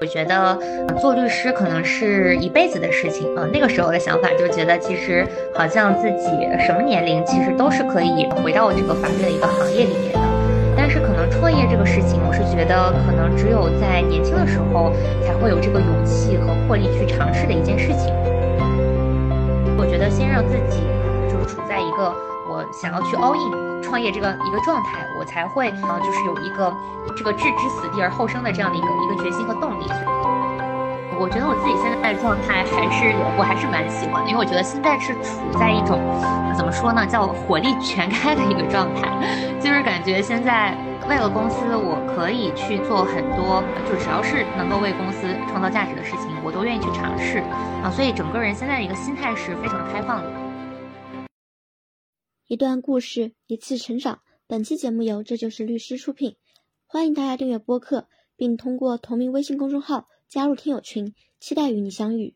我觉得做律师可能是一辈子的事情啊。那个时候的想法就觉得，其实好像自己什么年龄其实都是可以回到这个法律的一个行业里面的。但是可能创业这个事情，我是觉得可能只有在年轻的时候才会有这个勇气和魄力去尝试的一件事情。我觉得先让自己就是处在一个我想要去 all in 创业这个一个状态，我才会啊就是有一个这个置之死地而后生的这样的一个一个决心和动力。我觉得我自己现在的状态还是我还是蛮喜欢的，因为我觉得现在是处在一种怎么说呢，叫火力全开的一个状态，就是感觉现在为了公司，我可以去做很多，就只要是能够为公司创造价值的事情，我都愿意去尝试啊，所以整个人现在一个心态是非常开放的。一段故事，一次成长。本期节目由这就是律师出品，欢迎大家订阅播客，并通过同名微信公众号。加入听友群，期待与你相遇。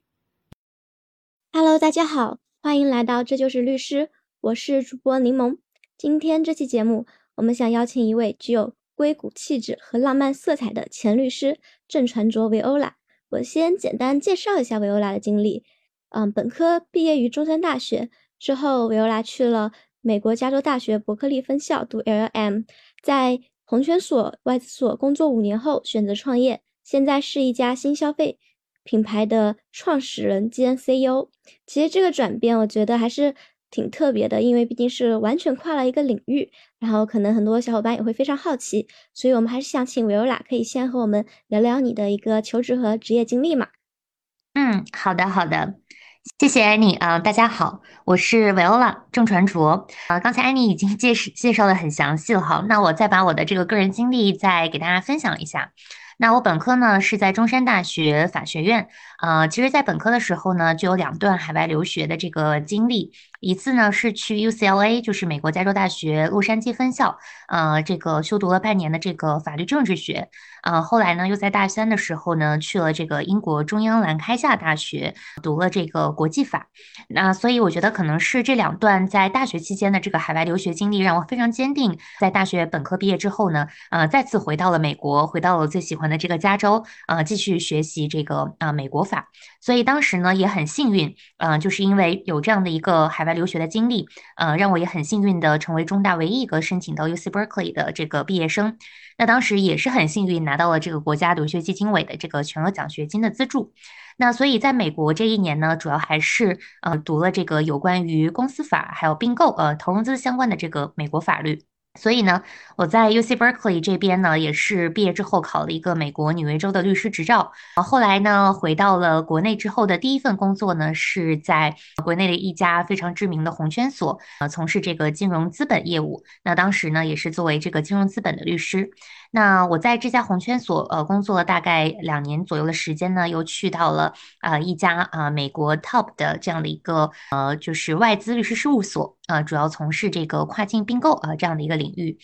Hello，大家好，欢迎来到这就是律师，我是主播柠檬。今天这期节目，我们想邀请一位具有硅谷气质和浪漫色彩的前律师郑传卓维欧拉。我先简单介绍一下维欧拉的经历。嗯，本科毕业于中山大学之后，维欧拉去了美国加州大学伯克利分校读 L.M，在红圈所外资所工作五年后，选择创业。现在是一家新消费品牌的创始人兼 CEO。其实这个转变，我觉得还是挺特别的，因为毕竟是完全跨了一个领域。然后可能很多小伙伴也会非常好奇，所以我们还是想请维欧拉可以先和我们聊聊你的一个求职和职业经历嘛？嗯，好的，好的，谢谢安妮啊，大家好，我是维欧拉郑传卓啊。刚才安妮已经介绍介绍的很详细了，哈，那我再把我的这个个人经历再给大家分享一下。那我本科呢是在中山大学法学院，呃，其实，在本科的时候呢，就有两段海外留学的这个经历。一次呢是去 UCLA，就是美国加州大学洛杉矶分校，呃，这个修读了半年的这个法律政治学，呃，后来呢又在大三的时候呢去了这个英国中央兰开夏大学读了这个国际法。那所以我觉得可能是这两段在大学期间的这个海外留学经历让我非常坚定，在大学本科毕业之后呢，呃，再次回到了美国，回到了我最喜欢的这个加州，呃，继续学习这个呃美国法。所以当时呢也很幸运，呃，就是因为有这样的一个海外。留学的经历，呃，让我也很幸运的成为中大唯一一个申请到 UC Berkeley 的这个毕业生。那当时也是很幸运拿到了这个国家留学基金委的这个全额奖学金的资助。那所以在美国这一年呢，主要还是呃读了这个有关于公司法还有并购呃投融资相关的这个美国法律。所以呢，我在 UC Berkeley 这边呢，也是毕业之后考了一个美国纽约州的律师执照。啊，后来呢，回到了国内之后的第一份工作呢，是在国内的一家非常知名的红圈所，呃，从事这个金融资本业务。那当时呢，也是作为这个金融资本的律师。那我在这家红圈所呃工作了大概两年左右的时间呢，又去到了啊一家啊美国 top 的这样的一个呃就是外资律师事务所啊，主要从事这个跨境并购啊这样的一个领域。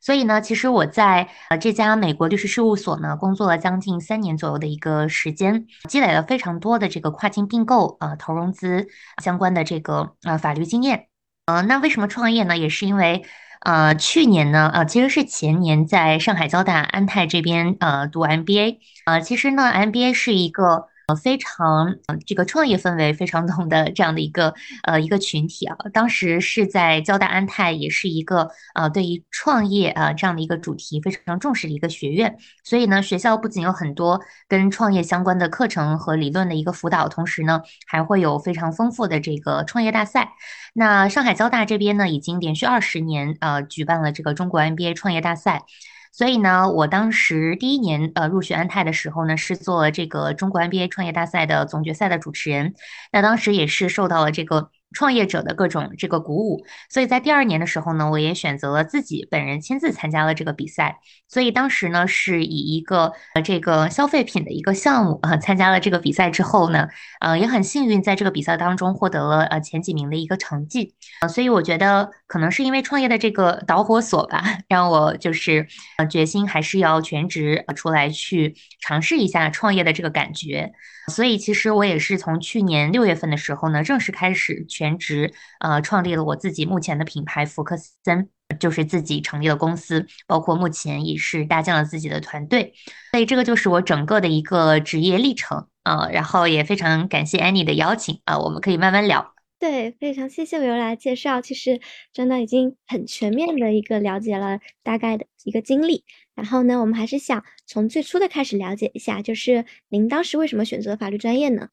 所以呢，其实我在呃这家美国律师事务所呢工作了将近三年左右的一个时间，积累了非常多的这个跨境并购啊投融资相关的这个呃法律经验。呃，那为什么创业呢？也是因为。呃，去年呢，呃，其实是前年在上海交大安泰这边呃读 MBA，呃，其实呢，MBA 是一个。呃，非常这个创业氛围非常浓的这样的一个呃一个群体啊，当时是在交大安泰，也是一个呃对于创业啊这样的一个主题非常重视的一个学院，所以呢，学校不仅有很多跟创业相关的课程和理论的一个辅导，同时呢，还会有非常丰富的这个创业大赛。那上海交大这边呢，已经连续二十年呃举办了这个中国 MBA 创业大赛。所以呢，我当时第一年呃入学安泰的时候呢，是做这个中国 MBA 创业大赛的总决赛的主持人。那当时也是受到了这个。创业者的各种这个鼓舞，所以在第二年的时候呢，我也选择了自己本人亲自参加了这个比赛。所以当时呢，是以一个呃这个消费品的一个项目啊参加了这个比赛之后呢，呃也很幸运在这个比赛当中获得了呃前几名的一个成绩。呃，所以我觉得可能是因为创业的这个导火索吧，让我就是呃决心还是要全职出来去尝试一下创业的这个感觉。所以其实我也是从去年六月份的时候呢，正式开始全全职，呃，创立了我自己目前的品牌福克斯森。就是自己成立了公司，包括目前也是搭建了自己的团队，所以这个就是我整个的一个职业历程啊。然后也非常感谢 Annie 的邀请啊，我们可以慢慢聊。对，非常谢谢维欧来介绍，其实真的已经很全面的一个了解了大概的一个经历。然后呢，我们还是想从最初的开始了解一下，就是您当时为什么选择法律专业呢？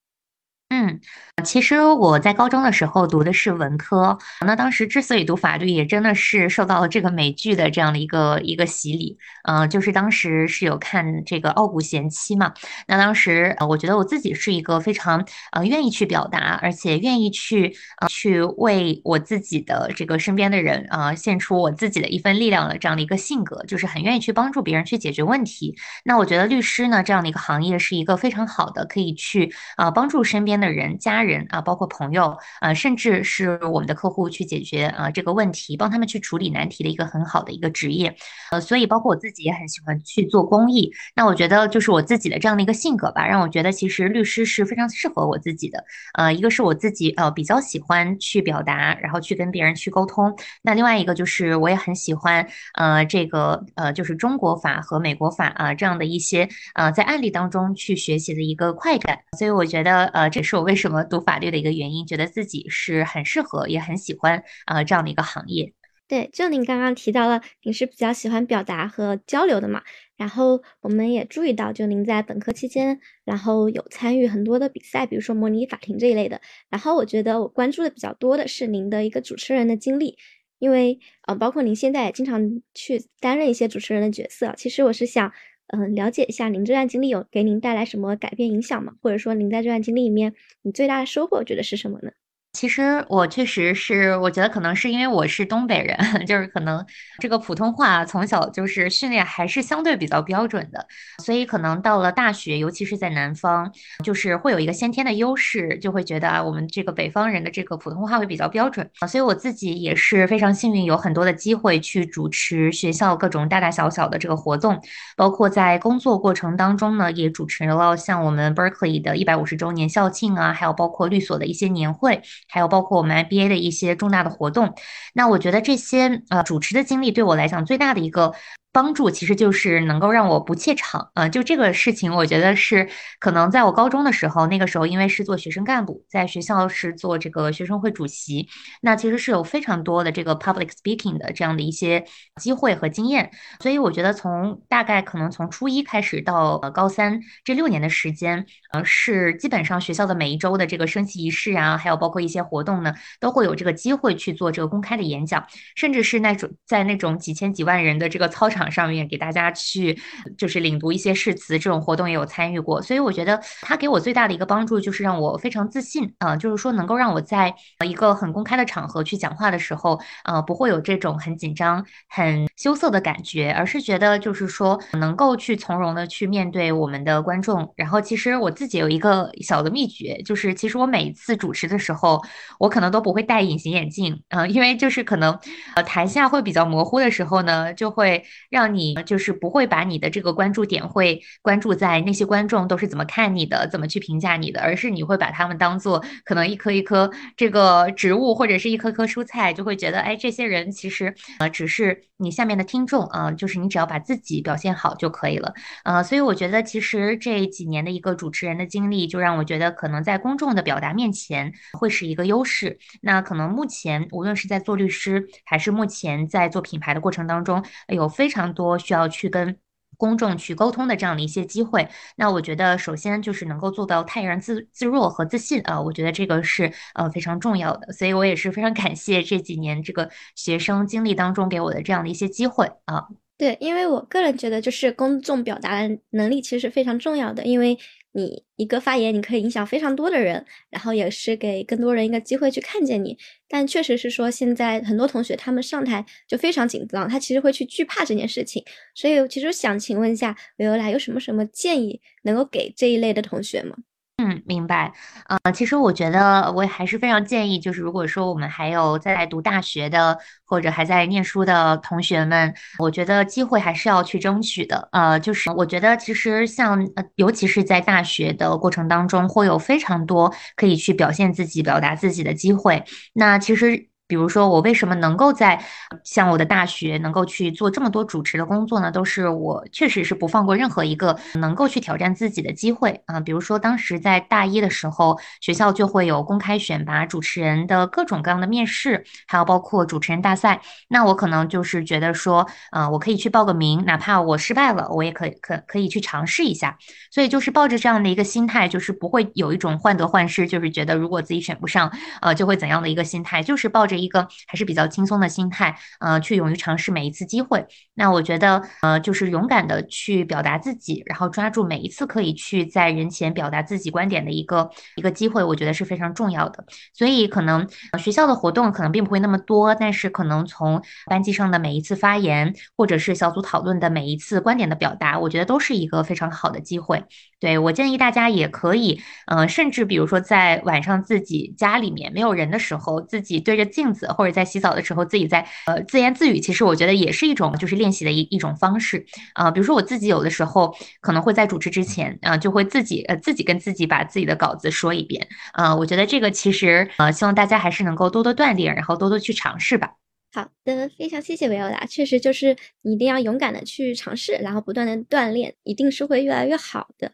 嗯，其实我在高中的时候读的是文科，那当时之所以读法律，也真的是受到了这个美剧的这样的一个一个洗礼。嗯，就是当时是有看这个《傲骨贤妻》嘛，那当时，我觉得我自己是一个非常呃愿意去表达，而且愿意去去为我自己的这个身边的人啊献出我自己的一份力量的这样的一个性格，就是很愿意去帮助别人去解决问题。那我觉得律师呢这样的一个行业是一个非常好的，可以去啊帮助身边。的人、家人啊，包括朋友啊，甚至是我们的客户去解决啊这个问题，帮他们去处理难题的一个很好的一个职业。呃，所以包括我自己也很喜欢去做公益。那我觉得就是我自己的这样的一个性格吧，让我觉得其实律师是非常适合我自己的。呃，一个是我自己呃比较喜欢去表达，然后去跟别人去沟通。那另外一个就是我也很喜欢呃这个呃就是中国法和美国法啊这样的一些呃在案例当中去学习的一个快感。所以我觉得呃这是。是我为什么读法律的一个原因，觉得自己是很适合，也很喜欢啊这样的一个行业。对，就您刚刚提到了，您是比较喜欢表达和交流的嘛。然后我们也注意到，就您在本科期间，然后有参与很多的比赛，比如说模拟法庭这一类的。然后我觉得我关注的比较多的是您的一个主持人的经历，因为呃，包括您现在也经常去担任一些主持人的角色。其实我是想。嗯，了解一下您这段经历有给您带来什么改变影响吗？或者说您在这段经历里面，你最大的收获觉得是什么呢？其实我确实是，我觉得可能是因为我是东北人，就是可能这个普通话从小就是训练还是相对比较标准的，所以可能到了大学，尤其是在南方，就是会有一个先天的优势，就会觉得啊，我们这个北方人的这个普通话会比较标准啊，所以我自己也是非常幸运，有很多的机会去主持学校各种大大小小的这个活动，包括在工作过程当中呢，也主持了像我们 Berkeley 的一百五十周年校庆啊，还有包括律所的一些年会。还有包括我们 IBA 的一些重大的活动，那我觉得这些呃主持的经历对我来讲最大的一个。帮助其实就是能够让我不怯场，呃，就这个事情，我觉得是可能在我高中的时候，那个时候因为是做学生干部，在学校是做这个学生会主席，那其实是有非常多的这个 public speaking 的这样的一些机会和经验，所以我觉得从大概可能从初一开始到呃高三这六年的时间，呃，是基本上学校的每一周的这个升旗仪式啊，还有包括一些活动呢，都会有这个机会去做这个公开的演讲，甚至是那种在那种几千几万人的这个操场。场上面给大家去就是领读一些誓词，这种活动也有参与过，所以我觉得他给我最大的一个帮助就是让我非常自信啊，就是说能够让我在一个很公开的场合去讲话的时候，呃，不会有这种很紧张、很羞涩的感觉，而是觉得就是说能够去从容的去面对我们的观众。然后其实我自己有一个小的秘诀，就是其实我每一次主持的时候，我可能都不会戴隐形眼镜，嗯，因为就是可能呃台下会比较模糊的时候呢，就会。让你就是不会把你的这个关注点会关注在那些观众都是怎么看你的，怎么去评价你的，而是你会把他们当做可能一颗一颗这个植物或者是一颗颗蔬菜，就会觉得哎，这些人其实呃只是你下面的听众啊，就是你只要把自己表现好就可以了，呃，所以我觉得其实这几年的一个主持人的经历，就让我觉得可能在公众的表达面前会是一个优势。那可能目前无论是在做律师，还是目前在做品牌的过程当中，有非常。常多需要去跟公众去沟通的这样的一些机会，那我觉得首先就是能够做到泰然自自若和自信啊，我觉得这个是呃非常重要的，所以我也是非常感谢这几年这个学生经历当中给我的这样的一些机会啊。对，因为我个人觉得就是公众表达能力其实是非常重要的，因为。你一个发言，你可以影响非常多的人，然后也是给更多人一个机会去看见你。但确实是说，现在很多同学他们上台就非常紧张，他其实会去惧怕这件事情。所以，其实想请问一下维欧拉，有什么什么建议能够给这一类的同学吗？嗯，明白。呃，其实我觉得我还是非常建议，就是如果说我们还有在读大学的，或者还在念书的同学们，我觉得机会还是要去争取的。呃，就是我觉得其实像，呃，尤其是在大学的过程当中，会有非常多可以去表现自己、表达自己的机会。那其实。比如说，我为什么能够在像我的大学能够去做这么多主持的工作呢？都是我确实是不放过任何一个能够去挑战自己的机会啊。比如说，当时在大一的时候，学校就会有公开选拔主持人的各种各样的面试，还有包括主持人大赛。那我可能就是觉得说，啊，我可以去报个名，哪怕我失败了，我也可以可可以去尝试一下。所以就是抱着这样的一个心态，就是不会有一种患得患失，就是觉得如果自己选不上，呃，就会怎样的一个心态，就是抱着。一个还是比较轻松的心态，呃，去勇于尝试每一次机会。那我觉得，呃，就是勇敢的去表达自己，然后抓住每一次可以去在人前表达自己观点的一个一个机会，我觉得是非常重要的。所以，可能学校的活动可能并不会那么多，但是可能从班级上的每一次发言，或者是小组讨论的每一次观点的表达，我觉得都是一个非常好的机会。对我建议大家也可以，呃，甚至比如说在晚上自己家里面没有人的时候，自己对着镜子，或者在洗澡的时候自己在呃自言自语，其实我觉得也是一种就是练习的一一种方式啊。比如说我自己有的时候可能会在主持之前啊，就会自己呃自己跟自己把自己的稿子说一遍啊。我觉得这个其实呃，希望大家还是能够多多锻炼，然后多多去尝试吧。好的，非常谢谢维欧达，确实就是你一定要勇敢的去尝试，然后不断的锻炼，一定是会越来越好的。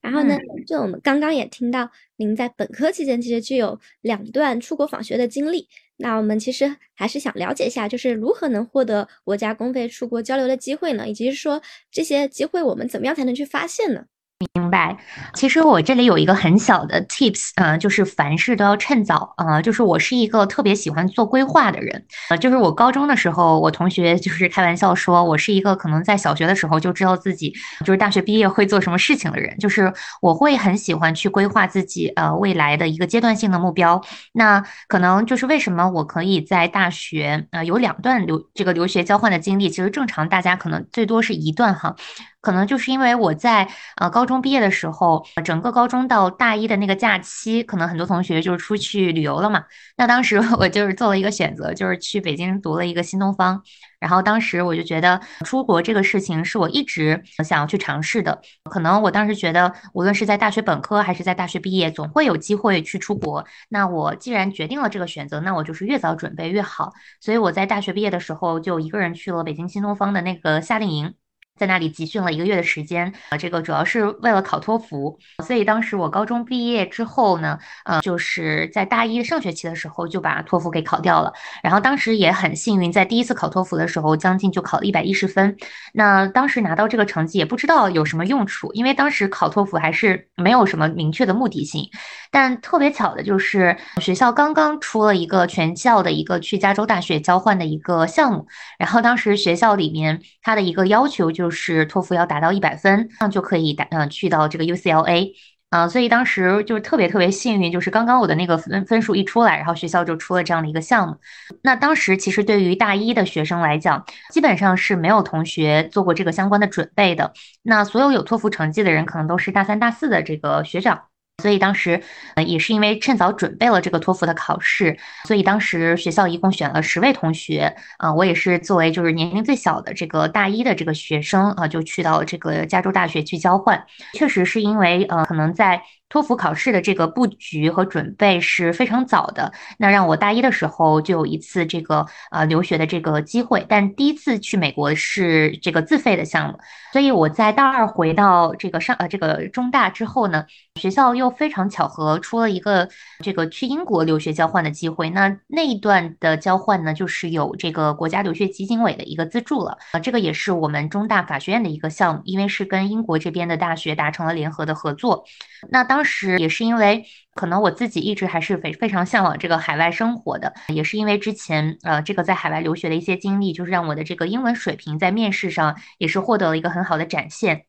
然后呢，就我们刚刚也听到您在本科期间其实就有两段出国访学的经历，那我们其实还是想了解一下，就是如何能获得国家公费出国交流的机会呢？以及说这些机会我们怎么样才能去发现呢？明白，其实我这里有一个很小的 tips，嗯，就是凡事都要趁早啊。就是我是一个特别喜欢做规划的人，呃，就是我高中的时候，我同学就是开玩笑说我是一个可能在小学的时候就知道自己就是大学毕业会做什么事情的人。就是我会很喜欢去规划自己呃未来的一个阶段性的目标。那可能就是为什么我可以在大学呃有两段留这个留学交换的经历，其实正常大家可能最多是一段哈。可能就是因为我在呃高中毕业的时候，整个高中到大一的那个假期，可能很多同学就是出去旅游了嘛。那当时 我就是做了一个选择，就是去北京读了一个新东方。然后当时我就觉得出国这个事情是我一直想要去尝试的。可能我当时觉得，无论是在大学本科还是在大学毕业，总会有机会去出国。那我既然决定了这个选择，那我就是越早准备越好。所以我在大学毕业的时候，就一个人去了北京新东方的那个夏令营。在那里集训了一个月的时间，呃，这个主要是为了考托福，所以当时我高中毕业之后呢，呃，就是在大一上学期的时候就把托福给考掉了，然后当时也很幸运，在第一次考托福的时候，将近就考了一百一十分。那当时拿到这个成绩也不知道有什么用处，因为当时考托福还是没有什么明确的目的性。但特别巧的就是学校刚刚出了一个全校的一个去加州大学交换的一个项目，然后当时学校里面它的一个要求就。就是托福要达到一百分，那就可以达嗯去到这个 UCLA 啊，所以当时就是特别特别幸运，就是刚刚我的那个分分数一出来，然后学校就出了这样的一个项目。那当时其实对于大一的学生来讲，基本上是没有同学做过这个相关的准备的。那所有有托福成绩的人，可能都是大三大四的这个学长。所以当时，呃，也是因为趁早准备了这个托福的考试，所以当时学校一共选了十位同学，啊，我也是作为就是年龄最小的这个大一的这个学生啊，就去到这个加州大学去交换。确实是因为，呃，可能在。托福考试的这个布局和准备是非常早的，那让我大一的时候就有一次这个呃留学的这个机会，但第一次去美国是这个自费的项目，所以我在大二回到这个上呃这个中大之后呢，学校又非常巧合出了一个这个去英国留学交换的机会，那那一段的交换呢，就是有这个国家留学基金委的一个资助了，啊，这个也是我们中大法学院的一个项目，因为是跟英国这边的大学达成了联合的合作，那当。当时也是因为，可能我自己一直还是非非常向往这个海外生活的，也是因为之前呃这个在海外留学的一些经历，就是让我的这个英文水平在面试上也是获得了一个很好的展现。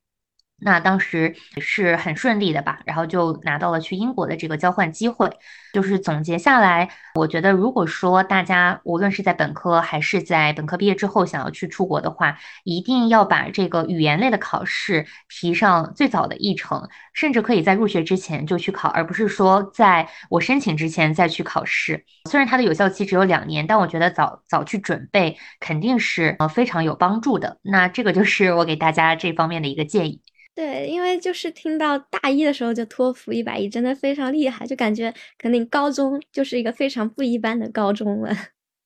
那当时是很顺利的吧，然后就拿到了去英国的这个交换机会。就是总结下来，我觉得如果说大家无论是在本科还是在本科毕业之后想要去出国的话，一定要把这个语言类的考试提上最早的议程，甚至可以在入学之前就去考，而不是说在我申请之前再去考试。虽然它的有效期只有两年，但我觉得早早去准备肯定是呃非常有帮助的。那这个就是我给大家这方面的一个建议。对，因为就是听到大一的时候就托福一百一，真的非常厉害，就感觉肯定高中就是一个非常不一般的高中了。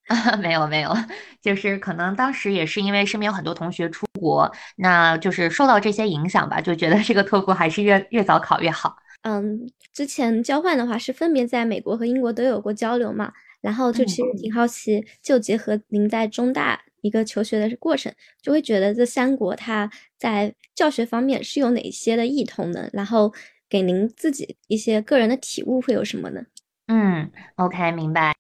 啊 没有没有，就是可能当时也是因为身边有很多同学出国，那就是受到这些影响吧，就觉得这个托福还是越越早考越好。嗯，之前交换的话是分别在美国和英国都有过交流嘛，然后就其实挺好奇，就结合您在中大一个求学的过程，就会觉得这三国它在教学方面是有哪些的异同呢？然后给您自己一些个人的体悟会有什么呢？嗯，OK，明白。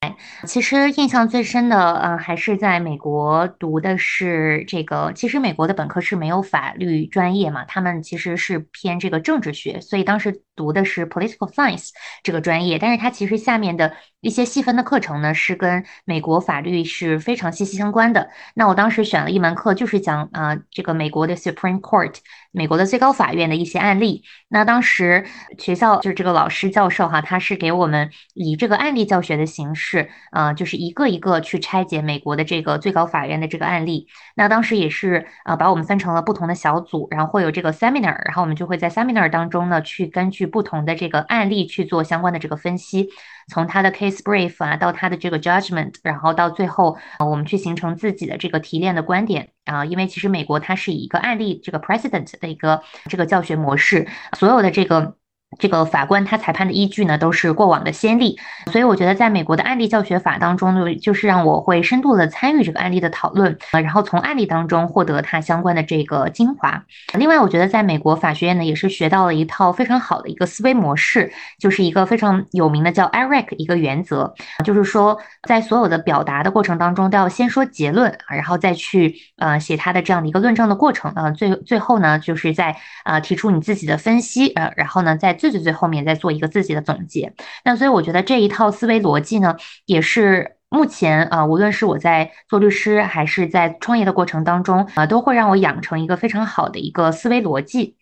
其实印象最深的，嗯，还是在美国读的是这个。其实美国的本科是没有法律专业嘛，他们其实是偏这个政治学，所以当时读的是 political science 这个专业。但是它其实下面的一些细分的课程呢，是跟美国法律是非常息息相关的。那我当时选了一门课，就是讲啊，这个美国的 Supreme Court，美国的最高法院的一些案例。那当时学校就是这个老师教授哈，他是给我们。以这个案例教学的形式，呃，就是一个一个去拆解美国的这个最高法院的这个案例。那当时也是，呃，把我们分成了不同的小组，然后会有这个 seminar，然后我们就会在 seminar 当中呢，去根据不同的这个案例去做相关的这个分析，从他的 case brief 啊，到他的这个 judgment，然后到最后，我们去形成自己的这个提炼的观点啊。因为其实美国它是以一个案例这个 precedent 的一个这个教学模式，所有的这个。这个法官他裁判的依据呢，都是过往的先例，所以我觉得在美国的案例教学法当中呢，就是让我会深度的参与这个案例的讨论，呃，然后从案例当中获得它相关的这个精华。另外，我觉得在美国法学院呢，也是学到了一套非常好的一个思维模式，就是一个非常有名的叫 ERIC 一个原则，就是说在所有的表达的过程当中，都要先说结论，然后再去呃写它的这样的一个论证的过程，呃，最最后呢，就是在呃提出你自己的分析，呃，然后呢，在最最最最后面再做一个自己的总结，那所以我觉得这一套思维逻辑呢，也是目前啊，无论是我在做律师还是在创业的过程当中啊，都会让我养成一个非常好的一个思维逻辑。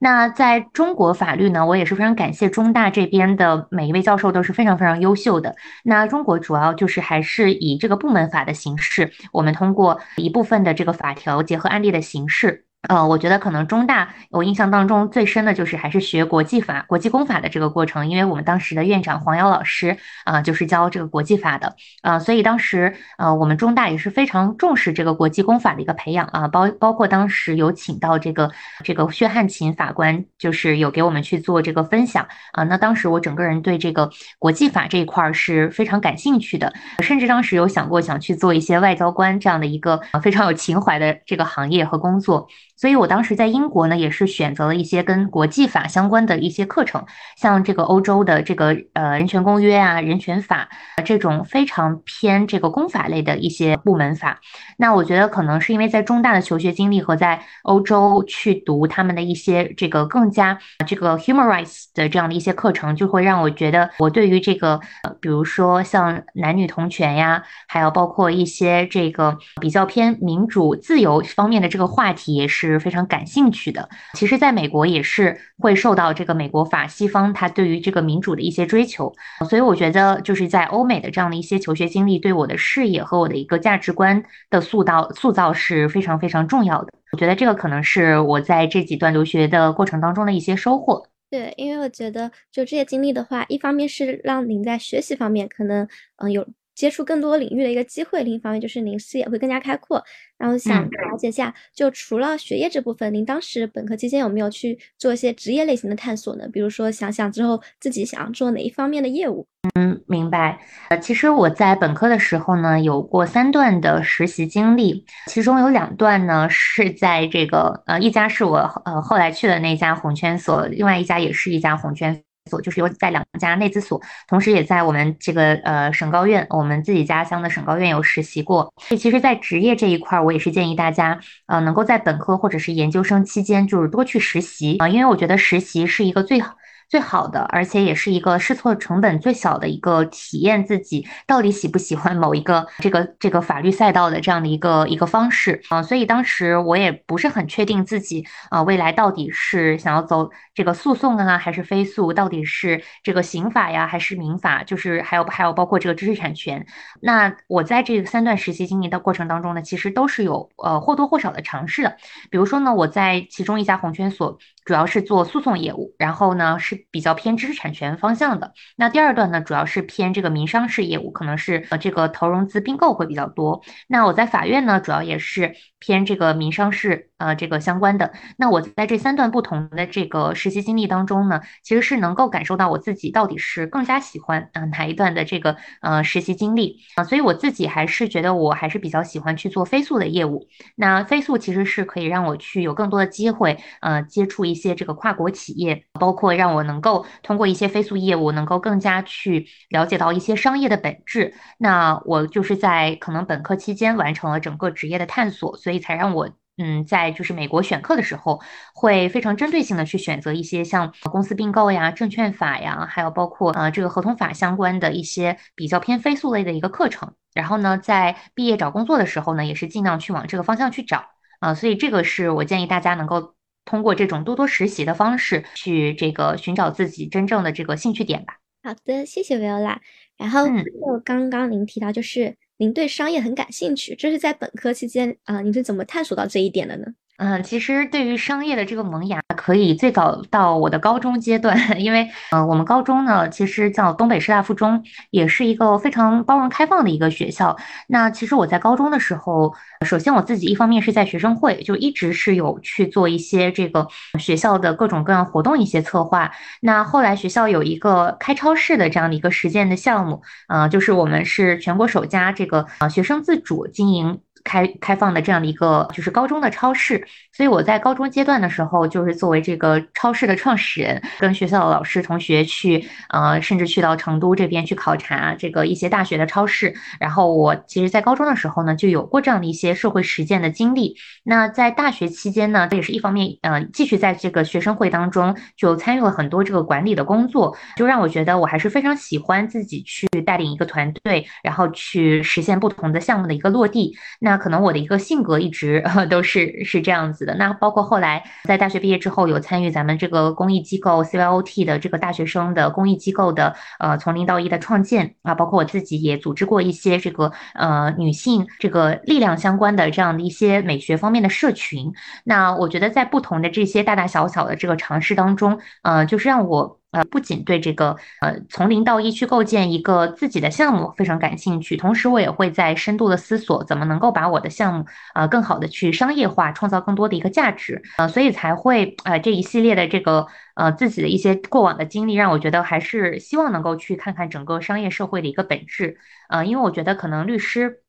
那在中国法律呢，我也是非常感谢中大这边的每一位教授都是非常非常优秀的。那中国主要就是还是以这个部门法的形式，我们通过一部分的这个法条结合案例的形式。呃，我觉得可能中大我印象当中最深的就是还是学国际法、国际公法的这个过程，因为我们当时的院长黄瑶老师啊，就是教这个国际法的啊，所以当时呃我们中大也是非常重视这个国际公法的一个培养啊，包包括当时有请到这个这个薛汉琴法官，就是有给我们去做这个分享啊，那当时我整个人对这个国际法这一块是非常感兴趣的，甚至当时有想过想去做一些外交官这样的一个非常有情怀的这个行业和工作。所以我当时在英国呢，也是选择了一些跟国际法相关的一些课程，像这个欧洲的这个呃人权公约啊、人权法这种非常偏这个公法类的一些部门法。那我觉得可能是因为在中大的求学经历和在欧洲去读他们的一些这个更加这个 human rights 的这样的一些课程，就会让我觉得我对于这个呃比如说像男女同权呀，还有包括一些这个比较偏民主自由方面的这个话题也是。是非常感兴趣的。其实，在美国也是会受到这个美国法西方它对于这个民主的一些追求，所以我觉得就是在欧美的这样的一些求学经历，对我的视野和我的一个价值观的塑造塑造是非常非常重要的。我觉得这个可能是我在这几段留学的过程当中的一些收获。对，因为我觉得就这些经历的话，一方面是让您在学习方面可能嗯有。接触更多领域的一个机会，另一方面就是您视野会更加开阔。然后想了解一下，就除了学业这部分，您当时本科期间有没有去做一些职业类型的探索呢？比如说想想之后自己想要做哪一方面的业务？嗯，明白。呃，其实我在本科的时候呢，有过三段的实习经历，其中有两段呢是在这个呃一家是我呃后来去的那家红圈所，另外一家也是一家红圈。所就是有在两家内资所，同时也在我们这个呃省高院，我们自己家乡的省高院有实习过。所以其实，在职业这一块，我也是建议大家，呃，能够在本科或者是研究生期间，就是多去实习啊，因为我觉得实习是一个最好。最好的，而且也是一个试错成本最小的一个体验自己到底喜不喜欢某一个这个这个法律赛道的这样的一个一个方式啊，所以当时我也不是很确定自己啊未来到底是想要走这个诉讼啊还是非诉，到底是这个刑法呀还是民法，就是还有还有包括这个知识产权。那我在这三段实习经历的过程当中呢，其实都是有呃或多或少的尝试的。比如说呢，我在其中一家红圈所主要是做诉讼业务，然后呢是。比较偏知识产权方向的。那第二段呢，主要是偏这个民商事业务，可能是呃这个投融资并购会比较多。那我在法院呢，主要也是偏这个民商事呃这个相关的。那我在这三段不同的这个实习经历当中呢，其实是能够感受到我自己到底是更加喜欢啊哪一段的这个呃实习经历啊，所以我自己还是觉得我还是比较喜欢去做飞速的业务。那飞速其实是可以让我去有更多的机会呃接触一些这个跨国企业，包括让我能够通过一些飞速业务能够更加去了解到一些商业的本质。那我就是在可能本科期间完成了整个职业的探索，所以才让我。嗯，在就是美国选课的时候，会非常针对性的去选择一些像公司并购呀、证券法呀，还有包括呃这个合同法相关的一些比较偏飞速类的一个课程。然后呢，在毕业找工作的时候呢，也是尽量去往这个方向去找啊。所以这个是我建议大家能够通过这种多多实习的方式去这个寻找自己真正的这个兴趣点吧。好的，谢谢 Viola。然后就刚刚您提到就是。您对商业很感兴趣，这是在本科期间啊，您是怎么探索到这一点的呢？嗯，其实对于商业的这个萌芽，可以最早到我的高中阶段，因为呃，我们高中呢，其实叫东北师大附中，也是一个非常包容开放的一个学校。那其实我在高中的时候，首先我自己一方面是在学生会，就一直是有去做一些这个学校的各种各样活动一些策划。那后来学校有一个开超市的这样的一个实践的项目，呃，就是我们是全国首家这个啊学生自主经营。开开放的这样的一个就是高中的超市，所以我在高中阶段的时候，就是作为这个超市的创始人，跟学校的老师同学去，呃，甚至去到成都这边去考察这个一些大学的超市。然后我其实，在高中的时候呢，就有过这样的一些社会实践的经历。那在大学期间呢，这也是一方面，呃，继续在这个学生会当中就参与了很多这个管理的工作，就让我觉得我还是非常喜欢自己去带领一个团队，然后去实现不同的项目的一个落地。那可能我的一个性格一直 都是是这样子的。那包括后来在大学毕业之后，有参与咱们这个公益机构 CYOT 的这个大学生的公益机构的呃从零到一的创建啊，包括我自己也组织过一些这个呃女性这个力量相关的这样的一些美学方面的社群。那我觉得在不同的这些大大小小的这个尝试当中，呃，就是让我。呃，不仅对这个呃从零到一去构建一个自己的项目非常感兴趣，同时我也会在深度的思索怎么能够把我的项目呃更好的去商业化，创造更多的一个价值呃，所以才会呃这一系列的这个呃自己的一些过往的经历，让我觉得还是希望能够去看看整个商业社会的一个本质呃，因为我觉得可能律师。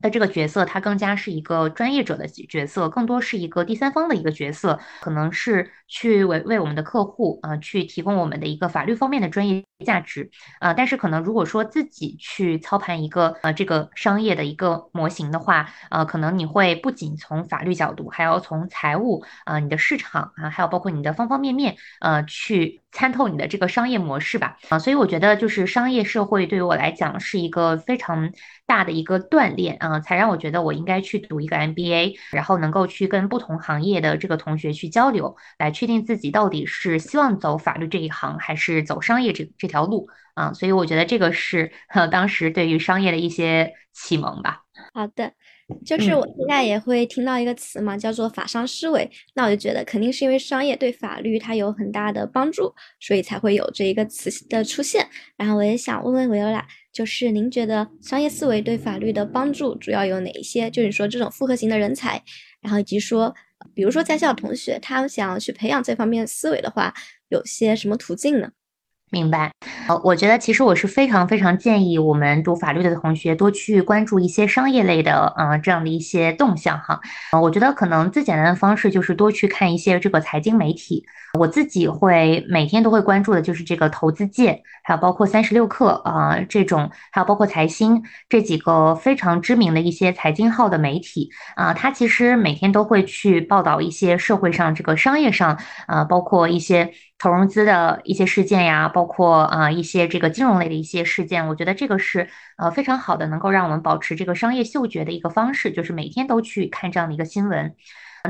的这个角色，他更加是一个专业者的角色，更多是一个第三方的一个角色，可能是去为为我们的客户啊，去提供我们的一个法律方面的专业价值啊。但是可能如果说自己去操盘一个呃这个商业的一个模型的话，呃，可能你会不仅从法律角度，还要从财务啊、你的市场啊，还有包括你的方方面面呃去参透你的这个商业模式吧啊。所以我觉得就是商业社会对于我来讲是一个非常。大的一个锻炼啊，才让我觉得我应该去读一个 MBA，然后能够去跟不同行业的这个同学去交流，来确定自己到底是希望走法律这一行，还是走商业这这条路啊。所以我觉得这个是 当时对于商业的一些启蒙吧。好的。就是我现在也会听到一个词嘛，叫做法商思维。那我就觉得肯定是因为商业对法律它有很大的帮助，所以才会有这一个词的出现。然后我也想问问维欧拉，就是您觉得商业思维对法律的帮助主要有哪一些？就是说这种复合型的人才，然后以及说，比如说在校同学他想要去培养这方面思维的话，有些什么途径呢？明白，呃，我觉得其实我是非常非常建议我们读法律的同学多去关注一些商业类的，呃，这样的一些动向哈。呃，我觉得可能最简单的方式就是多去看一些这个财经媒体。我自己会每天都会关注的就是这个投资界，还有包括三十六氪啊这种，还有包括财新这几个非常知名的一些财经号的媒体啊，它其实每天都会去报道一些社会上这个商业上，呃，包括一些。投融资的一些事件呀，包括啊一些这个金融类的一些事件，我觉得这个是呃非常好的，能够让我们保持这个商业嗅觉的一个方式，就是每天都去看这样的一个新闻。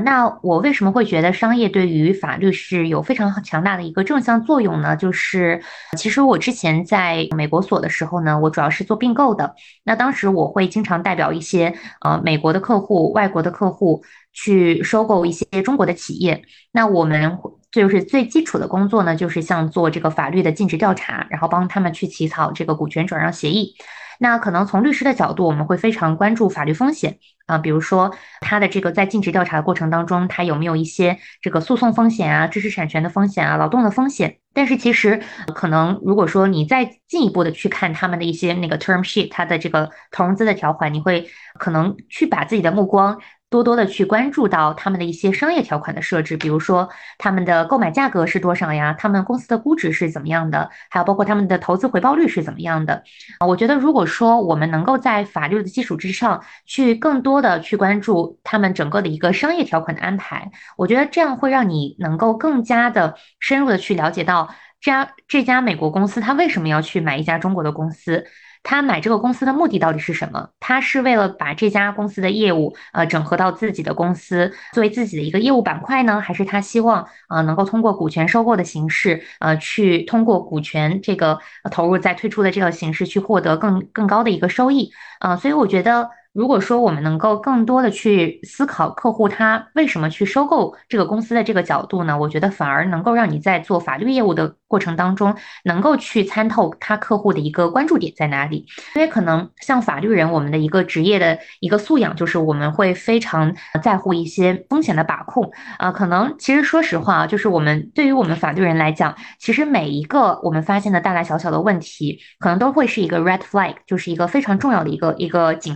那我为什么会觉得商业对于法律是有非常强大的一个正向作用呢？就是其实我之前在美国所的时候呢，我主要是做并购的。那当时我会经常代表一些呃美国的客户、外国的客户去收购一些中国的企业。那我们。就是最基础的工作呢，就是像做这个法律的尽职调查，然后帮他们去起草这个股权转让协议。那可能从律师的角度，我们会非常关注法律风险啊，比如说他的这个在尽职调查的过程当中，他有没有一些这个诉讼风险啊、知识产权的风险啊、劳动的风险。但是其实可能如果说你再进一步的去看他们的一些那个 term sheet，它的这个投融资的条款，你会可能去把自己的目光。多多的去关注到他们的一些商业条款的设置，比如说他们的购买价格是多少呀？他们公司的估值是怎么样的？还有包括他们的投资回报率是怎么样的？啊，我觉得如果说我们能够在法律的基础之上去更多的去关注他们整个的一个商业条款的安排，我觉得这样会让你能够更加的深入的去了解到这家这家美国公司他为什么要去买一家中国的公司。他买这个公司的目的到底是什么？他是为了把这家公司的业务呃整合到自己的公司，作为自己的一个业务板块呢？还是他希望啊能够通过股权收购的形式，呃去通过股权这个投入再退出的这个形式去获得更更高的一个收益？啊，所以我觉得。如果说我们能够更多的去思考客户他为什么去收购这个公司的这个角度呢？我觉得反而能够让你在做法律业务的过程当中，能够去参透他客户的一个关注点在哪里。因为可能像法律人，我们的一个职业的一个素养就是我们会非常在乎一些风险的把控啊。可能其实说实话啊，就是我们对于我们法律人来讲，其实每一个我们发现的大大小小的问题，可能都会是一个 red flag，就是一个非常重要的一个一个警。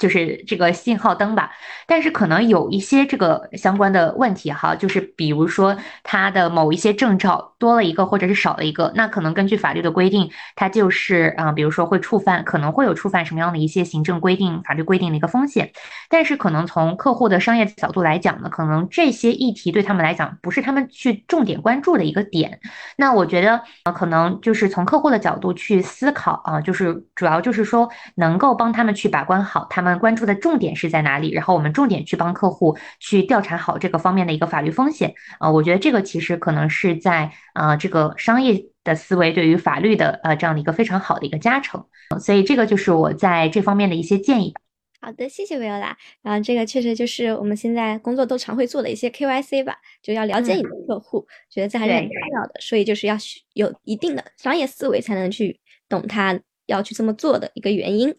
就是这个信号灯吧，但是可能有一些这个相关的问题哈，就是比如说它的某一些证照多了一个或者是少了一个，那可能根据法律的规定，它就是啊，比如说会触犯，可能会有触犯什么样的一些行政规定、法律规定的一个风险。但是可能从客户的商业角度来讲呢，可能这些议题对他们来讲不是他们去重点关注的一个点。那我觉得呃，可能就是从客户的角度去思考啊，就是主要就是说能够帮他们去把关好他们。关注的重点是在哪里？然后我们重点去帮客户去调查好这个方面的一个法律风险啊，我觉得这个其实可能是在呃这个商业的思维对于法律的呃这样的一个非常好的一个加成，所以这个就是我在这方面的一些建议。好的，谢谢维欧拉。然后这个确实就是我们现在工作都常会做的一些 KYC 吧，就要了解你的客户，觉得这还是很重要的，所以就是要有一定的商业思维才能去懂他要去这么做的一个原因。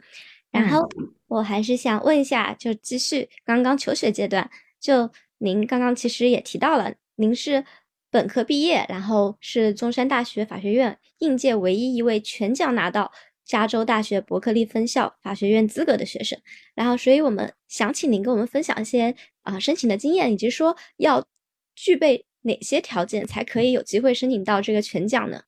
然后我还是想问一下，就继续刚刚求学阶段，就您刚刚其实也提到了，您是本科毕业，然后是中山大学法学院应届唯一一位全奖拿到加州大学伯克利分校法学院资格的学生，然后所以我们想请您跟我们分享一些啊申请的经验，以及说要具备哪些条件才可以有机会申请到这个全奖呢？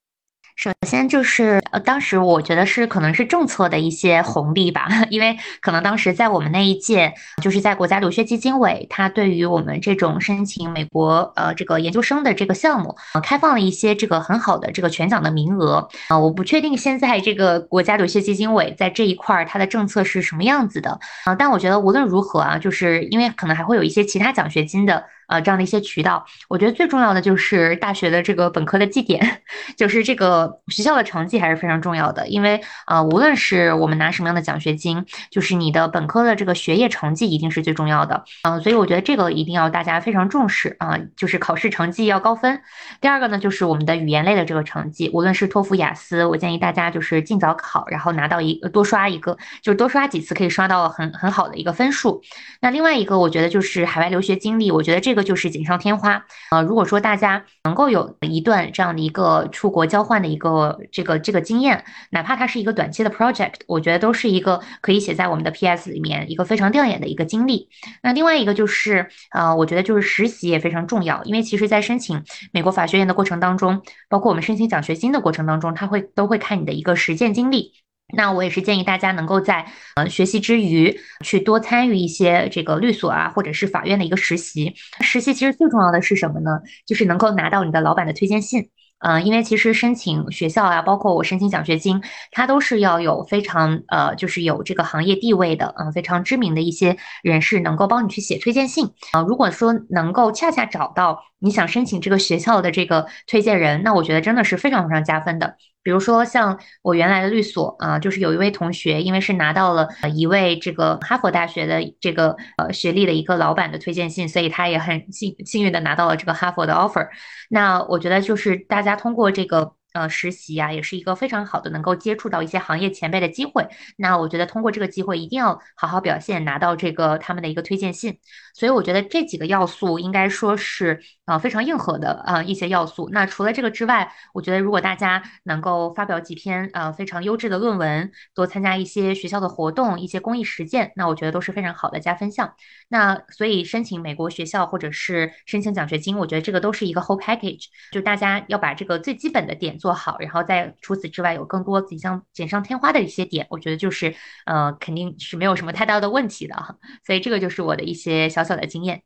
首先就是呃，当时我觉得是可能是政策的一些红利吧，因为可能当时在我们那一届，就是在国家留学基金委，它对于我们这种申请美国呃这个研究生的这个项目，呃，开放了一些这个很好的这个全奖的名额啊。我不确定现在这个国家留学基金委在这一块儿它的政策是什么样子的啊，但我觉得无论如何啊，就是因为可能还会有一些其他奖学金的。呃，这样的一些渠道，我觉得最重要的就是大学的这个本科的绩点，就是这个学校的成绩还是非常重要的。因为呃，无论是我们拿什么样的奖学金，就是你的本科的这个学业成绩一定是最重要的。嗯，所以我觉得这个一定要大家非常重视啊，就是考试成绩要高分。第二个呢，就是我们的语言类的这个成绩，无论是托福、雅思，我建议大家就是尽早考，然后拿到一多刷一个，就是多刷几次可以刷到很很好的一个分数。那另外一个，我觉得就是海外留学经历，我觉得这。个就是锦上添花啊！如果说大家能够有一段这样的一个出国交换的一个这个这个经验，哪怕它是一个短期的 project，我觉得都是一个可以写在我们的 PS 里面一个非常亮眼的一个经历。那另外一个就是呃，我觉得就是实习也非常重要，因为其实在申请美国法学院的过程当中，包括我们申请奖学金的过程当中，他会都会看你的一个实践经历。那我也是建议大家能够在呃学习之余，去多参与一些这个律所啊，或者是法院的一个实习。实习其实最重要的是什么呢？就是能够拿到你的老板的推荐信。嗯，因为其实申请学校啊，包括我申请奖学金，它都是要有非常呃，就是有这个行业地位的，嗯，非常知名的一些人士能够帮你去写推荐信。啊，如果说能够恰恰找到。你想申请这个学校的这个推荐人，那我觉得真的是非常非常加分的。比如说像我原来的律所啊，就是有一位同学，因为是拿到了一位这个哈佛大学的这个呃学历的一个老板的推荐信，所以他也很幸幸运的拿到了这个哈佛的 offer。那我觉得就是大家通过这个。呃，实习呀，也是一个非常好的能够接触到一些行业前辈的机会。那我觉得通过这个机会，一定要好好表现，拿到这个他们的一个推荐信。所以我觉得这几个要素应该说是呃非常硬核的呃一些要素。那除了这个之外，我觉得如果大家能够发表几篇呃非常优质的论文，多参加一些学校的活动，一些公益实践，那我觉得都是非常好的加分项。那所以申请美国学校或者是申请奖学金，我觉得这个都是一个 whole package，就大家要把这个最基本的点。做好，然后再除此之外有更多锦上锦上添花的一些点，我觉得就是呃肯定是没有什么太大的问题的哈。所以这个就是我的一些小小的经验。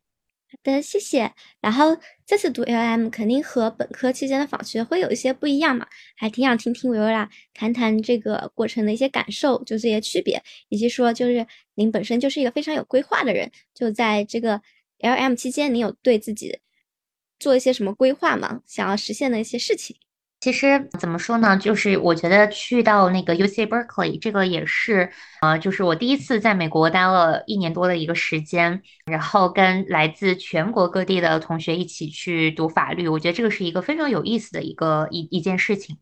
好的，谢谢。然后这次读 LM 肯定和本科期间的访学会有一些不一样嘛，还挺想听听维维拉谈谈这个过程的一些感受，就这些区别，以及说就是您本身就是一个非常有规划的人，就在这个 LM 期间，您有对自己做一些什么规划吗？想要实现的一些事情？其实怎么说呢，就是我觉得去到那个 U C Berkeley 这个也是，呃，就是我第一次在美国待了一年多的一个时间，然后跟来自全国各地的同学一起去读法律，我觉得这个是一个非常有意思的一个一一件事情。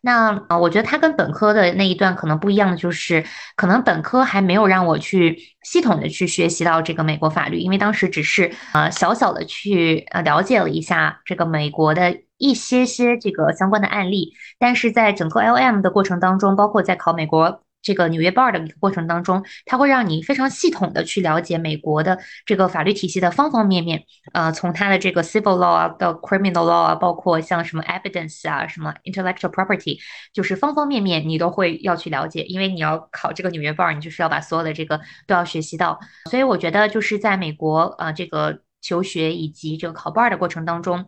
那啊，我觉得它跟本科的那一段可能不一样的就是，可能本科还没有让我去系统的去学习到这个美国法律，因为当时只是呃小小的去呃了解了一下这个美国的。一些些这个相关的案例，但是在整个 L M 的过程当中，包括在考美国这个纽约 bar 的一个过程当中，它会让你非常系统的去了解美国的这个法律体系的方方面面。呃，从它的这个 civil law 啊到 criminal law 啊，包括像什么 evidence 啊，什么 intellectual property，就是方方面面你都会要去了解。因为你要考这个纽约 bar，你就是要把所有的这个都要学习到。所以我觉得就是在美国啊这个求学以及这个考 bar 的过程当中。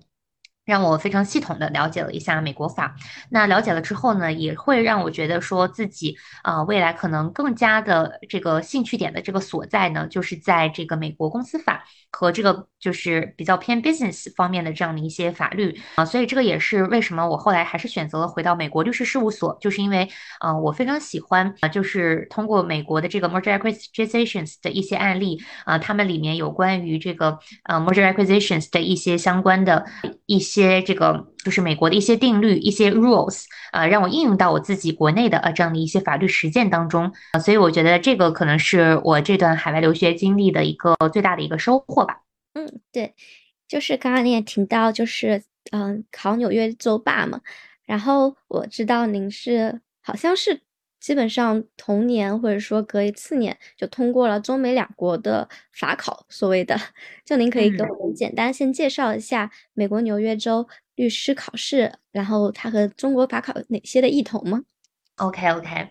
让我非常系统的了解了一下美国法，那了解了之后呢，也会让我觉得说自己啊，未来可能更加的这个兴趣点的这个所在呢，就是在这个美国公司法和这个就是比较偏 business 方面的这样的一些法律啊，所以这个也是为什么我后来还是选择了回到美国律师事务所，就是因为啊，我非常喜欢啊，就是通过美国的这个 merger acquisitions 的一些案例啊，他们里面有关于这个呃 merger acquisitions 的一些相关的一。些这个就是美国的一些定律、一些 rules，呃，让我应用到我自己国内的呃这样的一些法律实践当中，所以我觉得这个可能是我这段海外留学经历的一个最大的一个收获吧。嗯，对，就是刚刚你也提到，就是嗯考纽约州霸嘛，然后我知道您是好像是。基本上同年或者说隔一次年就通过了中美两国的法考，所谓的，就您可以给我们简单先介绍一下美国纽约州律师考试，然后它和中国法考有哪些的异同吗？OK OK，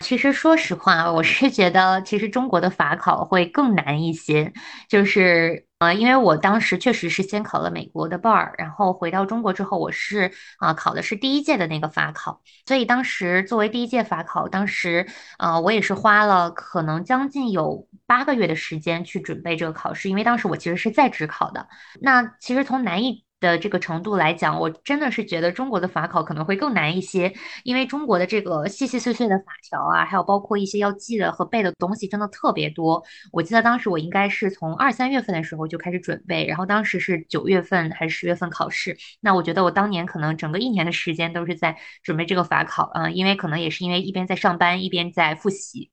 其实说实话，我是觉得其实中国的法考会更难一些，就是。呃，因为我当时确实是先考了美国的 bar，然后回到中国之后，我是啊考的是第一届的那个法考，所以当时作为第一届法考，当时啊我也是花了可能将近有八个月的时间去准备这个考试，因为当时我其实是在职考的。那其实从难易。的这个程度来讲，我真的是觉得中国的法考可能会更难一些，因为中国的这个细细碎碎的法条啊，还有包括一些要记的和背的东西，真的特别多。我记得当时我应该是从二三月份的时候就开始准备，然后当时是九月份还是十月份考试。那我觉得我当年可能整个一年的时间都是在准备这个法考嗯，因为可能也是因为一边在上班一边在复习。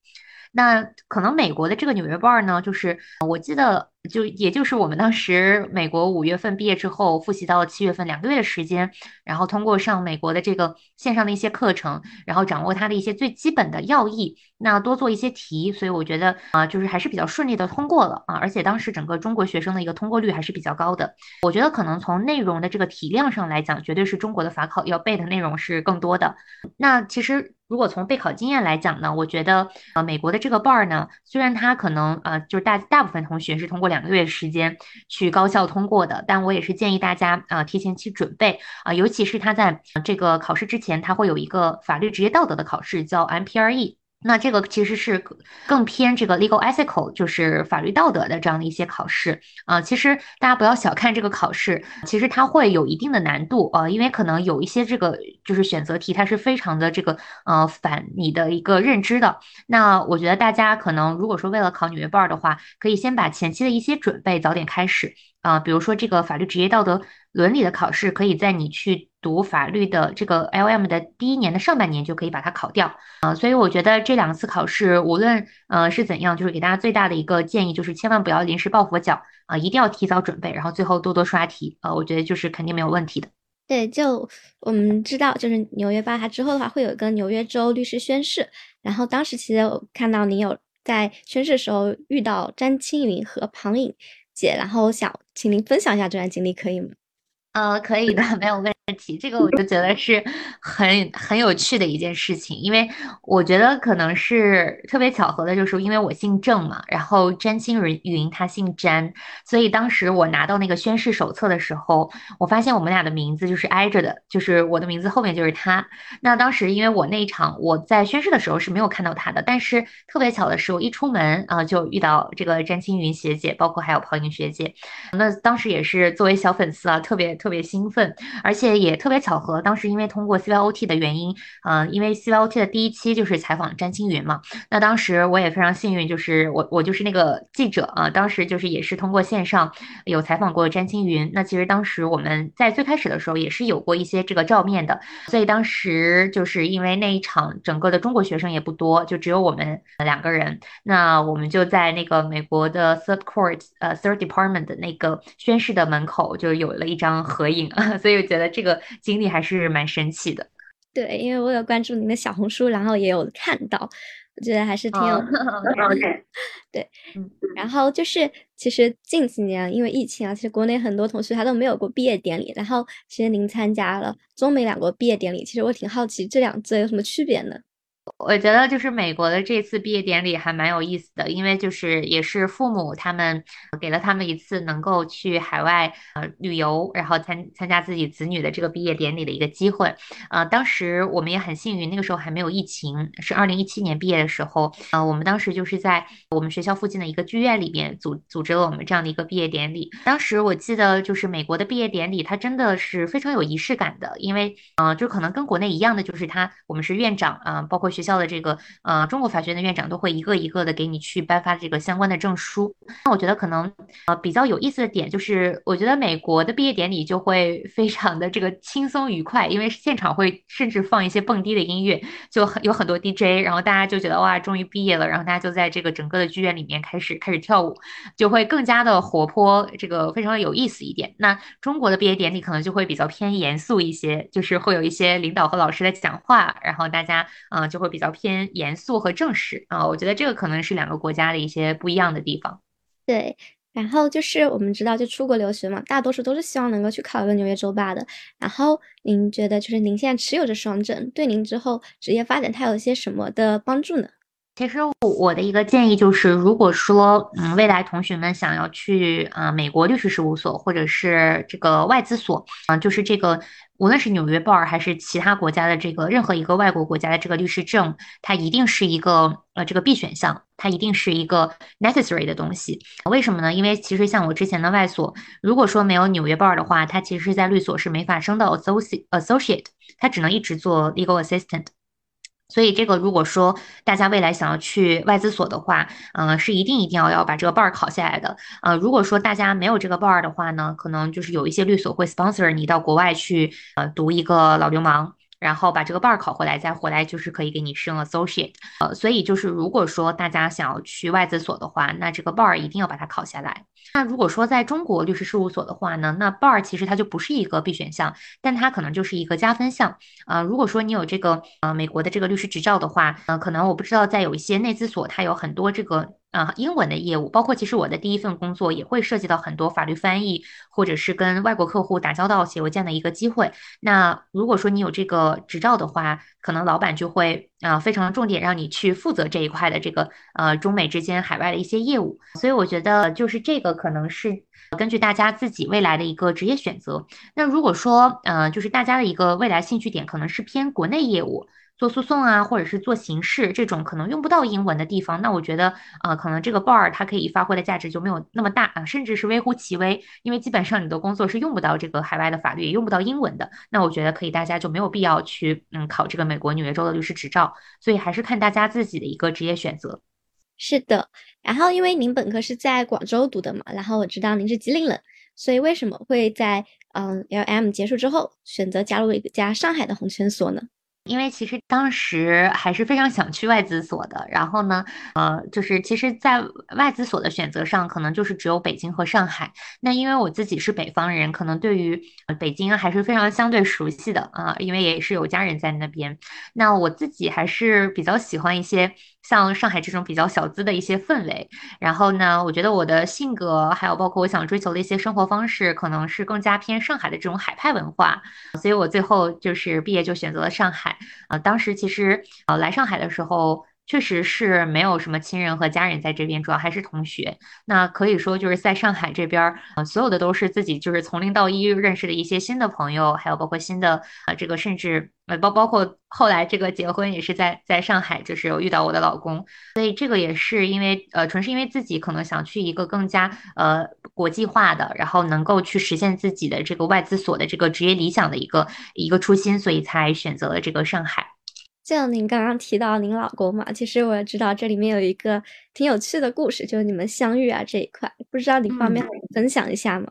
那可能美国的这个纽约 bar 呢，就是我记得。就也就是我们当时美国五月份毕业之后复习到了七月份两个月的时间，然后通过上美国的这个线上的一些课程，然后掌握它的一些最基本的要义，那多做一些题，所以我觉得啊，就是还是比较顺利的通过了啊，而且当时整个中国学生的一个通过率还是比较高的。我觉得可能从内容的这个体量上来讲，绝对是中国的法考要背的内容是更多的。那其实。如果从备考经验来讲呢，我觉得呃美国的这个 bar 呢，虽然它可能呃就是大大部分同学是通过两个月的时间去高校通过的，但我也是建议大家啊提前去准备啊，尤其是他在这个考试之前，他会有一个法律职业道德的考试，叫 MPRE。那这个其实是更偏这个 legal ethical，就是法律道德的这样的一些考试啊。其实大家不要小看这个考试，其实它会有一定的难度啊，因为可能有一些这个就是选择题，它是非常的这个呃反你的一个认知的。那我觉得大家可能如果说为了考纽约 bar 的话，可以先把前期的一些准备早点开始啊，比如说这个法律职业道德伦理的考试，可以在你去。读法律的这个 L M 的第一年的上半年就可以把它考掉啊，所以我觉得这两次考试无论呃是怎样，就是给大家最大的一个建议就是千万不要临时抱佛脚啊，一定要提早准备，然后最后多多刷题啊，我觉得就是肯定没有问题的。对，就我们知道，就是纽约吧，它之后的话会有一个纽约州律师宣誓，然后当时其实我看到你有在宣誓的时候遇到詹青云和庞颖姐，然后想请您分享一下这段经历，可以吗？呃，可以的，没有问问题。这个我就觉得是很很有趣的一件事情，因为我觉得可能是特别巧合的，就是因为我姓郑嘛，然后詹青云云他姓詹，所以当时我拿到那个宣誓手册的时候，我发现我们俩的名字就是挨着的，就是我的名字后面就是他。那当时因为我那一场我在宣誓的时候是没有看到他的，但是特别巧的是，我一出门啊就遇到这个詹青云学姐，包括还有庞颖学姐。那当时也是作为小粉丝啊，特别。特别兴奋，而且也特别巧合。当时因为通过 CYOT 的原因，嗯，因为 CYOT 的第一期就是采访詹青云嘛。那当时我也非常幸运，就是我我就是那个记者啊。当时就是也是通过线上有采访过詹青云。那其实当时我们在最开始的时候也是有过一些这个照面的。所以当时就是因为那一场整个的中国学生也不多，就只有我们两个人。那我们就在那个美国的 Third Court 呃 Third Department 的那个宣誓的门口就有了一张。合影，所以我觉得这经历还是蛮神奇的。对，因为我有关注您的小红书，然后也有看到，我觉得还是挺有。对，嗯。然后就是，其实近几年因为疫情啊，其实国内很多同学他都没有过毕业典礼。然后，其实您参加了中美两国毕业典礼，其实我挺好奇这两者有什么区别呢？我觉得就是美国的这次毕业典礼还蛮有意思的，因为就是也是父母他们给了他们一次能够去海外呃旅游，然后参参加自己子女的这个毕业典礼的一个机会。呃，当时我们也很幸运，那个时候还没有疫情，是二零一七年毕业的时候。呃，我们当时就是在我们学校附近的一个剧院里面组组织了我们这样的一个毕业典礼。当时我记得就是美国的毕业典礼，它真的是非常有仪式感的，因为呃，就可能跟国内一样的，就是他我们是院长啊，包括学校的这个呃中国法学院的院长都会一个一个的给你去颁发这个相关的证书。那我觉得可能呃比较有意思的点就是，我觉得美国的毕业典礼就会非常的这个轻松愉快，因为现场会甚至放一些蹦迪的音乐，就很有很多 DJ，然后大家就觉得哇终于毕业了，然后大家就在这个整个的剧院里面开始开始跳舞，就会更加的活泼，这个非常的有意思一点。那中国的毕业典礼可能就会比较偏严肃一些，就是会有一些领导和老师的讲话，然后大家嗯就会比较偏。严肃和正式啊，我觉得这个可能是两个国家的一些不一样的地方。对，然后就是我们知道，就出国留学嘛，大多数都是希望能够去考一个纽约州霸的。然后您觉得，就是您现在持有着双证，对您之后职业发展它有一些什么的帮助呢？其实我的一个建议就是，如果说嗯，未来同学们想要去啊美国律师事务所或者是这个外资所啊，就是这个。无论是纽约 bar 还是其他国家的这个任何一个外国国家的这个律师证，它一定是一个呃这个 B 选项，它一定是一个 necessary 的东西。为什么呢？因为其实像我之前的外所，如果说没有纽约 bar 的话，它其实是在律所是没法升到 associate associate，它只能一直做 legal assistant。所以这个如果说大家未来想要去外资所的话，嗯，是一定一定要要把这个 bar 考下来的。呃，如果说大家没有这个 bar 的话呢，可能就是有一些律所会 sponsor 你到国外去，呃，读一个老流氓。然后把这个 bar 考回来，再回来就是可以给你升 associate。呃，所以就是如果说大家想要去外资所的话，那这个 bar 一定要把它考下来。那如果说在中国律师事务所的话呢，那 bar 其实它就不是一个必选项，但它可能就是一个加分项。啊，如果说你有这个呃美国的这个律师执照的话，呃，可能我不知道在有一些内资所它有很多这个。啊，英文的业务，包括其实我的第一份工作也会涉及到很多法律翻译，或者是跟外国客户打交道、写邮件的一个机会。那如果说你有这个执照的话，可能老板就会啊非常重点让你去负责这一块的这个呃中美之间海外的一些业务。所以我觉得就是这个可能是根据大家自己未来的一个职业选择。那如果说呃就是大家的一个未来兴趣点可能是偏国内业务。做诉讼啊，或者是做刑事这种可能用不到英文的地方，那我觉得，呃，可能这个 bar 它可以发挥的价值就没有那么大啊，甚至是微乎其微，因为基本上你的工作是用不到这个海外的法律，也用不到英文的。那我觉得可以，大家就没有必要去，嗯，考这个美国纽约州的律师执照。所以还是看大家自己的一个职业选择。是的，然后因为您本科是在广州读的嘛，然后我知道您是吉林人，所以为什么会在嗯 L M 结束之后选择加入一家上海的红圈所呢？因为其实当时还是非常想去外资所的，然后呢，呃，就是其实，在外资所的选择上，可能就是只有北京和上海。那因为我自己是北方人，可能对于北京还是非常相对熟悉的啊，因为也是有家人在那边。那我自己还是比较喜欢一些。像上海这种比较小资的一些氛围，然后呢，我觉得我的性格还有包括我想追求的一些生活方式，可能是更加偏上海的这种海派文化，所以我最后就是毕业就选择了上海。啊，当时其实呃来上海的时候。确实是没有什么亲人和家人在这边，主要还是同学。那可以说就是在上海这边，呃，所有的都是自己就是从零到一认识的一些新的朋友，还有包括新的呃这个甚至呃包包括后来这个结婚也是在在上海，就是有遇到我的老公。所以这个也是因为呃纯是因为自己可能想去一个更加呃国际化的，然后能够去实现自己的这个外资所的这个职业理想的一个一个初心，所以才选择了这个上海。像您刚刚提到您老公嘛，其实我知道这里面有一个挺有趣的故事，就是你们相遇啊这一块，不知道你方便分享一下吗？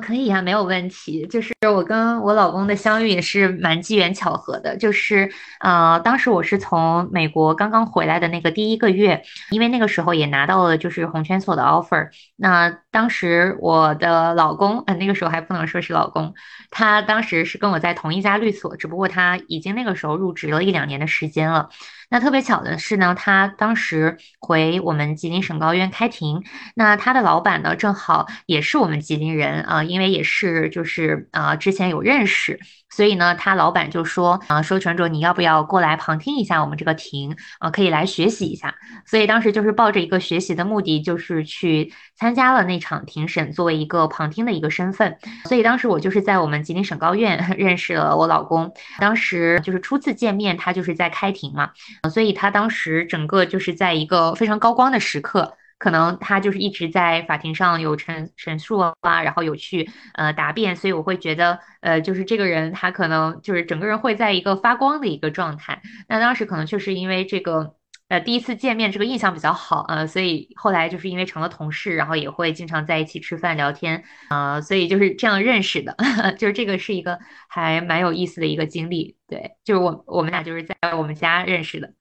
可以呀，没有问题。就是我跟我老公的相遇也是蛮机缘巧合的。就是呃，当时我是从美国刚刚回来的那个第一个月，因为那个时候也拿到了就是红圈所的 offer。那当时我的老公，呃，那个时候还不能说是老公，他当时是跟我在同一家律所，只不过他已经那个时候入职了一两年的时间了。那特别巧的是呢，他当时回我们吉林省高院开庭，那他的老板呢，正好也是我们吉林人啊，因为也是就是啊之前有认识，所以呢，他老板就说啊，说全卓你要不要过来旁听一下我们这个庭啊，可以来学习一下。所以当时就是抱着一个学习的目的，就是去参加了那场庭审，作为一个旁听的一个身份。所以当时我就是在我们吉林省高院 认识了我老公，当时就是初次见面，他就是在开庭嘛。所以他当时整个就是在一个非常高光的时刻，可能他就是一直在法庭上有陈陈述啊，然后有去呃答辩，所以我会觉得呃就是这个人他可能就是整个人会在一个发光的一个状态。那当时可能就是因为这个呃第一次见面这个印象比较好呃，所以后来就是因为成了同事，然后也会经常在一起吃饭聊天啊，所以就是这样认识的，就是这个是一个还蛮有意思的一个经历。对，就是我我们俩就是在我们家认识的。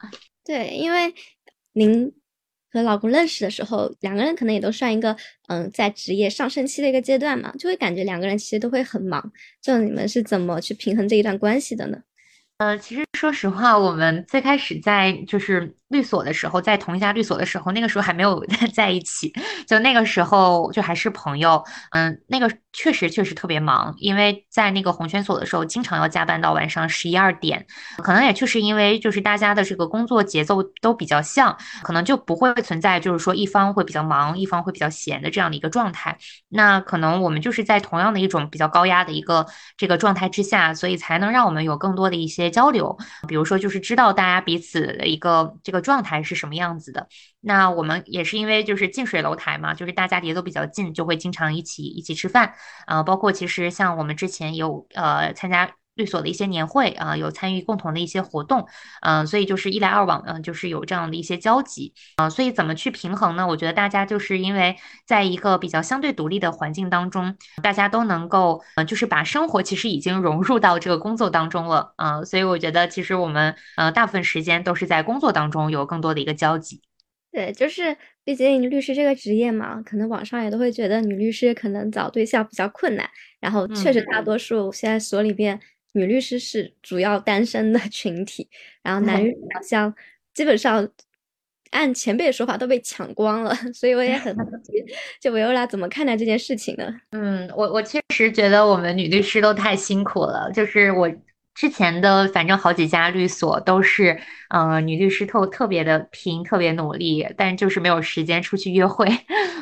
对，因为您和老公认识的时候，两个人可能也都算一个嗯，在职业上升期的一个阶段嘛，就会感觉两个人其实都会很忙。就你们是怎么去平衡这一段关系的呢？呃，其实说实话，我们最开始在就是律所的时候，在同一家律所的时候，那个时候还没有 在一起，就那个时候就还是朋友。嗯，那个确实确实特别忙，因为在那个红圈所的时候，经常要加班到晚上十一二点。可能也确实因为就是大家的这个工作节奏都比较像，可能就不会存在就是说一方会比较忙，一方会比较闲的这样的一个状态。那可能我们就是在同样的一种比较高压的一个这个状态之下，所以才能让我们有更多的一些。交流，比如说就是知道大家彼此的一个这个状态是什么样子的。那我们也是因为就是近水楼台嘛，就是大家离都比较近，就会经常一起一起吃饭。呃，包括其实像我们之前有呃参加。律所的一些年会啊，有参与共同的一些活动，嗯，所以就是一来二往，嗯，就是有这样的一些交集啊，所以怎么去平衡呢？我觉得大家就是因为在一个比较相对独立的环境当中，大家都能够，嗯，就是把生活其实已经融入到这个工作当中了，嗯，所以我觉得其实我们，呃，大部分时间都是在工作当中有更多的一个交集。对，就是毕竟律师这个职业嘛，可能网上也都会觉得女律师可能找对象比较困难，然后确实大多数现在所里边。女律师是主要单身的 群体，然后男 律师好像基本上按前辈的说法都被抢光了，所以我也很好奇，就维欧拉怎么看待这件事情呢？嗯，我我确实觉得我们女律师都太辛苦了，就是我之前的反正好几家律所都是，呃，女律师特特别的拼，特别努力，但就是没有时间出去约会。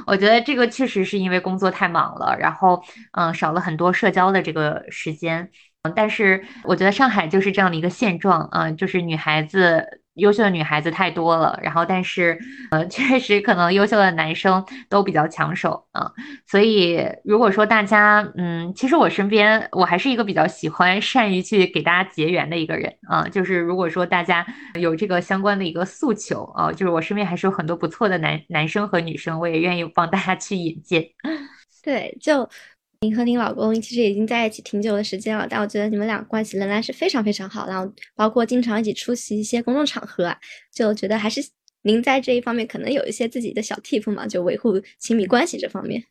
我觉得这个确实是因为工作太忙了，然后嗯，少了很多社交的这个时间。但是我觉得上海就是这样的一个现状，嗯，就是女孩子。优秀的女孩子太多了，然后但是，呃，确实可能优秀的男生都比较抢手啊，所以如果说大家，嗯，其实我身边我还是一个比较喜欢善于去给大家结缘的一个人啊，就是如果说大家有这个相关的一个诉求啊，就是我身边还是有很多不错的男男生和女生，我也愿意帮大家去引荐。对，就。您和您老公其实已经在一起挺久的时间了，但我觉得你们俩关系仍然是非常非常好，然后包括经常一起出席一些公众场合，就觉得还是您在这一方面可能有一些自己的小 tip 嘛，就维护亲密关系这方面。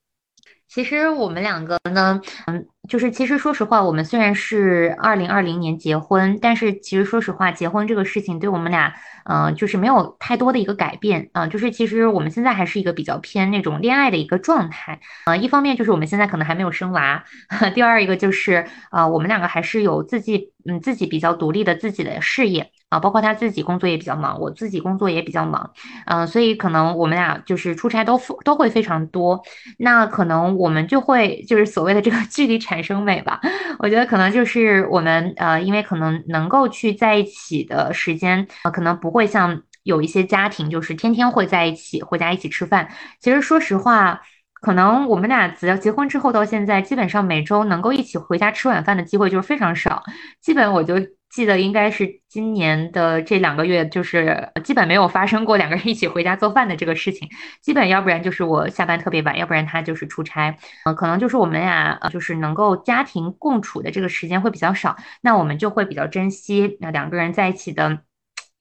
其实我们两个呢，嗯，就是其实说实话，我们虽然是二零二零年结婚，但是其实说实话，结婚这个事情对我们俩，嗯，就是没有太多的一个改变啊。就是其实我们现在还是一个比较偏那种恋爱的一个状态啊。一方面就是我们现在可能还没有生娃，第二一个就是啊，我们两个还是有自己嗯自己比较独立的自己的事业。啊，包括他自己工作也比较忙，我自己工作也比较忙，嗯，所以可能我们俩就是出差都都会非常多，那可能我们就会就是所谓的这个 距离产生美吧。我觉得可能就是我们呃，因为可能能够去在一起的时间，呃，可能不会像有一些家庭就是天天会在一起回家一起吃饭。其实说实话，可能我们俩只要结婚之后到现在，基本上每周能够一起回家吃晚饭的机会就是非常少，基本我就。记得应该是今年的这两个月，就是基本没有发生过两个人一起回家做饭的这个事情。基本要不然就是我下班特别晚，要不然他就是出差。嗯，可能就是我们俩就是能够家庭共处的这个时间会比较少，那我们就会比较珍惜那两个人在一起的。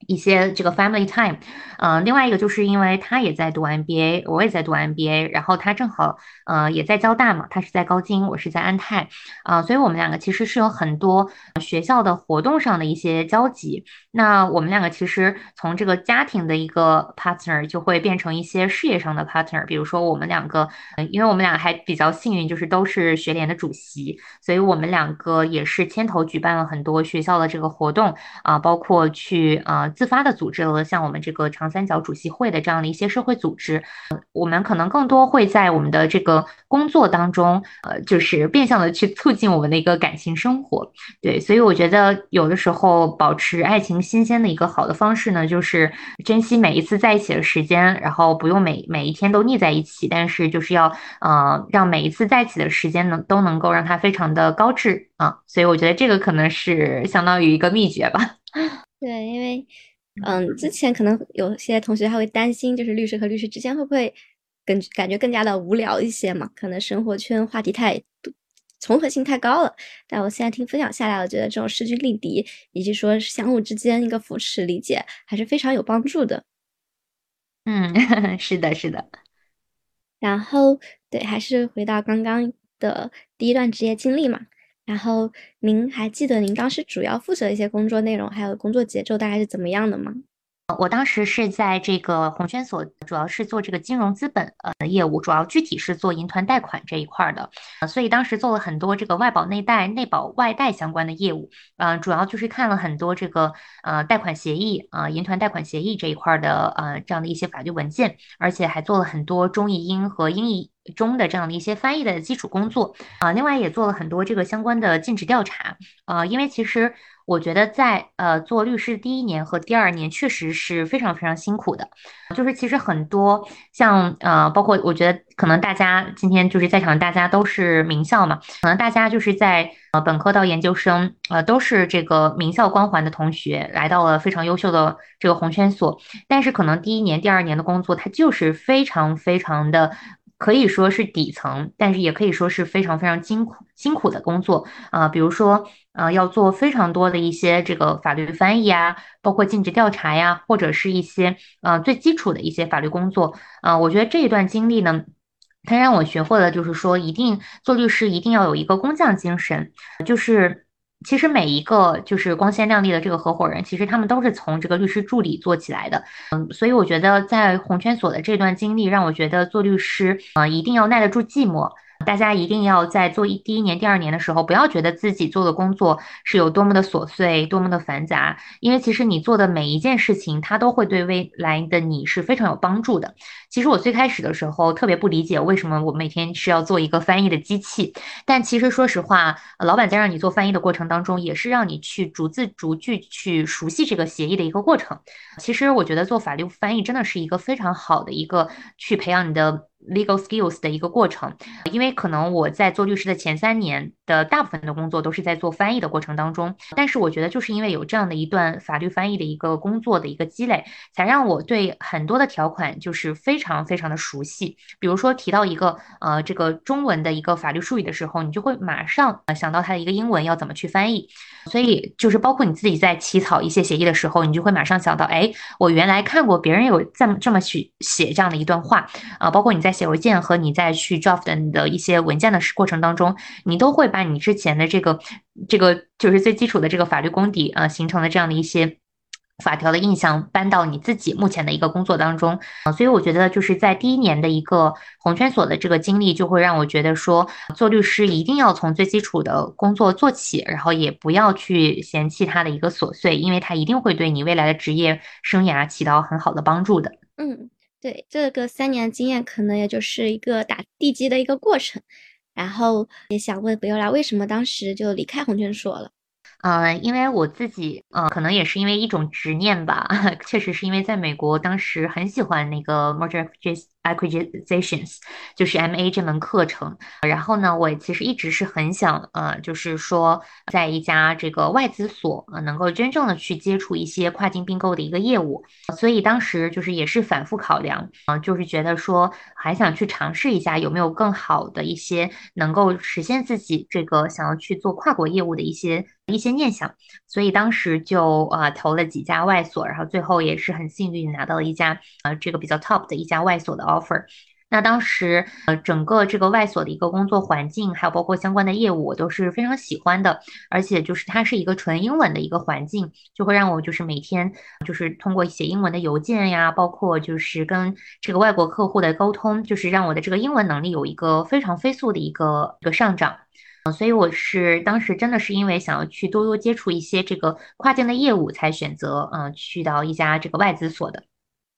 一些这个 family time，嗯，另外一个就是因为他也在读 MBA，我也在读 MBA，然后他正好呃也在交大嘛，他是在高金，我是在安泰，啊，所以我们两个其实是有很多学校的活动上的一些交集。那我们两个其实从这个家庭的一个 partner 就会变成一些事业上的 partner，比如说我们两个，因为我们俩还比较幸运，就是都是学联的主席，所以我们两个也是牵头举办了很多学校的这个活动啊，包括去呃。自发的组织了像我们这个长三角主席会的这样的一些社会组织，我们可能更多会在我们的这个工作当中，呃，就是变相的去促进我们的一个感情生活。对，所以我觉得有的时候保持爱情新鲜的一个好的方式呢，就是珍惜每一次在一起的时间，然后不用每每一天都腻在一起，但是就是要呃让每一次在一起的时间能都能够让它非常的高质啊。所以我觉得这个可能是相当于一个秘诀吧。对，因为，嗯，之前可能有些同学还会担心，就是律师和律师之间会不会更感觉更加的无聊一些嘛？可能生活圈话题太重合性太高了。但我现在听分享下来，我觉得这种势均力敌，以及说相互之间一个扶持理解，还是非常有帮助的。嗯，是的，是的。然后，对，还是回到刚刚的第一段职业经历嘛。然后您还记得您当时主要负责一些工作内容，还有工作节奏大概是怎么样的吗？我当时是在这个红圈所，主要是做这个金融资本呃的业务，主要具体是做银团贷款这一块的，所以当时做了很多这个外保内贷、内保外贷相关的业务，嗯，主要就是看了很多这个呃贷款协议啊、银团贷款协议这一块的呃这样的一些法律文件，而且还做了很多中译英和英译中的这样的一些翻译的基础工作啊，另外也做了很多这个相关的尽职调查啊，因为其实。我觉得在呃做律师第一年和第二年确实是非常非常辛苦的，就是其实很多像呃包括我觉得可能大家今天就是在场大家都是名校嘛，可能大家就是在呃本科到研究生呃都是这个名校光环的同学，来到了非常优秀的这个红圈所，但是可能第一年第二年的工作它就是非常非常的。可以说是底层，但是也可以说是非常非常辛苦辛苦的工作啊。比如说，呃，要做非常多的一些这个法律翻译啊，包括尽职调查呀，或者是一些呃最基础的一些法律工作啊。我觉得这一段经历呢，它让我学会了，就是说，一定做律师一定要有一个工匠精神，就是。其实每一个就是光鲜亮丽的这个合伙人，其实他们都是从这个律师助理做起来的。嗯，所以我觉得在红圈所的这段经历，让我觉得做律师啊，一定要耐得住寂寞大家一定要在做一第一年、第二年的时候，不要觉得自己做的工作是有多么的琐碎、多么的繁杂，因为其实你做的每一件事情，它都会对未来的你是非常有帮助的。其实我最开始的时候特别不理解为什么我每天是要做一个翻译的机器，但其实说实话，老板在让你做翻译的过程当中，也是让你去逐字逐句去熟悉这个协议的一个过程。其实我觉得做法律翻译真的是一个非常好的一个去培养你的。legal skills 的一个过程，因为可能我在做律师的前三年的大部分的工作都是在做翻译的过程当中，但是我觉得就是因为有这样的一段法律翻译的一个工作的一个积累，才让我对很多的条款就是非非常非常的熟悉。比如说提到一个呃这个中文的一个法律术语的时候，你就会马上想到它的一个英文要怎么去翻译。所以就是包括你自己在起草一些协议的时候，你就会马上想到，哎，我原来看过别人有这么这么去写这样的一段话啊，包括你在写邮件和你在去 draft 你的一些文件的过程当中，你都会把你之前的这个这个就是最基础的这个法律功底啊形成的这样的一些。法条的印象搬到你自己目前的一个工作当中，所以我觉得就是在第一年的一个红圈所的这个经历，就会让我觉得说，做律师一定要从最基础的工作做起，然后也不要去嫌弃它的一个琐碎，因为它一定会对你未来的职业生涯起到很好的帮助的。嗯，对，这个三年经验可能也就是一个打地基的一个过程。然后也想问不要拉，为什么当时就离开红圈所了？嗯，因为我自己，呃，可能也是因为一种执念吧，确实是因为在美国当时很喜欢那个 merger acquisitions，就是 M A 这门课程。然后呢，我其实一直是很想，呃，就是说在一家这个外资所，呃，能够真正的去接触一些跨境并购的一个业务。所以当时就是也是反复考量，嗯，就是觉得说还想去尝试一下有没有更好的一些能够实现自己这个想要去做跨国业务的一些。一些念想，所以当时就呃投了几家外所，然后最后也是很幸运拿到了一家呃这个比较 top 的一家外所的 offer。那当时呃整个这个外所的一个工作环境，还有包括相关的业务，我都是非常喜欢的。而且就是它是一个纯英文的一个环境，就会让我就是每天就是通过写英文的邮件呀，包括就是跟这个外国客户的沟通，就是让我的这个英文能力有一个非常飞速的一个一个上涨。所以我是当时真的是因为想要去多多接触一些这个跨境的业务，才选择嗯去到一家这个外资所的。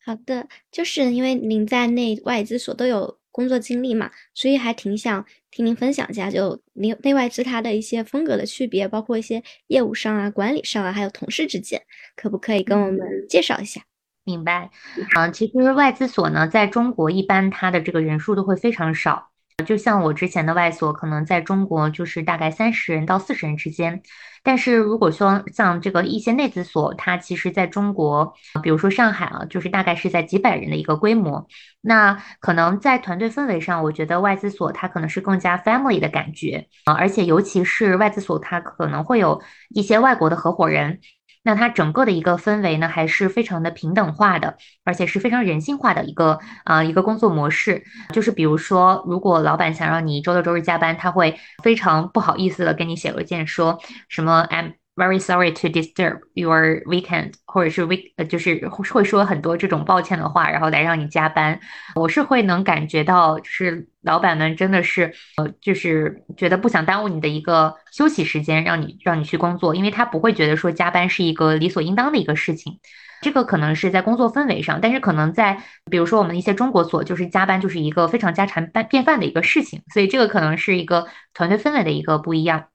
好的，就是因为您在内外资所都有工作经历嘛，所以还挺想听您分享一下，就内内外资它的一些风格的区别，包括一些业务上啊、管理上啊，还有同事之间，可不可以跟我们介绍一下？明白。嗯，其实外资所呢，在中国一般它的这个人数都会非常少。就像我之前的外所，可能在中国就是大概三十人到四十人之间。但是如果说像这个一些内资所，它其实在中国，比如说上海啊，就是大概是在几百人的一个规模。那可能在团队氛围上，我觉得外资所它可能是更加 family 的感觉啊，而且尤其是外资所，它可能会有一些外国的合伙人。那它整个的一个氛围呢，还是非常的平等化的，而且是非常人性化的一个啊一个工作模式。就是比如说，如果老板想让你周六周日加班，他会非常不好意思的给你写邮件说什么 M。Very sorry to disturb your weekend，或者是 week，呃，就是会说很多这种抱歉的话，然后来让你加班。我是会能感觉到，就是老板们真的是，呃，就是觉得不想耽误你的一个休息时间，让你让你去工作，因为他不会觉得说加班是一个理所应当的一个事情。这个可能是在工作氛围上，但是可能在，比如说我们一些中国所，就是加班就是一个非常家常便便饭的一个事情，所以这个可能是一个团队氛围的一个不一样。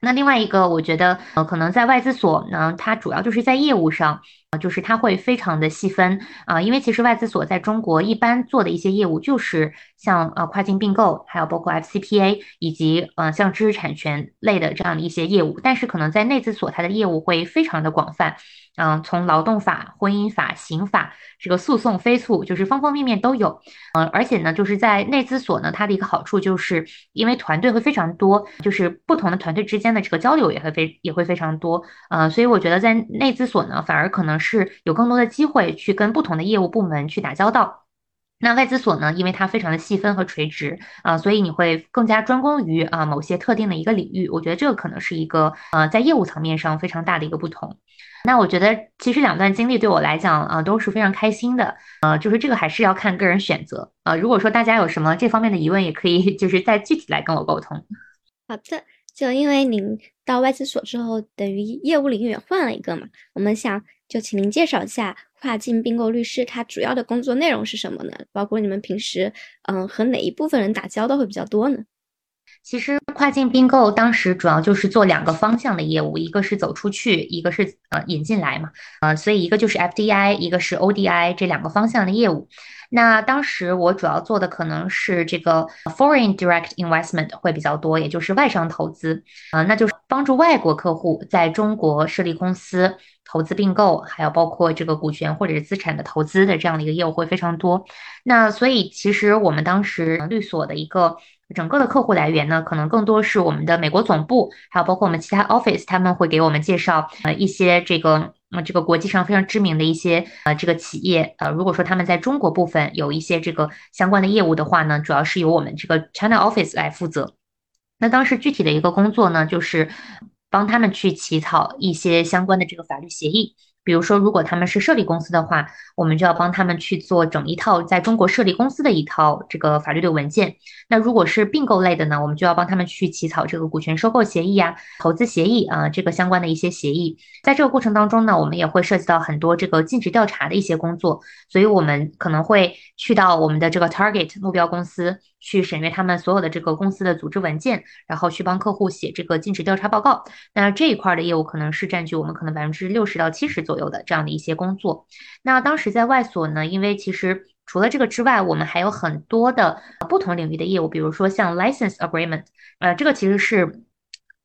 那另外一个，我觉得，呃，可能在外资所呢，它主要就是在业务上，就是它会非常的细分啊，因为其实外资所在中国一般做的一些业务，就是像呃跨境并购，还有包括 FCPA 以及呃像知识产权类的这样的一些业务，但是可能在内资所，它的业务会非常的广泛。嗯，从劳动法、婚姻法、刑法，这个诉讼、非诉，就是方方面面都有。嗯，而且呢，就是在内资所呢，它的一个好处就是，因为团队会非常多，就是不同的团队之间的这个交流也会非也会非常多。嗯，所以我觉得在内资所呢，反而可能是有更多的机会去跟不同的业务部门去打交道。那外资所呢，因为它非常的细分和垂直啊，所以你会更加专攻于啊某些特定的一个领域。我觉得这个可能是一个呃在业务层面上非常大的一个不同。那我觉得其实两段经历对我来讲啊都是非常开心的。呃，就是这个还是要看个人选择啊。如果说大家有什么这方面的疑问，也可以就是再具体来跟我沟通。好的，就因为您到外资所之后，等于业务领域也换了一个嘛，我们想就请您介绍一下。跨境并购律师，他主要的工作内容是什么呢？包括你们平时，嗯，和哪一部分人打交道会比较多呢？其实跨境并购当时主要就是做两个方向的业务，一个是走出去，一个是呃引进来嘛，呃，所以一个就是 FDI，一个是 ODI 这两个方向的业务。那当时我主要做的可能是这个 foreign direct investment 会比较多，也就是外商投资，啊，那就是帮助外国客户在中国设立公司。投资并购，还有包括这个股权或者是资产的投资的这样的一个业务会非常多。那所以其实我们当时律所的一个整个的客户来源呢，可能更多是我们的美国总部，还有包括我们其他 office，他们会给我们介绍呃一些这个呃这个国际上非常知名的一些呃这个企业。呃，如果说他们在中国部分有一些这个相关的业务的话呢，主要是由我们这个 China office 来负责。那当时具体的一个工作呢，就是。帮他们去起草一些相关的这个法律协议。比如说，如果他们是设立公司的话，我们就要帮他们去做整一套在中国设立公司的一套这个法律的文件。那如果是并购类的呢，我们就要帮他们去起草这个股权收购协议啊、投资协议啊这个相关的一些协议。在这个过程当中呢，我们也会涉及到很多这个尽职调查的一些工作，所以我们可能会去到我们的这个 target 目标公司去审阅他们所有的这个公司的组织文件，然后去帮客户写这个尽职调查报告。那这一块的业务可能是占据我们可能百分之六十到七十左右的这样的一些工作。那当时在外所呢，因为其实除了这个之外，我们还有很多的不同领域的业务，比如说像 license agreement，呃，这个其实是。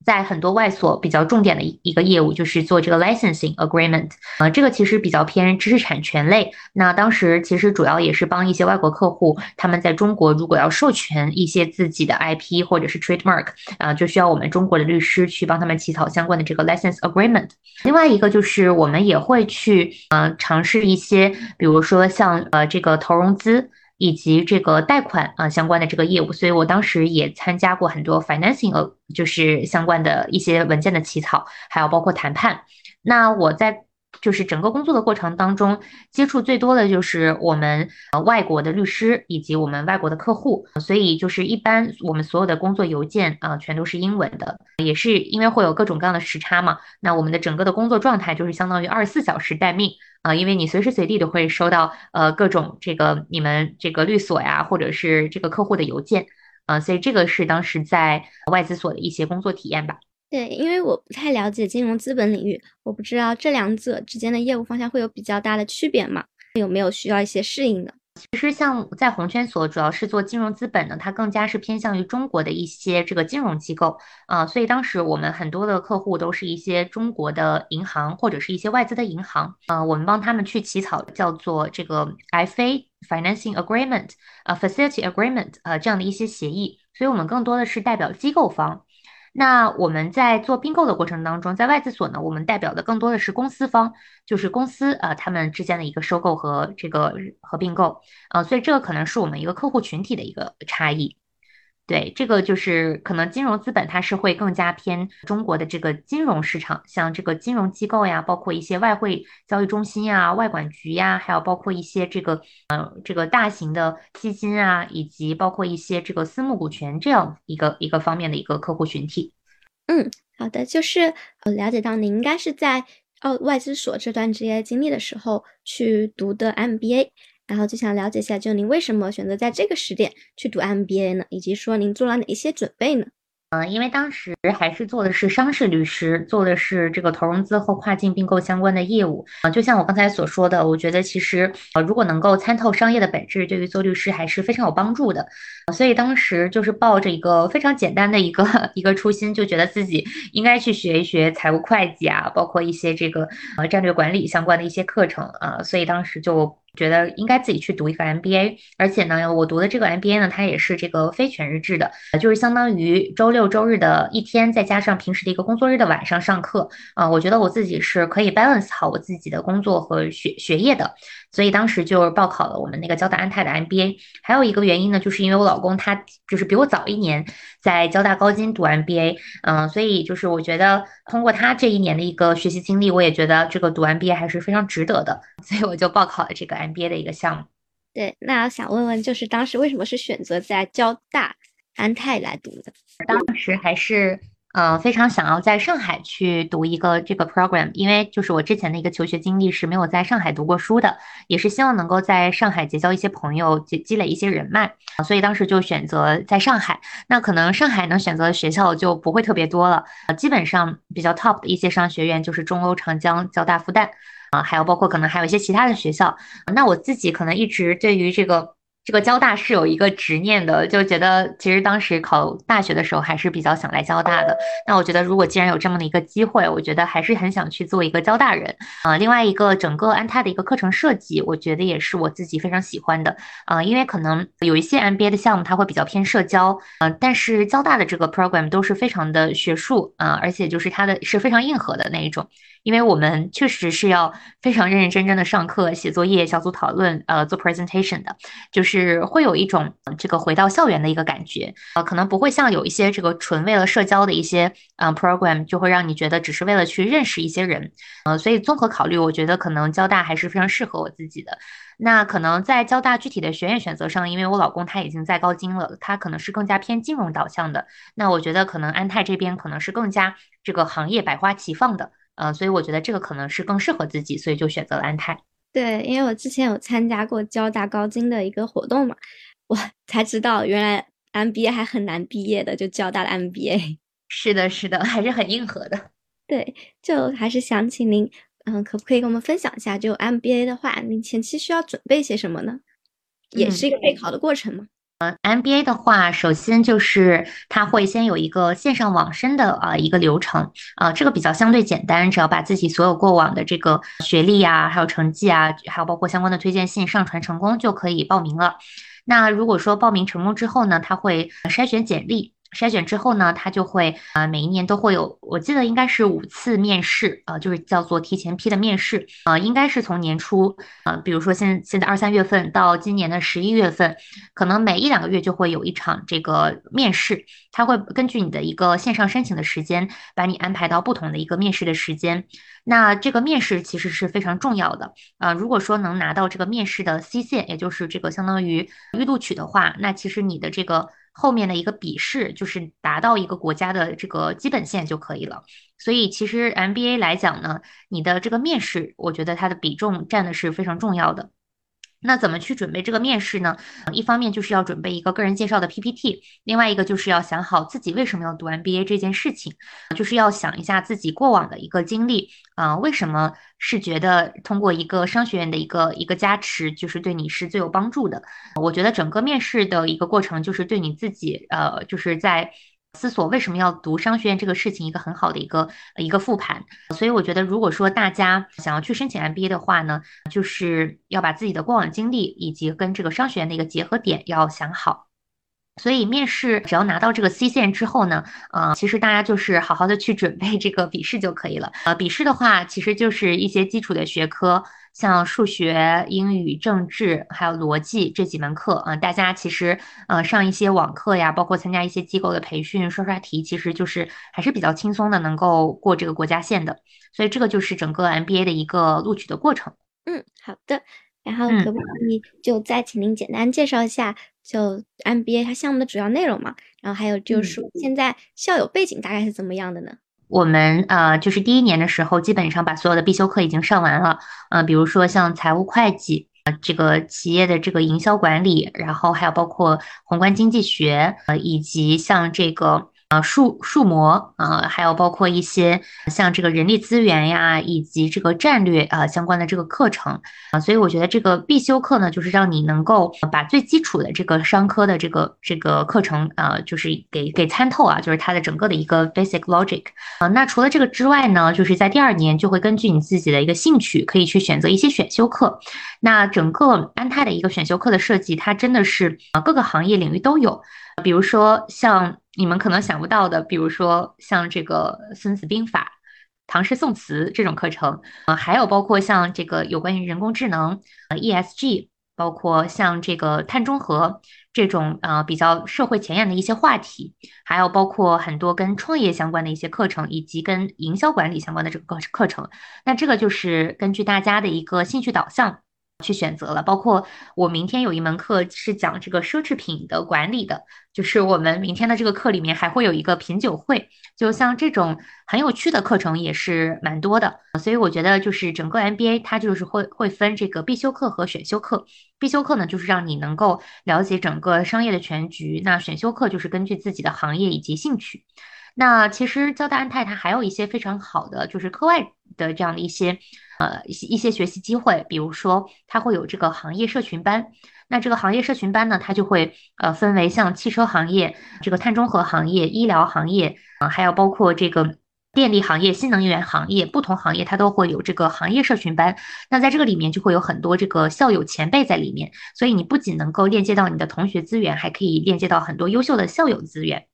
在很多外所比较重点的一一个业务就是做这个 licensing agreement，呃，这个其实比较偏知识产权类。那当时其实主要也是帮一些外国客户，他们在中国如果要授权一些自己的 IP 或者是 trademark，啊，就需要我们中国的律师去帮他们起草相关的这个 license agreement。另外一个就是我们也会去，呃，尝试一些，比如说像呃这个投融资。以及这个贷款啊相关的这个业务，所以我当时也参加过很多 financing 呃，就是相关的一些文件的起草，还有包括谈判。那我在就是整个工作的过程当中，接触最多的就是我们呃外国的律师以及我们外国的客户，所以就是一般我们所有的工作邮件啊全都是英文的，也是因为会有各种各样的时差嘛，那我们的整个的工作状态就是相当于二十四小时待命。啊，因为你随时随地都会收到呃各种这个你们这个律所呀，或者是这个客户的邮件，啊，所以这个是当时在外资所的一些工作体验吧。对，因为我不太了解金融资本领域，我不知道这两者之间的业务方向会有比较大的区别吗？有没有需要一些适应的？其实像在红圈所，主要是做金融资本的，它更加是偏向于中国的一些这个金融机构啊，所以当时我们很多的客户都是一些中国的银行或者是一些外资的银行啊，我们帮他们去起草叫做这个 FA Financing Agreement 啊 Facility Agreement 啊这样的一些协议，所以我们更多的是代表机构方。那我们在做并购的过程当中，在外资所呢，我们代表的更多的是公司方，就是公司呃他们之间的一个收购和这个和并购，呃，所以这个可能是我们一个客户群体的一个差异。对，这个就是可能金融资本它是会更加偏中国的这个金融市场，像这个金融机构呀，包括一些外汇交易中心呀、外管局呀，还有包括一些这个呃这个大型的基金啊，以及包括一些这个私募股权这样一个一个方面的一个客户群体。嗯，好的，就是呃了解到你应该是在哦外资所这段职业经历的时候去读的 MBA。然后就想了解一下，就您为什么选择在这个时点去读 MBA 呢？以及说您做了哪一些准备呢？嗯，因为当时还是做的是商事律师，做的是这个投融资和跨境并购相关的业务啊。就像我刚才所说的，我觉得其实呃，如果能够参透商业的本质，对于做律师还是非常有帮助的。所以当时就是抱着一个非常简单的一个 一个初心，就觉得自己应该去学一学财务会计啊，包括一些这个呃战略管理相关的一些课程啊。所以当时就觉得应该自己去读一个 MBA，而且呢，我读的这个 MBA 呢，它也是这个非全日制的，就是相当于周六周日的一天，再加上平时的一个工作日的晚上上课啊。我觉得我自己是可以 balance 好我自己的工作和学学业的，所以当时就报考了我们那个交大安泰的 MBA。还有一个原因呢，就是因为我老公他就是比我早一年在交大高金读 MBA，嗯，所以就是我觉得通过他这一年的一个学习经历，我也觉得这个读 MBA 还是非常值得的，所以我就报考了这个。MBA 的一个项目，对，那想问问，就是当时为什么是选择在交大安泰来读的？当时还是呃非常想要在上海去读一个这个 program，因为就是我之前的一个求学经历是没有在上海读过书的，也是希望能够在上海结交一些朋友，积积累一些人脉，所以当时就选择在上海。那可能上海能选择的学校就不会特别多了，基本上比较 top 的一些商学院就是中欧、长江、交大、复旦。啊，还有包括可能还有一些其他的学校，那我自己可能一直对于这个这个交大是有一个执念的，就觉得其实当时考大学的时候还是比较想来交大的。那我觉得如果既然有这么的一个机会，我觉得还是很想去做一个交大人啊。另外一个整个安泰的一个课程设计，我觉得也是我自己非常喜欢的啊，因为可能有一些 MBA 的项目它会比较偏社交啊，但是交大的这个 program 都是非常的学术啊，而且就是它的是非常硬核的那一种。因为我们确实是要非常认认真真的上课、写作业、小组讨论，呃，做 presentation 的，就是会有一种这个回到校园的一个感觉，呃，可能不会像有一些这个纯为了社交的一些嗯 program，就会让你觉得只是为了去认识一些人，呃，所以综合考虑，我觉得可能交大还是非常适合我自己的。那可能在交大具体的学院选择上，因为我老公他已经在高金了，他可能是更加偏金融导向的，那我觉得可能安泰这边可能是更加这个行业百花齐放的。呃，所以我觉得这个可能是更适合自己，所以就选择了安泰。对，因为我之前有参加过交大高精的一个活动嘛，我 才知道原来 MBA 还很难毕业的，就交大的 MBA。是的，是的，还是很硬核的。对，就还是想请您，嗯，可不可以跟我们分享一下，就 MBA 的话，您前期需要准备些什么呢？也是一个备考的过程吗？呃，MBA 的话，首先就是它会先有一个线上网申的呃一个流程，啊，这个比较相对简单，只要把自己所有过往的这个学历啊，还有成绩啊，还有包括相关的推荐信上传成功就可以报名了。那如果说报名成功之后呢，他会筛选简历。筛选之后呢，他就会啊，每一年都会有，我记得应该是五次面试呃，就是叫做提前批的面试呃，应该是从年初呃，比如说现现在二三月份到今年的十一月份，可能每一两个月就会有一场这个面试，他会根据你的一个线上申请的时间，把你安排到不同的一个面试的时间。那这个面试其实是非常重要的呃，如果说能拿到这个面试的 C 线，也就是这个相当于预录取的话，那其实你的这个。后面的一个笔试就是达到一个国家的这个基本线就可以了，所以其实 MBA 来讲呢，你的这个面试，我觉得它的比重占的是非常重要的。那怎么去准备这个面试呢？一方面就是要准备一个个人介绍的 PPT，另外一个就是要想好自己为什么要读 MBA 这件事情，就是要想一下自己过往的一个经历，啊，为什么是觉得通过一个商学院的一个一个加持，就是对你是最有帮助的？我觉得整个面试的一个过程，就是对你自己，呃，就是在。思索为什么要读商学院这个事情，一个很好的一个一个复盘。所以我觉得，如果说大家想要去申请 MBA 的话呢，就是要把自己的过往经历以及跟这个商学院的一个结合点要想好。所以面试只要拿到这个 C 线之后呢，呃，其实大家就是好好的去准备这个笔试就可以了。呃，笔试的话，其实就是一些基础的学科。像数学、英语、政治还有逻辑这几门课，啊，大家其实呃上一些网课呀，包括参加一些机构的培训，刷刷题，其实就是还是比较轻松的，能够过这个国家线的。所以这个就是整个 MBA 的一个录取的过程。嗯，好的。然后可不可以就再请您简单介绍一下就 MBA 它项目的主要内容嘛？然后还有就是说现在校友背景大概是怎么样的呢？我们呃，就是第一年的时候，基本上把所有的必修课已经上完了。呃，比如说像财务会计，呃，这个企业的这个营销管理，然后还有包括宏观经济学，呃，以及像这个啊数数模啊，还有包括一些像这个人力资源呀，以及这个战略啊相关的这个课程啊，所以我觉得这个必修课呢，就是让你能够把最基础的这个商科的这个这个课程啊，就是给给参透啊，就是它的整个的一个 basic logic 啊。那除了这个之外呢，就是在第二年就会根据你自己的一个兴趣，可以去选择一些选修课。那整个安泰的一个选修课的设计，它真的是啊各个行业领域都有，比如说像你们可能想不到的，比如说像这个《孙子兵法》、唐诗宋词这种课程啊，还有包括像这个有关于人工智能、呃 ESG，包括像这个碳中和这种啊比较社会前沿的一些话题，还有包括很多跟创业相关的一些课程，以及跟营销管理相关的这个课课程。那这个就是根据大家的一个兴趣导向。去选择了，包括我明天有一门课是讲这个奢侈品的管理的，就是我们明天的这个课里面还会有一个品酒会，就像这种很有趣的课程也是蛮多的，所以我觉得就是整个 MBA 它就是会会分这个必修课和选修课，必修课呢就是让你能够了解整个商业的全局，那选修课就是根据自己的行业以及兴趣。那其实交大安泰它还有一些非常好的就是课外的这样的一些。呃，一些一些学习机会，比如说它会有这个行业社群班，那这个行业社群班呢，它就会呃分为像汽车行业、这个碳中和行业、医疗行业啊，还有包括这个电力行业、新能源行业，不同行业它都会有这个行业社群班。那在这个里面就会有很多这个校友前辈在里面，所以你不仅能够链接到你的同学资源，还可以链接到很多优秀的校友资源。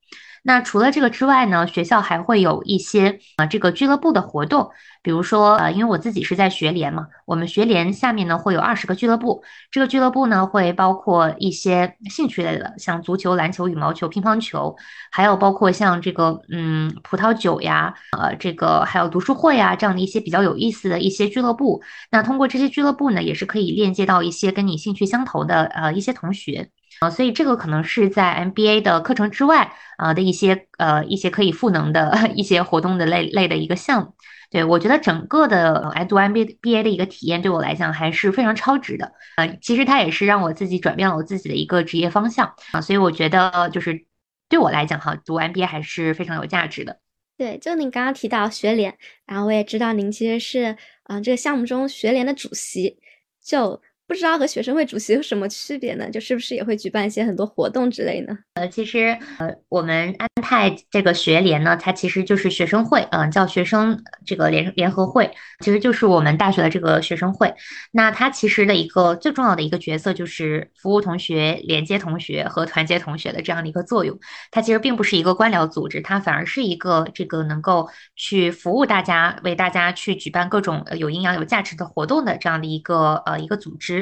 那除了这个之外呢，学校还会有一些啊这个俱乐部的活动，比如说呃，因为我自己是在学联嘛，我们学联下面呢会有二十个俱乐部，这个俱乐部呢会包括一些兴趣类的，像足球、篮球、羽毛球、乒乓球，还有包括像这个嗯葡萄酒呀，呃这个还有读书会呀这样的一些比较有意思的一些俱乐部。那通过这些俱乐部呢，也是可以链接到一些跟你兴趣相投的呃一些同学。啊，所以这个可能是在 MBA 的课程之外啊的一些呃一些可以赋能的 一些活动的类类的一个项目。对我觉得整个的哎读 MBA 的一个体验对我来讲还是非常超值的。呃，其实它也是让我自己转变了我自己的一个职业方向啊。所以我觉得就是对我来讲哈，读 MBA 还是非常有价值的。对，就您刚刚提到学联，然后我也知道您其实是啊这个项目中学联的主席，就。不知道和学生会主席有什么区别呢？就是不是也会举办一些很多活动之类呢？呃，其实呃，我们安泰这个学联呢，它其实就是学生会，嗯，叫学生这个联联合会，其实就是我们大学的这个学生会。那它其实的一个最重要的一个角色就是服务同学、连接同学和团结同学的这样的一个作用。它其实并不是一个官僚组织，它反而是一个这个能够去服务大家、为大家去举办各种有营养、有价值的活动的这样的一个呃一个组织。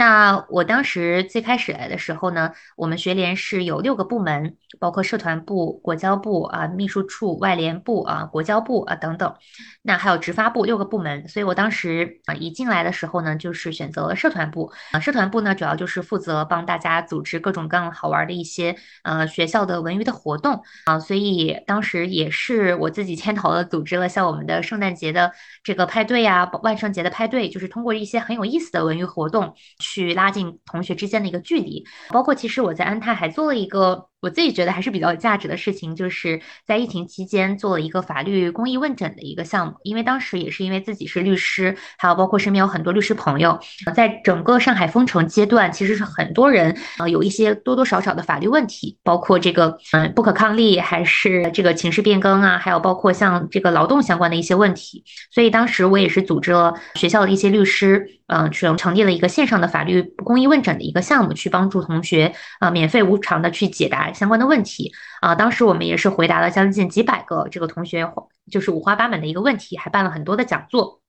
那我当时最开始来的时候呢，我们学联是有六个部门，包括社团部、国交部啊、秘书处、外联部啊、国交部啊等等，那还有执发部六个部门。所以我当时啊一进来的时候呢，就是选择了社团部啊。社团部呢，主要就是负责帮大家组织各种各样好玩的一些呃学校的文娱的活动啊。所以当时也是我自己牵头的，组织了像我们的圣诞节的这个派对呀、万圣节的派对，就是通过一些很有意思的文娱活动。去拉近同学之间的一个距离，包括其实我在安泰还做了一个。我自己觉得还是比较有价值的事情，就是在疫情期间做了一个法律公益问诊的一个项目。因为当时也是因为自己是律师，还有包括身边有很多律师朋友，在整个上海封城阶段，其实是很多人呃有一些多多少少的法律问题，包括这个嗯不可抗力，还是这个情势变更啊，还有包括像这个劳动相关的一些问题。所以当时我也是组织了学校的一些律师，嗯，去成立了一个线上的法律公益问诊的一个项目，去帮助同学啊免费无偿的去解答。相关的问题啊，当时我们也是回答了将近几百个这个同学，就是五花八门的一个问题，还办了很多的讲座。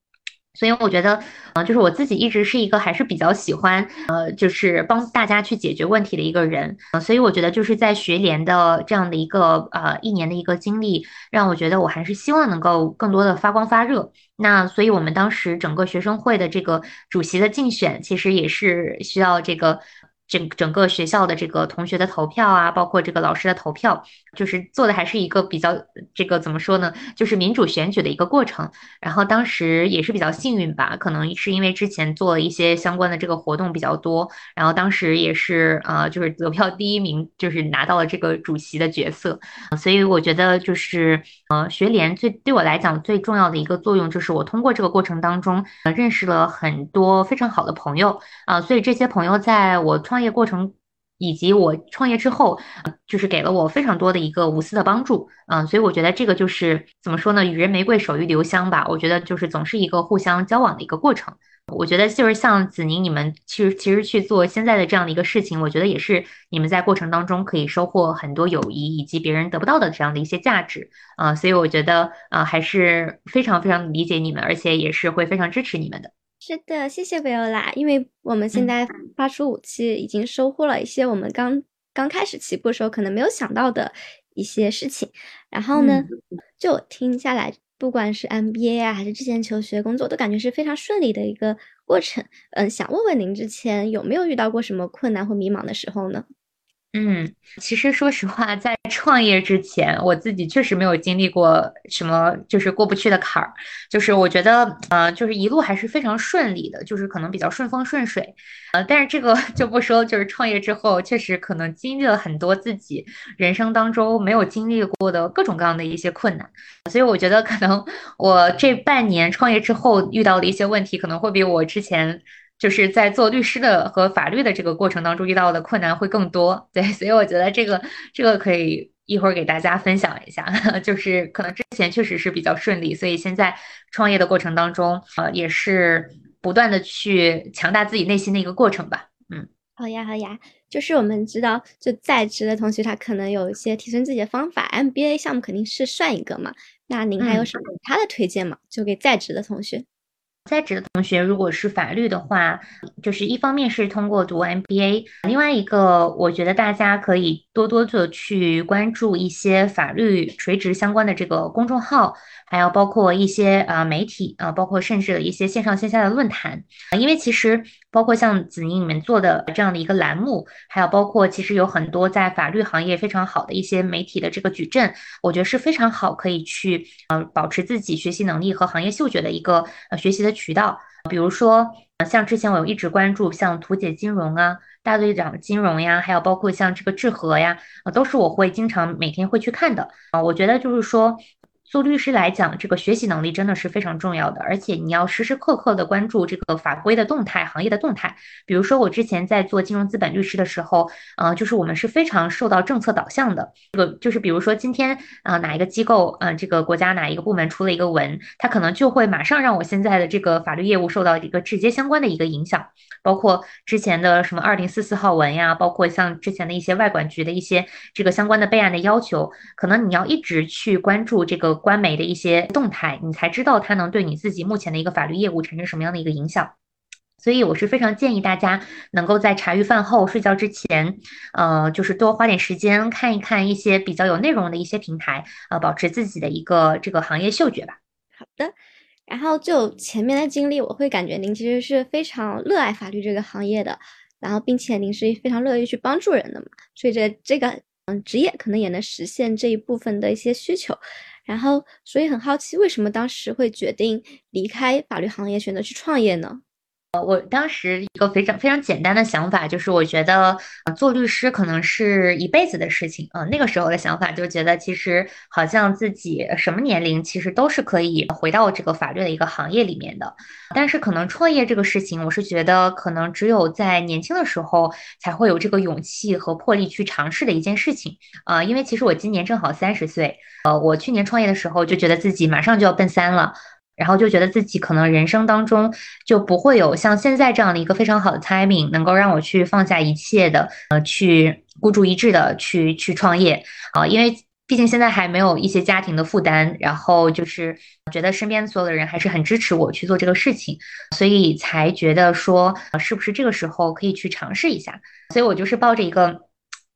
所以我觉得，呃，就是我自己一直是一个还是比较喜欢，呃，就是帮大家去解决问题的一个人。所以我觉得就是在学联的这样的一个呃一年的一个经历，让我觉得我还是希望能够更多的发光发热。那所以我们当时整个学生会的这个主席的竞选，其实也是需要这个。整整个学校的这个同学的投票啊，包括这个老师的投票，就是做的还是一个比较这个怎么说呢，就是民主选举的一个过程。然后当时也是比较幸运吧，可能是因为之前做了一些相关的这个活动比较多，然后当时也是呃就是得票第一名，就是拿到了这个主席的角色。所以我觉得就是呃学联最对我来讲最重要的一个作用，就是我通过这个过程当中认识了很多非常好的朋友啊，所以这些朋友在我创创业过程以及我创业之后，就是给了我非常多的一个无私的帮助，嗯，所以我觉得这个就是怎么说呢？予人玫瑰，手于留香吧。我觉得就是总是一个互相交往的一个过程。我觉得就是像子宁你们其实其实去做现在的这样的一个事情，我觉得也是你们在过程当中可以收获很多友谊以及别人得不到的这样的一些价值啊，所以我觉得啊还是非常非常理解你们，而且也是会非常支持你们的。是的，谢谢维欧拉，因为我们现在发出武器，已经收获了一些我们刚刚开始起步的时候可能没有想到的一些事情。然后呢，就听下来，不管是 MBA 啊，还是之前求学、工作，都感觉是非常顺利的一个过程。嗯，想问问您之前有没有遇到过什么困难或迷茫的时候呢？嗯，其实说实话，在创业之前，我自己确实没有经历过什么就是过不去的坎儿。就是我觉得，呃，就是一路还是非常顺利的，就是可能比较顺风顺水。呃，但是这个 就不说，就是创业之后，确实可能经历了很多自己人生当中没有经历过的各种各样的一些困难。所以我觉得，可能我这半年创业之后遇到的一些问题，可能会比我之前。就是在做律师的和法律的这个过程当中遇到的困难会更多，对，所以我觉得这个这个可以一会儿给大家分享一下，就是可能之前确实是比较顺利，所以现在创业的过程当中，呃，也是不断的去强大自己内心的一个过程吧。嗯，好呀好呀，就是我们知道，就在职的同学他可能有一些提升自己的方法，MBA 项目肯定是算一个嘛，那您还有什么其他的推荐吗？就给在职的同学。在职的同学，如果是法律的话，就是一方面是通过读 MBA，另外一个，我觉得大家可以多多的去关注一些法律垂直相关的这个公众号。还有包括一些呃媒体啊，包括甚至一些线上线下的论坛，因为其实包括像子宁你们做的这样的一个栏目，还有包括其实有很多在法律行业非常好的一些媒体的这个矩阵，我觉得是非常好可以去呃保持自己学习能力和行业嗅觉的一个呃学习的渠道。比如说像之前我有一直关注像图解金融啊、大队长金融呀，还有包括像这个智和呀，都是我会经常每天会去看的啊。我觉得就是说。做律师来讲，这个学习能力真的是非常重要的，而且你要时时刻刻的关注这个法规的动态、行业的动态。比如说，我之前在做金融资本律师的时候，呃，就是我们是非常受到政策导向的。这个就是，比如说今天啊，哪一个机构，嗯，这个国家哪一个部门出了一个文，它可能就会马上让我现在的这个法律业务受到一个直接相关的一个影响。包括之前的什么二零四四号文呀，包括像之前的一些外管局的一些这个相关的备案的要求，可能你要一直去关注这个。官媒的一些动态，你才知道它能对你自己目前的一个法律业务产生什么样的一个影响。所以我是非常建议大家能够在茶余饭后、睡觉之前，呃，就是多花点时间看一看一些比较有内容的一些平台，呃，保持自己的一个这个行业嗅觉吧。好的，然后就前面的经历，我会感觉您其实是非常热爱法律这个行业的，然后并且您是非常乐意去帮助人的嘛，所以这这个嗯职业可能也能实现这一部分的一些需求。然后，所以很好奇，为什么当时会决定离开法律行业，选择去创业呢？呃，我当时一个非常非常简单的想法，就是我觉得，做律师可能是一辈子的事情。呃，那个时候的想法就觉得，其实好像自己什么年龄，其实都是可以回到这个法律的一个行业里面的。但是可能创业这个事情，我是觉得可能只有在年轻的时候才会有这个勇气和魄力去尝试的一件事情。啊，因为其实我今年正好三十岁，呃，我去年创业的时候就觉得自己马上就要奔三了。然后就觉得自己可能人生当中就不会有像现在这样的一个非常好的 timing，能够让我去放下一切的，呃，去孤注一掷的去去创业啊，因为毕竟现在还没有一些家庭的负担，然后就是觉得身边所有的人还是很支持我去做这个事情，所以才觉得说，是不是这个时候可以去尝试一下？所以我就是抱着一个。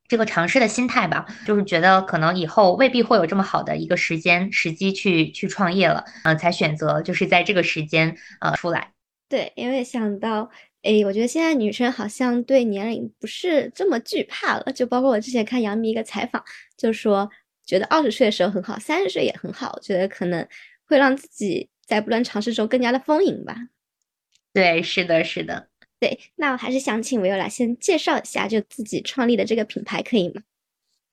这个尝试的心态吧，就是觉得可能以后未必会有这么好的一个时间时机去去创业了，呃，才选择就是在这个时间呃出来。对，因为想到哎，我觉得现在女生好像对年龄不是这么惧怕了，就包括我之前看杨幂一个采访，就说觉得二十岁的时候很好，三十岁也很好，我觉得可能会让自己在不断尝试中更加的丰盈吧。对，是的，是的。对，那我还是想请维欧来先介绍一下就自己创立的这个品牌，可以吗？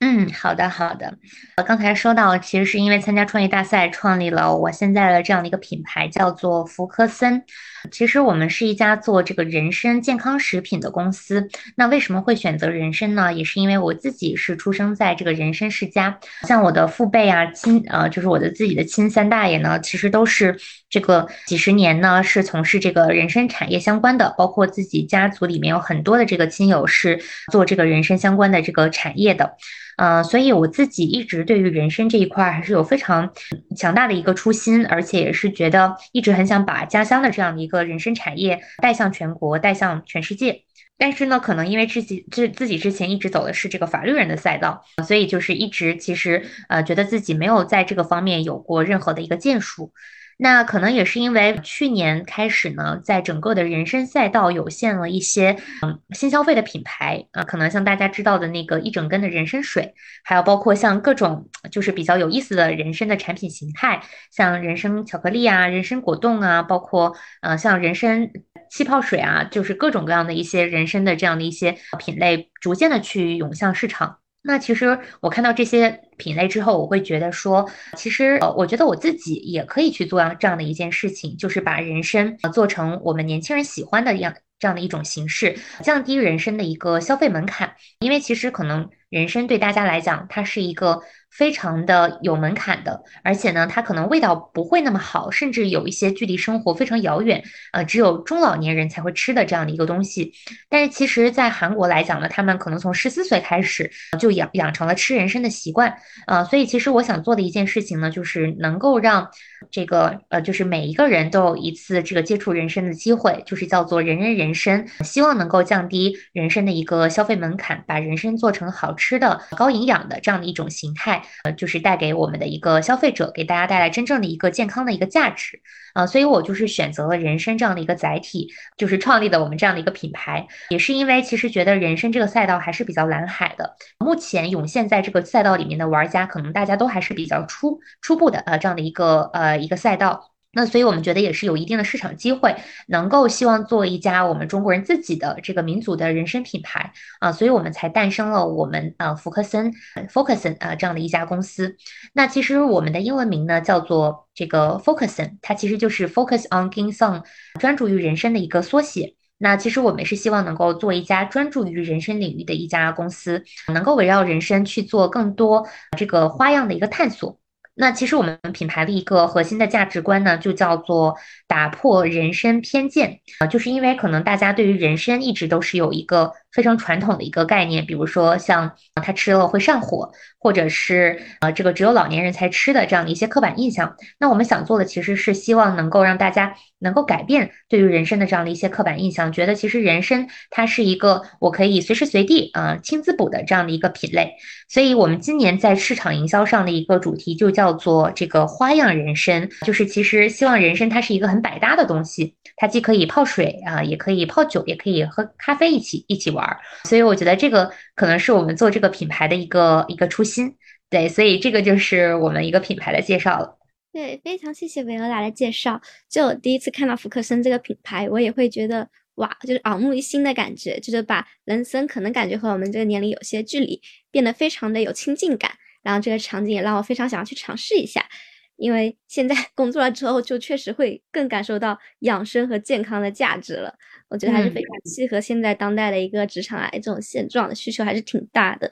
嗯，好的好的。我刚才说到，其实是因为参加创业大赛，创立了我现在的这样的一个品牌，叫做福科森。其实我们是一家做这个人参健康食品的公司。那为什么会选择人参呢？也是因为我自己是出生在这个人参世家，像我的父辈啊、亲呃，就是我的自己的亲三大爷呢，其实都是这个几十年呢是从事这个人参产业相关的，包括自己家族里面有很多的这个亲友是做这个人参相关的这个产业的。呃，所以我自己一直对于人参这一块还是有非常强大的一个初心，而且也是觉得一直很想把家乡的这样的一个人参产业带向全国，带向全世界。但是呢，可能因为自己自自己之前一直走的是这个法律人的赛道，所以就是一直其实呃觉得自己没有在这个方面有过任何的一个建树。那可能也是因为去年开始呢，在整个的人参赛道有现了一些嗯新消费的品牌啊，可能像大家知道的那个一整根的人参水，还有包括像各种就是比较有意思的人参的产品形态，像人参巧克力啊、人参果冻啊，包括呃像人参气泡水啊，就是各种各样的一些人参的这样的一些品类，逐渐的去涌向市场。那其实我看到这些品类之后，我会觉得说，其实呃，我觉得我自己也可以去做这样的一件事情，就是把人参做成我们年轻人喜欢的样这样的一种形式，降低人参的一个消费门槛，因为其实可能人参对大家来讲，它是一个。非常的有门槛的，而且呢，它可能味道不会那么好，甚至有一些距离生活非常遥远，呃，只有中老年人才会吃的这样的一个东西。但是其实，在韩国来讲呢，他们可能从十四岁开始就养养成了吃人参的习惯，呃，所以其实我想做的一件事情呢，就是能够让这个呃，就是每一个人都有一次这个接触人参的机会，就是叫做人人人参，希望能够降低人参的一个消费门槛，把人参做成好吃的、高营养的这样的一种形态。呃，就是带给我们的一个消费者，给大家带来真正的一个健康的一个价值啊，所以我就是选择了人参这样的一个载体，就是创立了我们这样的一个品牌，也是因为其实觉得人参这个赛道还是比较蓝海的，目前涌现在这个赛道里面的玩家，可能大家都还是比较初初步的呃这样的一个呃一个赛道。那所以，我们觉得也是有一定的市场机会，能够希望做一家我们中国人自己的这个民族的人参品牌啊，所以我们才诞生了我们呃福克森 Focuson 啊这样的一家公司。那其实我们的英文名呢叫做这个 Focuson，它其实就是 Focus on Ginseng，专注于人参的一个缩写。那其实我们是希望能够做一家专注于人参领域的一家公司，能够围绕人参去做更多这个花样的一个探索。那其实我们品牌的一个核心的价值观呢，就叫做打破人身偏见啊，就是因为可能大家对于人身一直都是有一个。非常传统的一个概念，比如说像他吃了会上火，或者是呃这个只有老年人才吃的这样的一些刻板印象。那我们想做的其实是希望能够让大家能够改变对于人参的这样的一些刻板印象，觉得其实人参它是一个我可以随时随地啊亲自补的这样的一个品类。所以我们今年在市场营销上的一个主题就叫做这个花样人参，就是其实希望人参它是一个很百搭的东西，它既可以泡水啊，也可以泡酒，也可以喝咖啡一起一起玩。所以我觉得这个可能是我们做这个品牌的一个一个初心，对，所以这个就是我们一个品牌的介绍了。对，非常谢谢维欧拉的介绍。就第一次看到福克森这个品牌，我也会觉得哇，就是耳目一新的感觉，就是把人参可能感觉和我们这个年龄有些距离，变得非常的有亲近感。然后这个场景也让我非常想要去尝试一下，因为现在工作了之后，就确实会更感受到养生和健康的价值了。我觉得还是非常契合现在当代的一个职场癌这种现状的需求还是挺大的，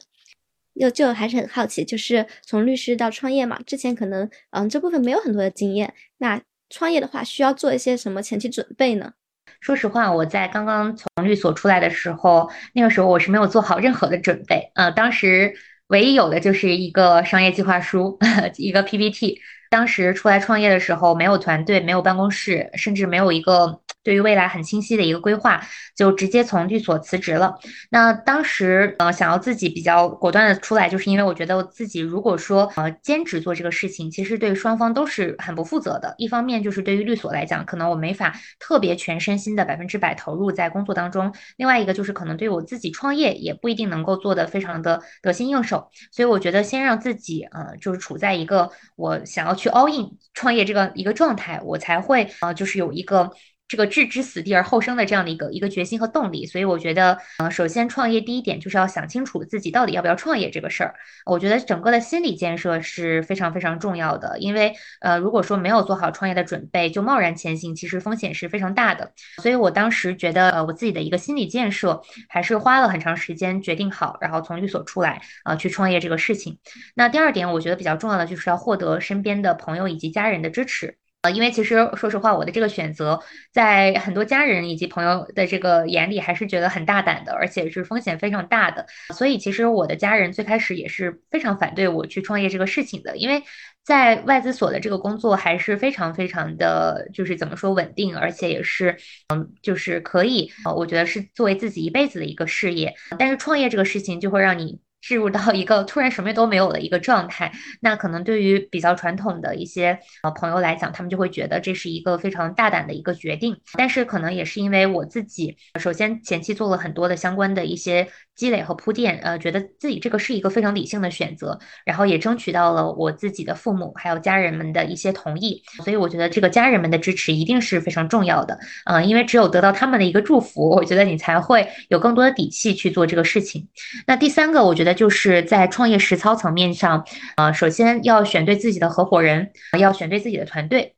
就就还是很好奇，就是从律师到创业嘛，之前可能嗯这部分没有很多的经验，那创业的话需要做一些什么前期准备呢？说实话，我在刚刚从律所出来的时候，那个时候我是没有做好任何的准备，呃，当时唯一有的就是一个商业计划书，一个 PPT。当时出来创业的时候，没有团队，没有办公室，甚至没有一个。对于未来很清晰的一个规划，就直接从律所辞职了。那当时呃想要自己比较果断的出来，就是因为我觉得我自己如果说呃兼职做这个事情，其实对双方都是很不负责的。一方面就是对于律所来讲，可能我没法特别全身心的百分之百投入在工作当中；另外一个就是可能对我自己创业也不一定能够做得非常的得心应手。所以我觉得先让自己呃就是处在一个我想要去 all in 创业这个一个状态，我才会呃就是有一个。这个置之死地而后生的这样的一个一个决心和动力，所以我觉得，呃，首先创业第一点就是要想清楚自己到底要不要创业这个事儿。我觉得整个的心理建设是非常非常重要的，因为，呃，如果说没有做好创业的准备就贸然前行，其实风险是非常大的。所以我当时觉得，呃，我自己的一个心理建设还是花了很长时间决定好，然后从律所出来，呃，去创业这个事情。那第二点，我觉得比较重要的就是要获得身边的朋友以及家人的支持。呃，因为其实说实话，我的这个选择在很多家人以及朋友的这个眼里还是觉得很大胆的，而且是风险非常大的。所以其实我的家人最开始也是非常反对我去创业这个事情的，因为在外资所的这个工作还是非常非常的，就是怎么说稳定，而且也是嗯，就是可以，我觉得是作为自己一辈子的一个事业。但是创业这个事情就会让你。置入到一个突然什么都没有的一个状态，那可能对于比较传统的一些呃朋友来讲，他们就会觉得这是一个非常大胆的一个决定。但是可能也是因为我自己，首先前期做了很多的相关的一些积累和铺垫，呃，觉得自己这个是一个非常理性的选择，然后也争取到了我自己的父母还有家人们的一些同意。所以我觉得这个家人们的支持一定是非常重要的，嗯，因为只有得到他们的一个祝福，我觉得你才会有更多的底气去做这个事情。那第三个，我觉得。就是在创业实操层面上，呃，首先要选对自己的合伙人，要选对自己的团队。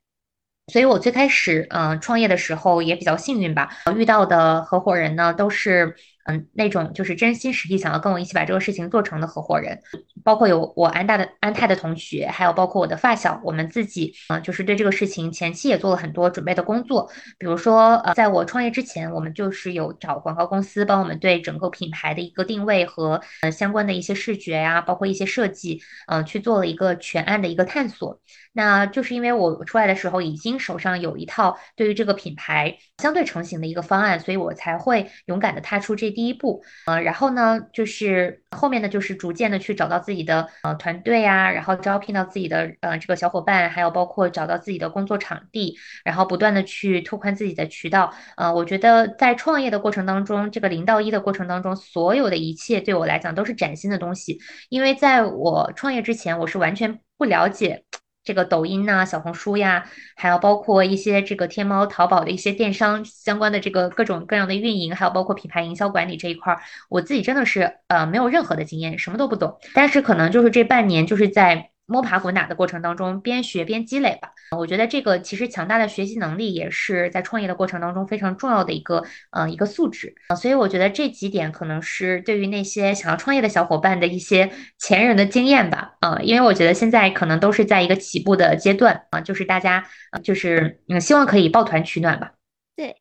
所以我最开始，嗯，创业的时候也比较幸运吧，遇到的合伙人呢都是。嗯，那种就是真心实意想要跟我一起把这个事情做成的合伙人，包括有我安大的安泰的同学，还有包括我的发小，我们自己，嗯，就是对这个事情前期也做了很多准备的工作。比如说，呃，在我创业之前，我们就是有找广告公司帮我们对整个品牌的一个定位和呃相关的一些视觉呀，包括一些设计，嗯，去做了一个全案的一个探索。那就是因为我出来的时候已经手上有一套对于这个品牌相对成型的一个方案，所以我才会勇敢的踏出这第一步。呃，然后呢，就是后面呢，就是逐渐的去找到自己的呃团队啊，然后招聘到自己的呃这个小伙伴，还有包括找到自己的工作场地，然后不断的去拓宽自己的渠道。呃，我觉得在创业的过程当中，这个零到一的过程当中，所有的一切对我来讲都是崭新的东西，因为在我创业之前，我是完全不了解。这个抖音呐、小红书呀，还有包括一些这个天猫、淘宝的一些电商相关的这个各种各样的运营，还有包括品牌营销管理这一块儿，我自己真的是呃没有任何的经验，什么都不懂。但是可能就是这半年就是在。摸爬滚打的过程当中，边学边积累吧。我觉得这个其实强大的学习能力也是在创业的过程当中非常重要的一个呃一个素质啊。所以我觉得这几点可能是对于那些想要创业的小伙伴的一些前人的经验吧啊。因为我觉得现在可能都是在一个起步的阶段啊，就是大家就是嗯希望可以抱团取暖吧。对，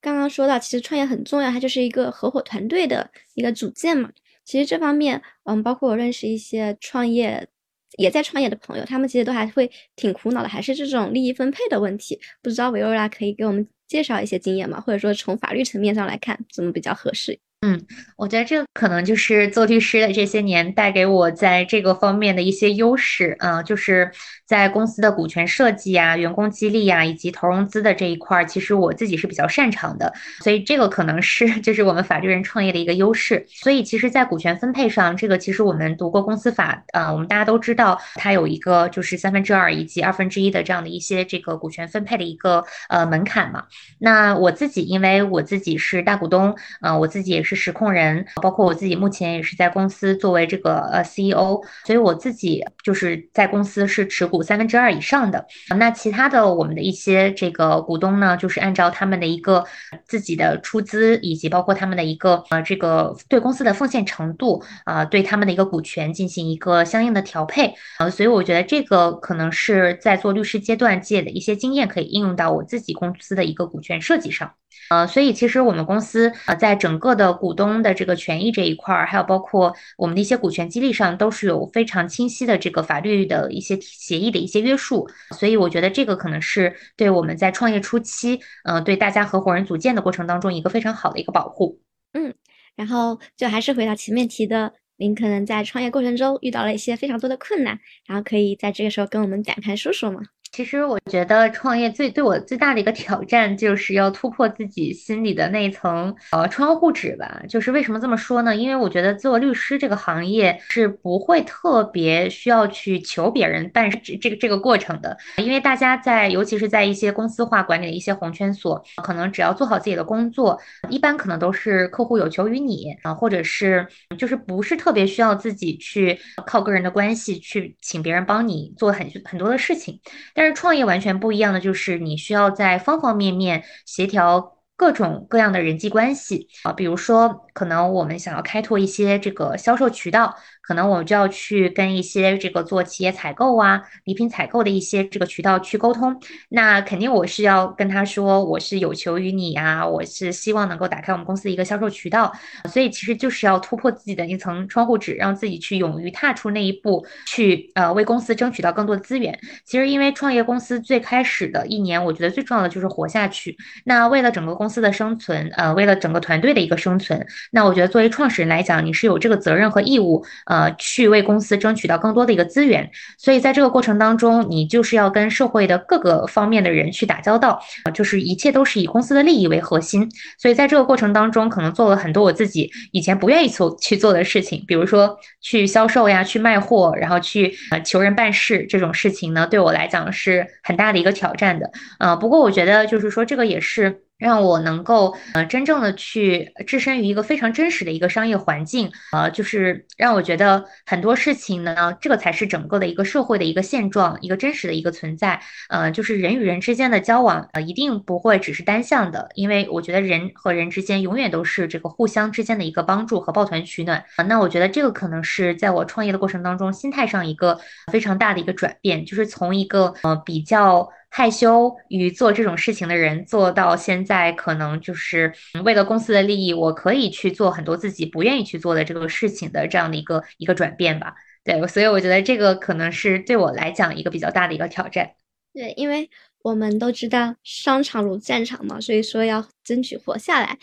刚刚说到其实创业很重要，它就是一个合伙团队的一个组建嘛。其实这方面嗯，包括我认识一些创业。也在创业的朋友，他们其实都还会挺苦恼的，还是这种利益分配的问题。不知道维欧拉可以给我们介绍一些经验吗？或者说从法律层面上来看，怎么比较合适？嗯，我觉得这个可能就是做律师的这些年带给我在这个方面的一些优势啊，就是在公司的股权设计啊、员工激励啊以及投融资的这一块，其实我自己是比较擅长的，所以这个可能是就是我们法律人创业的一个优势。所以其实，在股权分配上，这个其实我们读过公司法啊，我们大家都知道它有一个就是三分之二以及二分之一的这样的一些这个股权分配的一个呃门槛嘛。那我自己因为我自己是大股东，嗯，我自己也是。是实控人，包括我自己目前也是在公司作为这个呃 CEO，所以我自己就是在公司是持股三分之二以上的。那其他的我们的一些这个股东呢，就是按照他们的一个自己的出资，以及包括他们的一个呃这个对公司的奉献程度啊，对他们的一个股权进行一个相应的调配呃，所以我觉得这个可能是在做律师阶段借的一些经验，可以应用到我自己公司的一个股权设计上。呃，所以其实我们公司呃在整个的股东的这个权益这一块儿，还有包括我们的一些股权激励上，都是有非常清晰的这个法律的一些协议的一些约束。所以我觉得这个可能是对我们在创业初期，嗯，对大家合伙人组建的过程当中一个非常好的一个保护。嗯，然后就还是回到前面提的。您可能在创业过程中遇到了一些非常多的困难，然后可以在这个时候跟我们展开说说吗？其实我觉得创业最对我最大的一个挑战，就是要突破自己心里的那一层呃窗户纸吧。就是为什么这么说呢？因为我觉得做律师这个行业是不会特别需要去求别人办这这个这个过程的，因为大家在尤其是在一些公司化管理的一些红圈所，可能只要做好自己的工作，一般可能都是客户有求于你啊，或者是就是不是特别需要自己去靠个人的关系去请别人帮你做很很多的事情。但是创业完全不一样的就是，你需要在方方面面协调各种各样的人际关系啊，比如说，可能我们想要开拓一些这个销售渠道。可能我就要去跟一些这个做企业采购啊、礼品采购的一些这个渠道去沟通。那肯定我是要跟他说，我是有求于你啊，我是希望能够打开我们公司的一个销售渠道。所以其实就是要突破自己的一层窗户纸，让自己去勇于踏出那一步，去呃为公司争取到更多的资源。其实因为创业公司最开始的一年，我觉得最重要的就是活下去。那为了整个公司的生存，呃，为了整个团队的一个生存，那我觉得作为创始人来讲，你是有这个责任和义务，呃。呃，去为公司争取到更多的一个资源，所以在这个过程当中，你就是要跟社会的各个方面的人去打交道，啊，就是一切都是以公司的利益为核心。所以在这个过程当中，可能做了很多我自己以前不愿意做去做的事情，比如说去销售呀，去卖货，然后去呃求人办事这种事情呢，对我来讲是很大的一个挑战的。呃，不过我觉得就是说这个也是。让我能够呃真正的去置身于一个非常真实的一个商业环境，呃，就是让我觉得很多事情呢，这个才是整个的一个社会的一个现状，一个真实的一个存在。呃，就是人与人之间的交往，呃，一定不会只是单向的，因为我觉得人和人之间永远都是这个互相之间的一个帮助和抱团取暖。那我觉得这个可能是在我创业的过程当中，心态上一个非常大的一个转变，就是从一个呃比较。害羞与做这种事情的人，做到现在可能就是为了公司的利益，我可以去做很多自己不愿意去做的这个事情的这样的一个一个转变吧。对，所以我觉得这个可能是对我来讲一个比较大的一个挑战。对，因为我们都知道商场如战场嘛，所以说要争取活下来。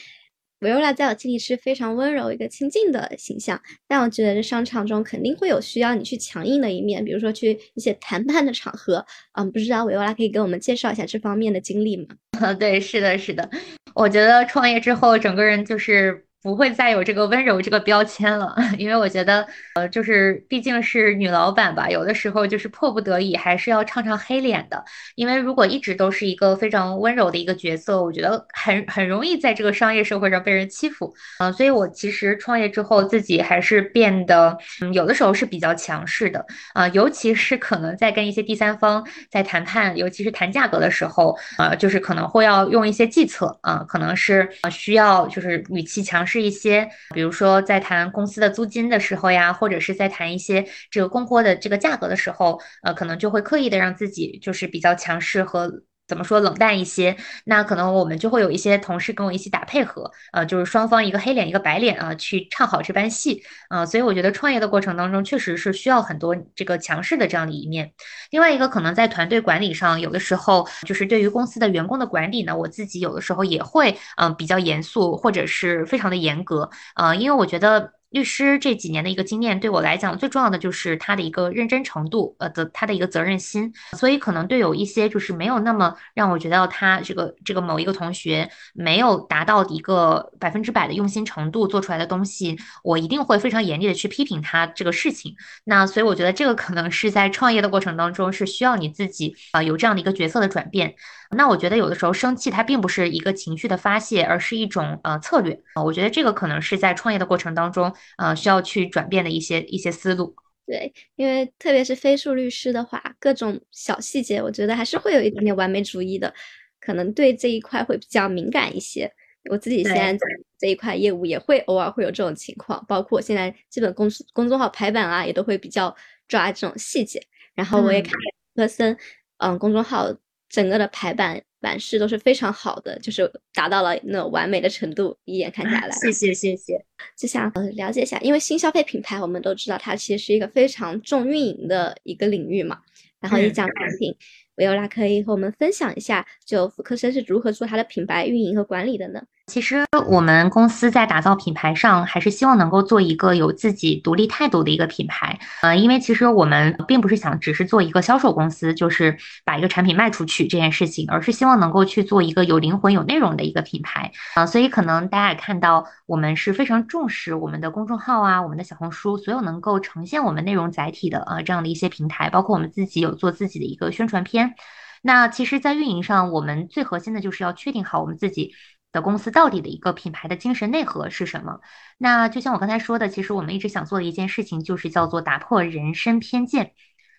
维欧拉在我心里是非常温柔、一个亲近的形象，但我觉得这商场中肯定会有需要你去强硬的一面，比如说去一些谈判的场合。嗯，不知道维欧拉可以给我们介绍一下这方面的经历吗？对，是的，是的，我觉得创业之后，整个人就是。不会再有这个温柔这个标签了，因为我觉得，呃，就是毕竟是女老板吧，有的时候就是迫不得已还是要唱唱黑脸的。因为如果一直都是一个非常温柔的一个角色，我觉得很很容易在这个商业社会上被人欺负。嗯，所以我其实创业之后自己还是变得，嗯，有的时候是比较强势的啊，尤其是可能在跟一些第三方在谈判，尤其是谈价格的时候，呃，就是可能会要用一些计策啊，可能是需要就是语气强势。是一些，比如说在谈公司的租金的时候呀，或者是在谈一些这个供货的这个价格的时候，呃，可能就会刻意的让自己就是比较强势和。怎么说冷淡一些？那可能我们就会有一些同事跟我一起打配合，呃，就是双方一个黑脸一个白脸啊，去唱好这班戏啊。所以我觉得创业的过程当中，确实是需要很多这个强势的这样的一面。另外一个可能在团队管理上，有的时候就是对于公司的员工的管理呢，我自己有的时候也会嗯比较严肃或者是非常的严格，呃，因为我觉得。律师这几年的一个经验，对我来讲最重要的就是他的一个认真程度，呃的他的一个责任心。所以可能对有一些就是没有那么让我觉得他这个这个某一个同学没有达到一个百分之百的用心程度做出来的东西，我一定会非常严厉的去批评他这个事情。那所以我觉得这个可能是在创业的过程当中是需要你自己啊有这样的一个角色的转变。那我觉得有的时候生气它并不是一个情绪的发泄，而是一种呃策略啊。我觉得这个可能是在创业的过程当中，呃，需要去转变的一些一些思路。对，因为特别是非诉律师的话，各种小细节，我觉得还是会有一点点完美主义的，可能对这一块会比较敏感一些。我自己现在这一块业务也会偶尔会有这种情况，包括我现在基本公公众号排版啊，也都会比较抓这种细节。然后我也看了科森，嗯，公众号。整个的排版版式都是非常好的，就是达到了那种完美的程度，一眼看下来。谢谢谢谢，就想呃了解一下，因为新消费品牌我们都知道它其实是一个非常重运营的一个领域嘛，然后也讲产品。维欧拉可以和我们分享一下，就福克森是如何做它的品牌运营和管理的呢？其实我们公司在打造品牌上，还是希望能够做一个有自己独立态度的一个品牌。呃，因为其实我们并不是想只是做一个销售公司，就是把一个产品卖出去这件事情，而是希望能够去做一个有灵魂、有内容的一个品牌。啊，所以可能大家也看到，我们是非常重视我们的公众号啊，我们的小红书，所有能够呈现我们内容载体的啊这样的一些平台，包括我们自己有做自己的一个宣传片。那其实，在运营上，我们最核心的就是要确定好我们自己的公司到底的一个品牌的精神内核是什么。那就像我刚才说的，其实我们一直想做的一件事情，就是叫做打破人生偏见。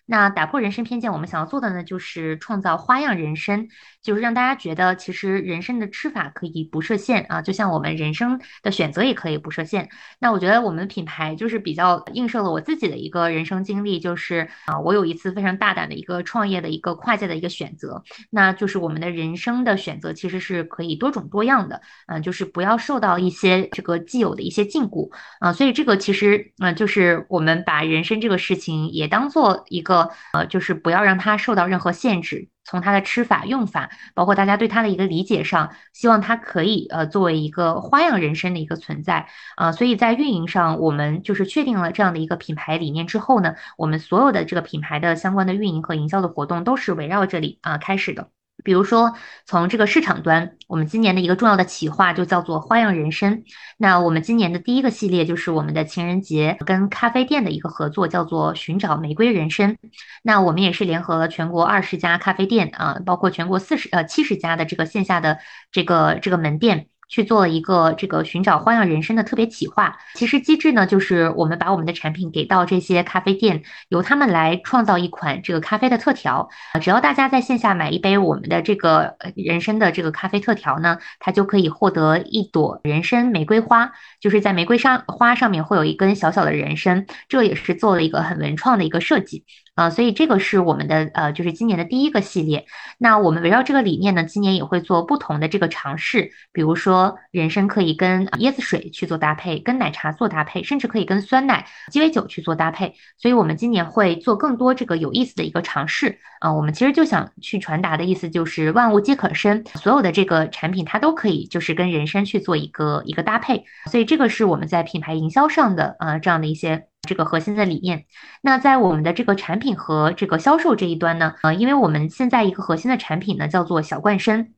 那打破人生偏见，我们想要做的呢，就是创造花样人生，就是让大家觉得其实人生的吃法可以不设限啊，就像我们人生的选择也可以不设限。那我觉得我们品牌就是比较映射了我自己的一个人生经历，就是啊，我有一次非常大胆的一个创业的一个跨界的一个选择，那就是我们的人生的选择其实是可以多种多样的，嗯，就是不要受到一些这个既有的一些禁锢啊，所以这个其实嗯，就是我们把人生这个事情也当做一个。呃，就是不要让它受到任何限制，从它的吃法、用法，包括大家对它的一个理解上，希望它可以呃作为一个花样人生的一个存在啊。所以在运营上，我们就是确定了这样的一个品牌理念之后呢，我们所有的这个品牌的相关的运营和营销的活动都是围绕这里啊开始的。比如说，从这个市场端，我们今年的一个重要的企划就叫做“花样人生”。那我们今年的第一个系列就是我们的情人节跟咖啡店的一个合作，叫做“寻找玫瑰人生”。那我们也是联合了全国二十家咖啡店啊，包括全国四十呃七十家的这个线下的这个这个门店。去做了一个这个寻找花样人生的特别企划。其实机制呢，就是我们把我们的产品给到这些咖啡店，由他们来创造一款这个咖啡的特调。只要大家在线下买一杯我们的这个人参的这个咖啡特调呢，它就可以获得一朵人参玫瑰花，就是在玫瑰上花上面会有一根小小的人参，这也是做了一个很文创的一个设计。啊，所以这个是我们的呃，就是今年的第一个系列。那我们围绕这个理念呢，今年也会做不同的这个尝试，比如说人参可以跟椰子水去做搭配，跟奶茶做搭配，甚至可以跟酸奶、鸡尾酒去做搭配。所以我们今年会做更多这个有意思的一个尝试。啊，我们其实就想去传达的意思就是万物皆可生，所有的这个产品它都可以就是跟人参去做一个一个搭配。所以这个是我们在品牌营销上的呃这样的一些。这个核心的理念，那在我们的这个产品和这个销售这一端呢，呃，因为我们现在一个核心的产品呢叫做小罐身，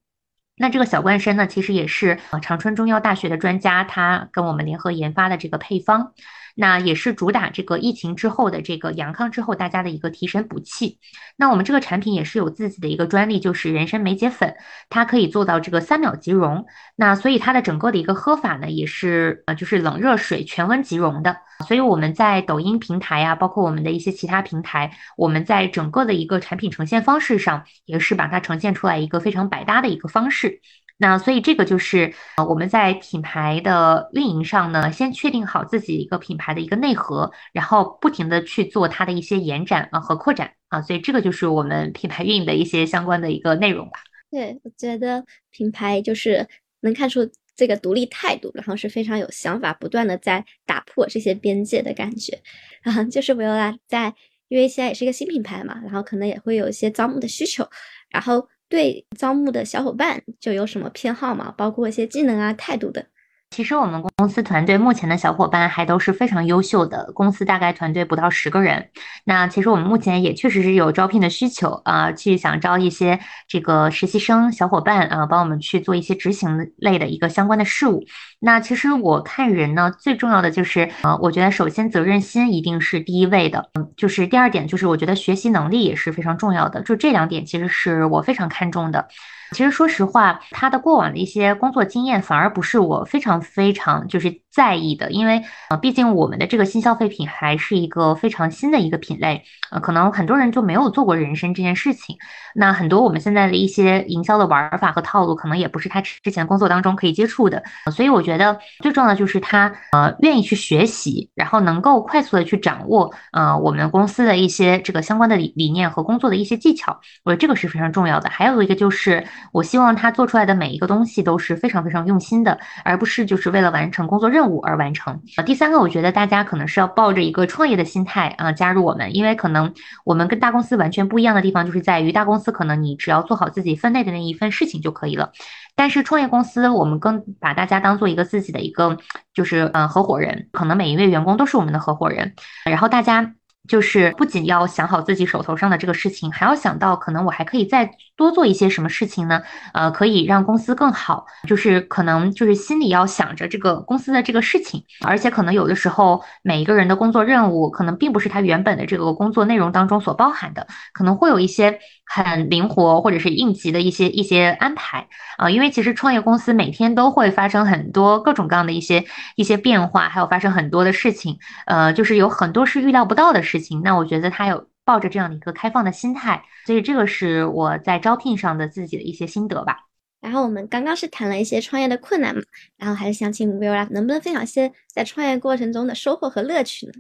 那这个小冠参呢，其实也是呃长春中药大学的专家他跟我们联合研发的这个配方。那也是主打这个疫情之后的这个阳康之后大家的一个提神补气。那我们这个产品也是有自己的一个专利，就是人参梅解粉，它可以做到这个三秒即溶。那所以它的整个的一个喝法呢，也是呃就是冷热水全温即溶的。所以我们在抖音平台呀，包括我们的一些其他平台，我们在整个的一个产品呈现方式上，也是把它呈现出来一个非常百搭的一个方式。那所以这个就是呃我们在品牌的运营上呢，先确定好自己一个品牌的一个内核，然后不停的去做它的一些延展啊和扩展啊，所以这个就是我们品牌运营的一些相关的一个内容吧。对，我觉得品牌就是能看出这个独立态度，然后是非常有想法，不断的在打破这些边界的感觉。然后就是维欧拉在，因为现在也是一个新品牌嘛，然后可能也会有一些招募的需求，然后。对招募的小伙伴就有什么偏好吗？包括一些技能啊、态度等。其实我们公司团队目前的小伙伴还都是非常优秀的，公司大概团队不到十个人。那其实我们目前也确实是有招聘的需求啊，去想招一些这个实习生小伙伴啊，帮我们去做一些执行类的一个相关的事务。那其实我看人呢，最重要的就是呃，我觉得首先责任心一定是第一位的，嗯，就是第二点就是我觉得学习能力也是非常重要的，就这两点其实是我非常看重的。其实说实话，他的过往的一些工作经验反而不是我非常非常就是在意的，因为呃，毕竟我们的这个新消费品还是一个非常新的一个品类，呃，可能很多人就没有做过人参这件事情。那很多我们现在的一些营销的玩法和套路，可能也不是他之前工作当中可以接触的。所以我觉得最重要的就是他呃愿意去学习，然后能够快速的去掌握呃我们公司的一些这个相关的理理念和工作的一些技巧，我觉得这个是非常重要的。还有一个就是。我希望他做出来的每一个东西都是非常非常用心的，而不是就是为了完成工作任务任务而完成。第三个，我觉得大家可能是要抱着一个创业的心态啊加入我们，因为可能我们跟大公司完全不一样的地方就是在于大公司可能你只要做好自己分内的那一份事情就可以了，但是创业公司我们更把大家当做一个自己的一个就是嗯合伙人，可能每一位员工都是我们的合伙人，然后大家。就是不仅要想好自己手头上的这个事情，还要想到可能我还可以再多做一些什么事情呢？呃，可以让公司更好。就是可能就是心里要想着这个公司的这个事情，而且可能有的时候每一个人的工作任务可能并不是他原本的这个工作内容当中所包含的，可能会有一些很灵活或者是应急的一些一些安排啊。因为其实创业公司每天都会发生很多各种各样的一些一些变化，还有发生很多的事情，呃，就是有很多是预料不到的事。情，那我觉得他有抱着这样的一个开放的心态，所以这个是我在招聘上的自己的一些心得吧。然后我们刚刚是谈了一些创业的困难嘛，然后还是想请 Vera 能不能分享一些在创业过程中的收获和乐趣呢？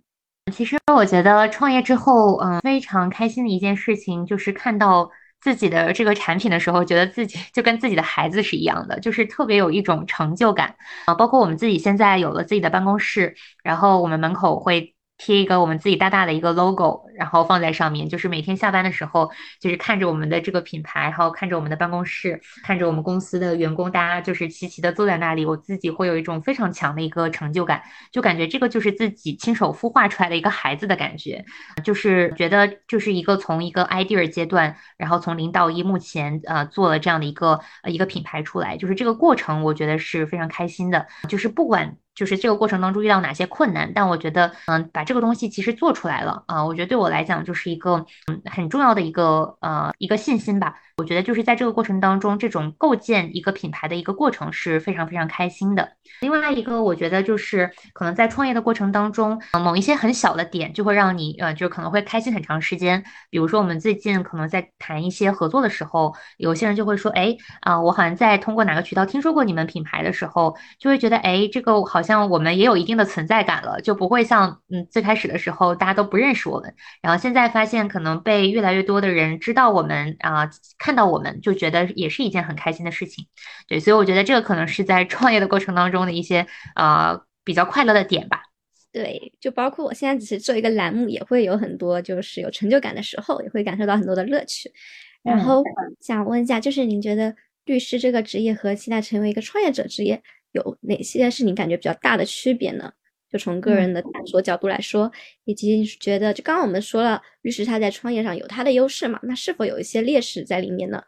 其实我觉得创业之后，嗯，非常开心的一件事情就是看到自己的这个产品的时候，觉得自己就跟自己的孩子是一样的，就是特别有一种成就感啊。包括我们自己现在有了自己的办公室，然后我们门口会。贴一个我们自己大大的一个 logo，然后放在上面，就是每天下班的时候，就是看着我们的这个品牌，然后看着我们的办公室，看着我们公司的员工，大家就是齐齐的坐在那里，我自己会有一种非常强的一个成就感，就感觉这个就是自己亲手孵化出来的一个孩子的感觉，就是觉得就是一个从一个 idea 阶段，然后从零到一，目前呃做了这样的一个一个品牌出来，就是这个过程我觉得是非常开心的，就是不管。就是这个过程当中遇到哪些困难，但我觉得，嗯，把这个东西其实做出来了啊，我觉得对我来讲就是一个嗯很重要的一个呃一个信心吧。我觉得就是在这个过程当中，这种构建一个品牌的一个过程是非常非常开心的。另外一个，我觉得就是可能在创业的过程当中，某一些很小的点就会让你呃，就可能会开心很长时间。比如说我们最近可能在谈一些合作的时候，有些人就会说，哎啊，我好像在通过哪个渠道听说过你们品牌的时候，就会觉得，哎，这个好像我们也有一定的存在感了，就不会像嗯最开始的时候大家都不认识我们，然后现在发现可能被越来越多的人知道我们啊看。看到我们就觉得也是一件很开心的事情，对，所以我觉得这个可能是在创业的过程当中的一些呃比较快乐的点吧。对，就包括我现在只是做一个栏目，也会有很多就是有成就感的时候，也会感受到很多的乐趣。然后想问一下，就是您觉得律师这个职业和现在成为一个创业者职业有哪些是你感觉比较大的区别呢？就从个人的探索角度来说，以及觉得，就刚刚我们说了，律师他在创业上有他的优势嘛？那是否有一些劣势在里面呢？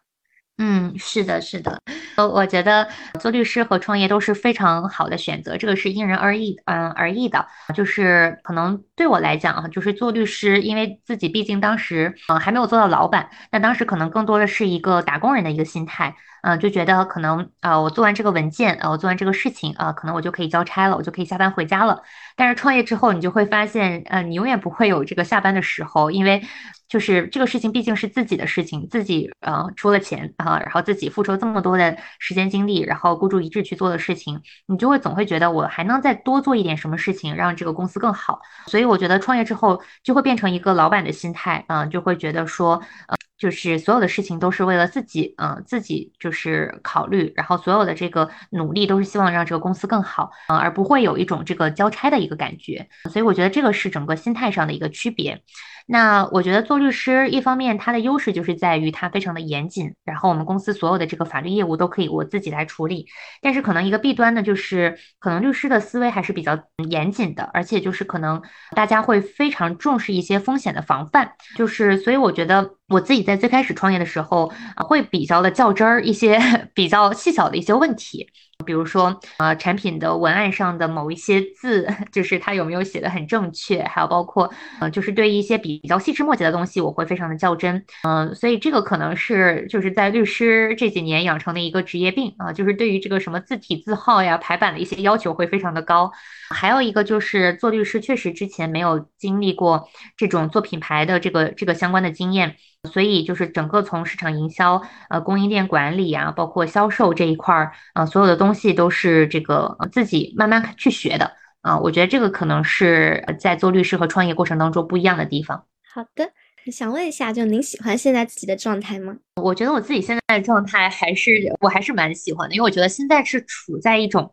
嗯，是的，是的，呃，我觉得做律师和创业都是非常好的选择，这个是因人而异，嗯，而异的。就是可能对我来讲啊，就是做律师，因为自己毕竟当时，嗯，还没有做到老板，那当时可能更多的是一个打工人的一个心态，嗯，就觉得可能啊，我做完这个文件，啊，我做完这个事情，啊，可能我就可以交差了，我就可以下班回家了。但是创业之后，你就会发现，呃，你永远不会有这个下班的时候，因为。就是这个事情毕竟是自己的事情，自己呃出了钱啊，然后自己付出这么多的时间精力，然后孤注一掷去做的事情，你就会总会觉得我还能再多做一点什么事情，让这个公司更好。所以我觉得创业之后就会变成一个老板的心态，嗯，就会觉得说，呃，就是所有的事情都是为了自己，嗯，自己就是考虑，然后所有的这个努力都是希望让这个公司更好，嗯，而不会有一种这个交差的一个感觉。所以我觉得这个是整个心态上的一个区别。那我觉得做律师，一方面它的优势就是在于它非常的严谨，然后我们公司所有的这个法律业务都可以我自己来处理。但是可能一个弊端呢，就是可能律师的思维还是比较严谨的，而且就是可能大家会非常重视一些风险的防范。就是所以我觉得我自己在最开始创业的时候啊，会比较的较真儿一些 比较细小的一些问题。比如说，呃，产品的文案上的某一些字，就是它有没有写的很正确，还有包括，呃，就是对一些比较细枝末节的东西，我会非常的较真，嗯，所以这个可能是就是在律师这几年养成的一个职业病啊，就是对于这个什么字体字号呀、排版的一些要求会非常的高。还有一个就是做律师确实之前没有经历过这种做品牌的这个这个相关的经验。所以就是整个从市场营销、呃供应链管理啊，包括销售这一块儿，啊所有的东西都是这个自己慢慢去学的啊。我觉得这个可能是在做律师和创业过程当中不一样的地方。好的，想问一下，就您喜欢现在自己的状态吗？我觉得我自己现在的状态还是我还是蛮喜欢的，因为我觉得现在是处在一种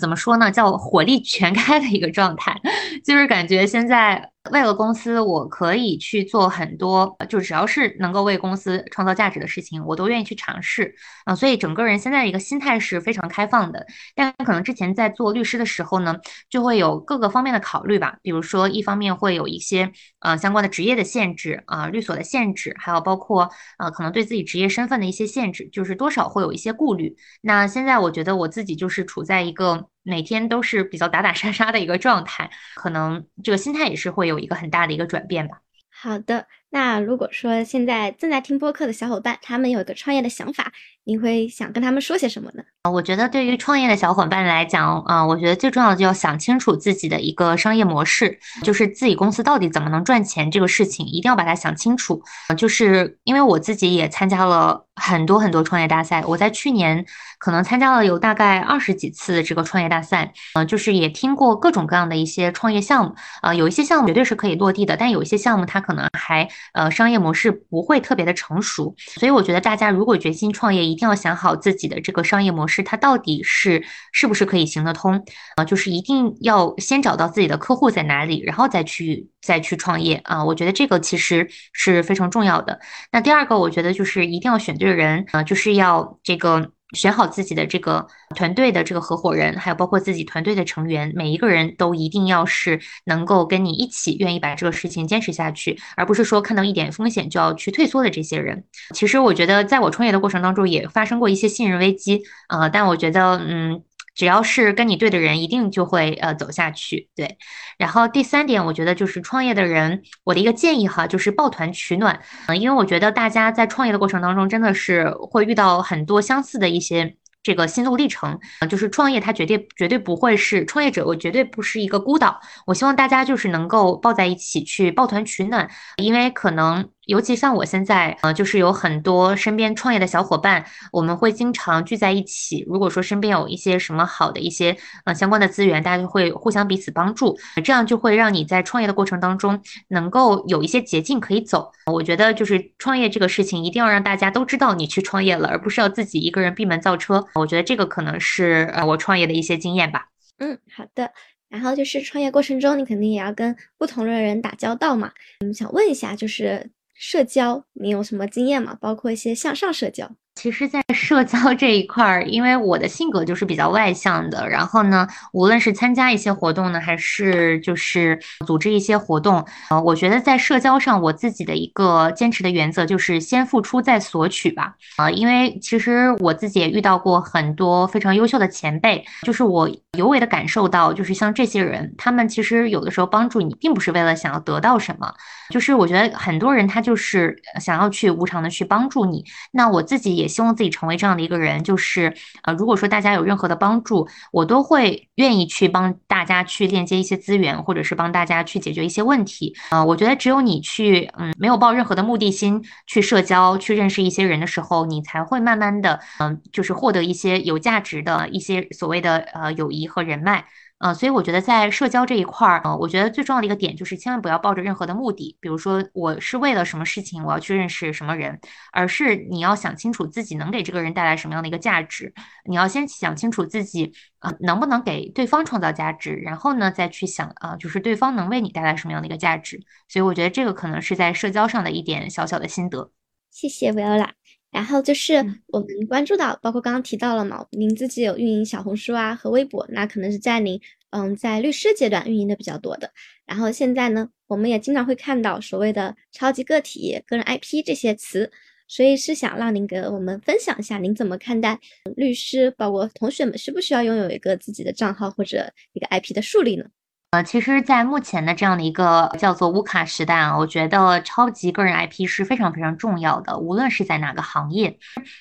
怎么说呢，叫火力全开的一个状态，就是感觉现在。为了公司，我可以去做很多，就只要是能够为公司创造价值的事情，我都愿意去尝试啊。所以整个人现在一个心态是非常开放的。但可能之前在做律师的时候呢，就会有各个方面的考虑吧。比如说，一方面会有一些呃相关的职业的限制啊，律所的限制，还有包括呃可能对自己职业身份的一些限制，就是多少会有一些顾虑。那现在我觉得我自己就是处在一个。每天都是比较打打杀杀的一个状态，可能这个心态也是会有一个很大的一个转变吧。好的，那如果说现在正在听播客的小伙伴，他们有一个创业的想法，你会想跟他们说些什么呢？啊，我觉得对于创业的小伙伴来讲，啊，我觉得最重要的就要想清楚自己的一个商业模式，就是自己公司到底怎么能赚钱这个事情，一定要把它想清楚。就是因为我自己也参加了很多很多创业大赛，我在去年可能参加了有大概二十几次这个创业大赛，嗯，就是也听过各种各样的一些创业项目，啊，有一些项目绝对是可以落地的，但有一些项目它可能还呃商业模式不会特别的成熟，所以我觉得大家如果决心创业，一定要想好自己的这个商业模式。它到底是是不是可以行得通啊？就是一定要先找到自己的客户在哪里，然后再去再去创业啊！我觉得这个其实是非常重要的。那第二个，我觉得就是一定要选对人啊，就是要这个。选好自己的这个团队的这个合伙人，还有包括自己团队的成员，每一个人都一定要是能够跟你一起愿意把这个事情坚持下去，而不是说看到一点风险就要去退缩的这些人。其实我觉得，在我创业的过程当中，也发生过一些信任危机啊，但我觉得，嗯。只要是跟你对的人，一定就会呃走下去。对，然后第三点，我觉得就是创业的人，我的一个建议哈，就是抱团取暖。嗯，因为我觉得大家在创业的过程当中，真的是会遇到很多相似的一些这个心路历程。就是创业，它绝对绝对不会是创业者，我绝对不是一个孤岛。我希望大家就是能够抱在一起去抱团取暖，因为可能。尤其像我现在，呃，就是有很多身边创业的小伙伴，我们会经常聚在一起。如果说身边有一些什么好的一些呃相关的资源，大家就会互相彼此帮助，这样就会让你在创业的过程当中能够有一些捷径可以走。我觉得就是创业这个事情，一定要让大家都知道你去创业了，而不是要自己一个人闭门造车。我觉得这个可能是呃我创业的一些经验吧。嗯，好的。然后就是创业过程中，你肯定也要跟不同的人打交道嘛。嗯，想问一下，就是。社交，你有什么经验吗？包括一些向上社交。其实，在社交这一块儿，因为我的性格就是比较外向的，然后呢，无论是参加一些活动呢，还是就是组织一些活动，呃，我觉得在社交上，我自己的一个坚持的原则就是先付出再索取吧。啊，因为其实我自己也遇到过很多非常优秀的前辈，就是我尤为的感受到，就是像这些人，他们其实有的时候帮助你，并不是为了想要得到什么，就是我觉得很多人他就是想要去无偿的去帮助你。那我自己。也希望自己成为这样的一个人，就是呃，如果说大家有任何的帮助，我都会愿意去帮大家去链接一些资源，或者是帮大家去解决一些问题。啊，我觉得只有你去，嗯，没有抱任何的目的心去社交、去认识一些人的时候，你才会慢慢的，嗯，就是获得一些有价值的一些所谓的呃友谊和人脉。呃，所以我觉得在社交这一块儿，呃，我觉得最重要的一个点就是千万不要抱着任何的目的，比如说我是为了什么事情我要去认识什么人，而是你要想清楚自己能给这个人带来什么样的一个价值，你要先想清楚自己啊能不能给对方创造价值，然后呢再去想啊就是对方能为你带来什么样的一个价值。所以我觉得这个可能是在社交上的一点小小的心得。谢谢 Viola。然后就是我们关注到，包括刚刚提到了嘛，您自己有运营小红书啊和微博，那可能是在您嗯在律师阶段运营的比较多的。然后现在呢，我们也经常会看到所谓的超级个体、个人 IP 这些词，所以是想让您给我们分享一下，您怎么看待律师，包括同学们需不需要拥有一个自己的账号或者一个 IP 的树立呢？呃，其实，在目前的这样的一个叫做乌卡时代啊，我觉得超级个人 IP 是非常非常重要的。无论是在哪个行业，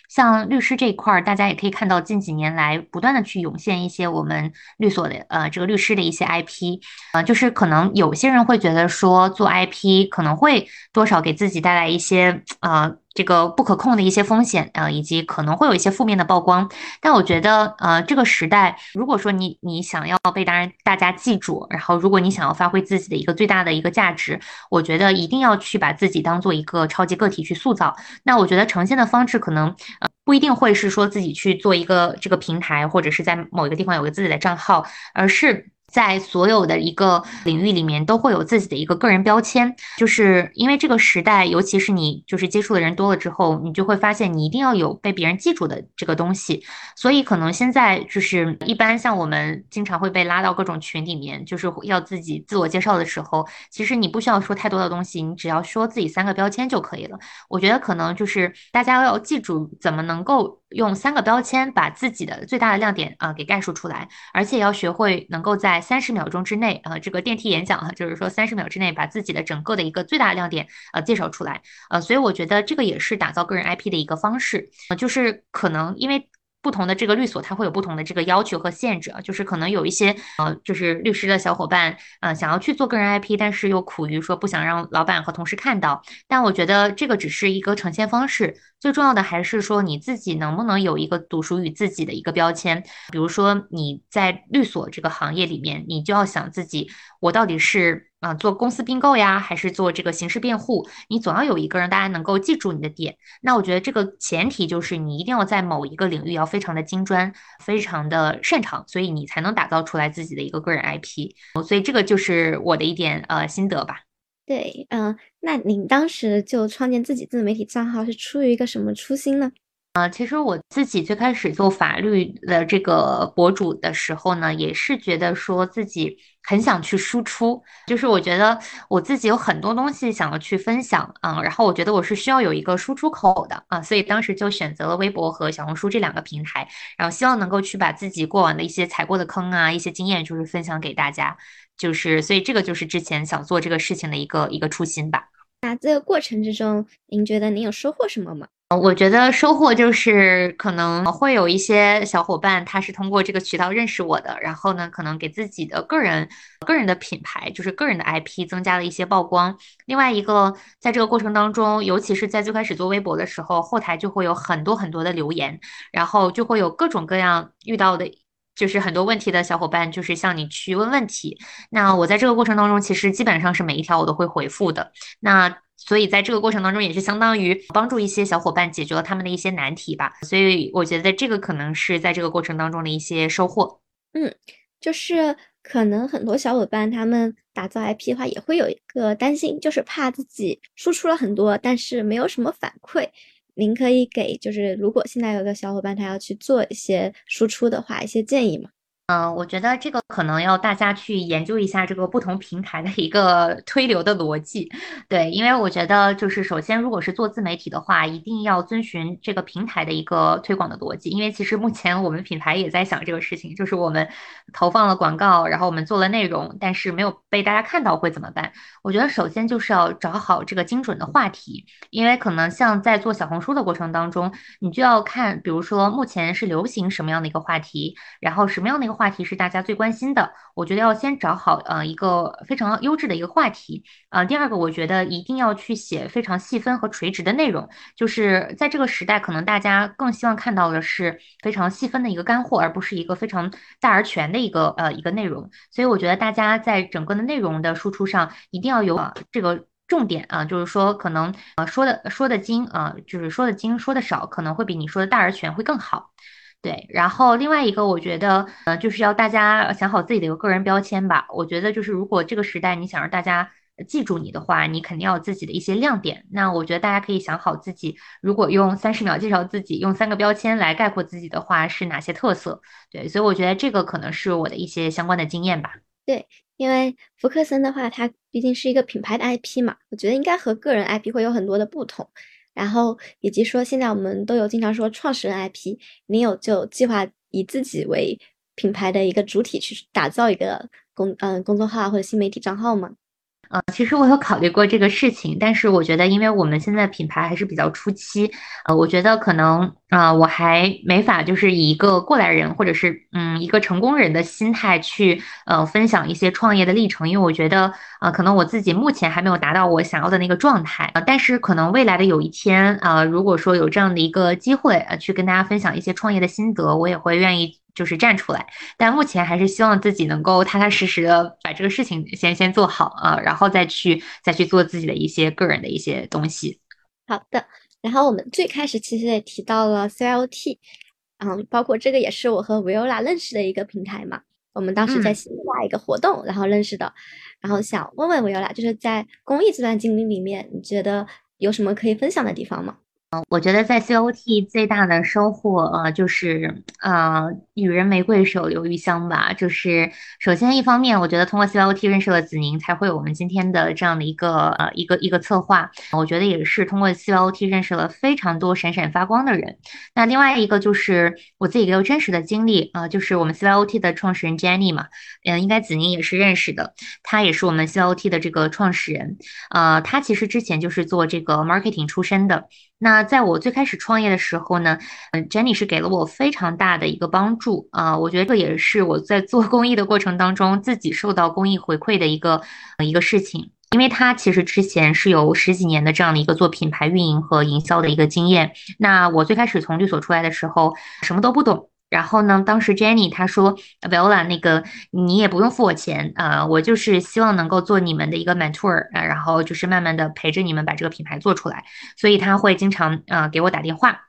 像律师这一块儿，大家也可以看到近几年来不断的去涌现一些我们律所的呃这个律师的一些 IP，呃，就是可能有些人会觉得说做 IP 可能会多少给自己带来一些呃这个不可控的一些风险，呃，以及可能会有一些负面的曝光。但我觉得，呃，这个时代，如果说你你想要被大家大家记住，然后如果你想要发挥自己的一个最大的一个价值，我觉得一定要去把自己当做一个超级个体去塑造。那我觉得呈现的方式可能，呃，不一定会是说自己去做一个这个平台，或者是在某一个地方有个自己的账号，而是。在所有的一个领域里面，都会有自己的一个个人标签，就是因为这个时代，尤其是你就是接触的人多了之后，你就会发现你一定要有被别人记住的这个东西。所以可能现在就是一般像我们经常会被拉到各种群里面，就是要自己自我介绍的时候，其实你不需要说太多的东西，你只要说自己三个标签就可以了。我觉得可能就是大家要记住怎么能够用三个标签把自己的最大的亮点啊给概述出来，而且要学会能够在。三十秒钟之内啊，这个电梯演讲哈，就是说三十秒之内把自己的整个的一个最大亮点呃介绍出来，呃，所以我觉得这个也是打造个人 IP 的一个方式，呃，就是可能因为。不同的这个律所，它会有不同的这个要求和限制啊，就是可能有一些呃，就是律师的小伙伴，呃，想要去做个人 IP，但是又苦于说不想让老板和同事看到。但我觉得这个只是一个呈现方式，最重要的还是说你自己能不能有一个独属于自己的一个标签。比如说你在律所这个行业里面，你就要想自己，我到底是。啊，做公司并购呀，还是做这个刑事辩护？你总要有一个让大家能够记住你的点。那我觉得这个前提就是你一定要在某一个领域要非常的精专，非常的擅长，所以你才能打造出来自己的一个个人 IP。所以这个就是我的一点呃心得吧。对，嗯，那您当时就创建自己自媒体账号是出于一个什么初心呢？呃，其实我自己最开始做法律的这个博主的时候呢，也是觉得说自己很想去输出，就是我觉得我自己有很多东西想要去分享，嗯，然后我觉得我是需要有一个输出口的啊，所以当时就选择了微博和小红书这两个平台，然后希望能够去把自己过往的一些踩过的坑啊，一些经验，就是分享给大家，就是所以这个就是之前想做这个事情的一个一个初心吧。那这个过程之中，您觉得您有收获什么吗？我觉得收获就是可能会有一些小伙伴，他是通过这个渠道认识我的，然后呢，可能给自己的个人、个人的品牌，就是个人的 IP 增加了一些曝光。另外一个，在这个过程当中，尤其是在最开始做微博的时候，后台就会有很多很多的留言，然后就会有各种各样遇到的，就是很多问题的小伙伴，就是向你去问问题。那我在这个过程当中，其实基本上是每一条我都会回复的。那所以在这个过程当中，也是相当于帮助一些小伙伴解决了他们的一些难题吧。所以我觉得这个可能是在这个过程当中的一些收获。嗯，就是可能很多小伙伴他们打造 IP 的话，也会有一个担心，就是怕自己输出了很多，但是没有什么反馈。您可以给就是如果现在有个小伙伴他要去做一些输出的话，一些建议吗？嗯，我觉得这个可能要大家去研究一下这个不同平台的一个推流的逻辑，对，因为我觉得就是首先，如果是做自媒体的话，一定要遵循这个平台的一个推广的逻辑，因为其实目前我们品牌也在想这个事情，就是我们投放了广告，然后我们做了内容，但是没有被大家看到会怎么办？我觉得首先就是要找好这个精准的话题，因为可能像在做小红书的过程当中，你就要看，比如说目前是流行什么样的一个话题，然后什么样的一话题是大家最关心的，我觉得要先找好呃一个非常优质的一个话题，呃，第二个我觉得一定要去写非常细分和垂直的内容，就是在这个时代，可能大家更希望看到的是非常细分的一个干货，而不是一个非常大而全的一个呃一个内容。所以我觉得大家在整个的内容的输出上，一定要有这个重点啊，就是说可能呃说的说的精啊，就是说的精说的少，可能会比你说的大而全会更好。对，然后另外一个，我觉得，呃，就是要大家想好自己的一个个人标签吧。我觉得，就是如果这个时代你想让大家记住你的话，你肯定要有自己的一些亮点。那我觉得大家可以想好自己，如果用三十秒介绍自己，用三个标签来概括自己的话，是哪些特色？对，所以我觉得这个可能是我的一些相关的经验吧。对，因为福克森的话，它毕竟是一个品牌的 IP 嘛，我觉得应该和个人 IP 会有很多的不同。然后以及说，现在我们都有经常说创始人 IP，你有就计划以自己为品牌的一个主体去打造一个公嗯公众号或者新媒体账号吗？呃，其实我有考虑过这个事情，但是我觉得，因为我们现在品牌还是比较初期，呃，我觉得可能啊，我还没法就是以一个过来人或者是嗯一个成功人的心态去呃分享一些创业的历程，因为我觉得呃可能我自己目前还没有达到我想要的那个状态啊，但是可能未来的有一天啊，如果说有这样的一个机会呃去跟大家分享一些创业的心得，我也会愿意。就是站出来，但目前还是希望自己能够踏踏实实的把这个事情先先做好啊，然后再去再去做自己的一些个人的一些东西。好的，然后我们最开始其实也提到了 CLT，嗯，包括这个也是我和 Viola 认识的一个平台嘛，我们当时在线下一个活动然后认识的，然后想问问 Viola，就是在公益这段经历里面，你觉得有什么可以分享的地方吗？我觉得在 COT 最大的收获，呃，就是呃，予人玫瑰，手留余香吧。就是首先一方面，我觉得通过 COT 认识了子宁，才会有我们今天的这样的一个呃一个一个策划。我觉得也是通过 COT 认识了非常多闪闪发光的人。那另外一个就是我自己一个真实的经历啊，就是我们 COT 的创始人 Jenny 嘛，嗯，应该子宁也是认识的，他也是我们 COT 的这个创始人。呃，他其实之前就是做这个 marketing 出身的。那在我最开始创业的时候呢，嗯，Jenny 是给了我非常大的一个帮助啊，我觉得这也是我在做公益的过程当中自己受到公益回馈的一个一个事情，因为他其实之前是有十几年的这样的一个做品牌运营和营销的一个经验。那我最开始从律所出来的时候，什么都不懂。然后呢？当时 Jenny 她说，Viola 那个你也不用付我钱啊，我就是希望能够做你们的一个 mentor 啊，然后就是慢慢的陪着你们把这个品牌做出来。所以他会经常啊给我打电话，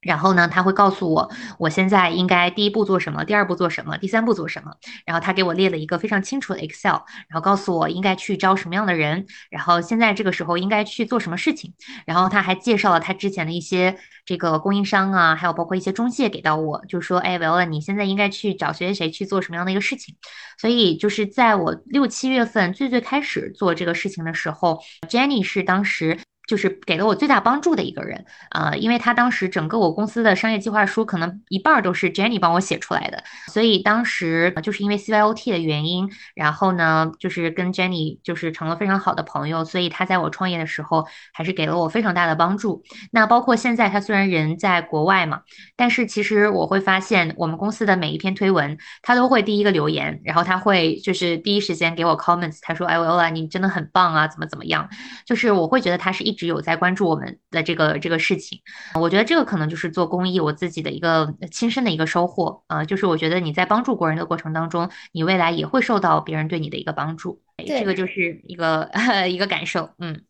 然后呢他会告诉我我现在应该第一步做什么，第二步做什么，第三步做什么。然后他给我列了一个非常清楚的 Excel，然后告诉我应该去招什么样的人，然后现在这个时候应该去做什么事情。然后他还介绍了他之前的一些。这个供应商啊，还有包括一些中介给到我，就说，哎，维欧你现在应该去找谁谁谁去做什么样的一个事情。所以就是在我六七月份最最开始做这个事情的时候，Jenny 是当时。就是给了我最大帮助的一个人，呃，因为他当时整个我公司的商业计划书可能一半都是 Jenny 帮我写出来的，所以当时就是因为 CYOT 的原因，然后呢，就是跟 Jenny 就是成了非常好的朋友，所以他在我创业的时候还是给了我非常大的帮助。那包括现在他虽然人在国外嘛，但是其实我会发现我们公司的每一篇推文，他都会第一个留言，然后他会就是第一时间给我 comments，他说，哎，Ola 你真的很棒啊，怎么怎么样，就是我会觉得他是一。只有在关注我们的这个这个事情，我觉得这个可能就是做公益我自己的一个亲身的一个收获。啊，就是我觉得你在帮助国人的过程当中，你未来也会受到别人对你的一个帮助，这个就是一个 一个感受，嗯，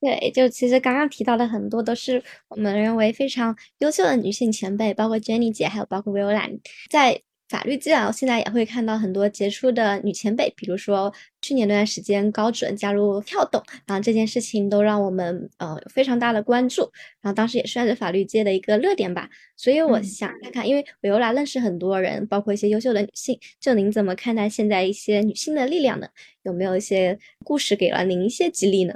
对，就其实刚刚提到的很多都是我们认为非常优秀的女性前辈，包括 Jenny 姐，还有包括 Willan，在。法律界啊，现在也会看到很多杰出的女前辈，比如说去年那段时间高准加入跳动，然后这件事情都让我们呃有非常大的关注，然后当时也算是法律界的一个热点吧。所以我想看看，因为我由来认识很多人，包括一些优秀的女性，就您怎么看待现在一些女性的力量呢？有没有一些故事给了您一些激励呢？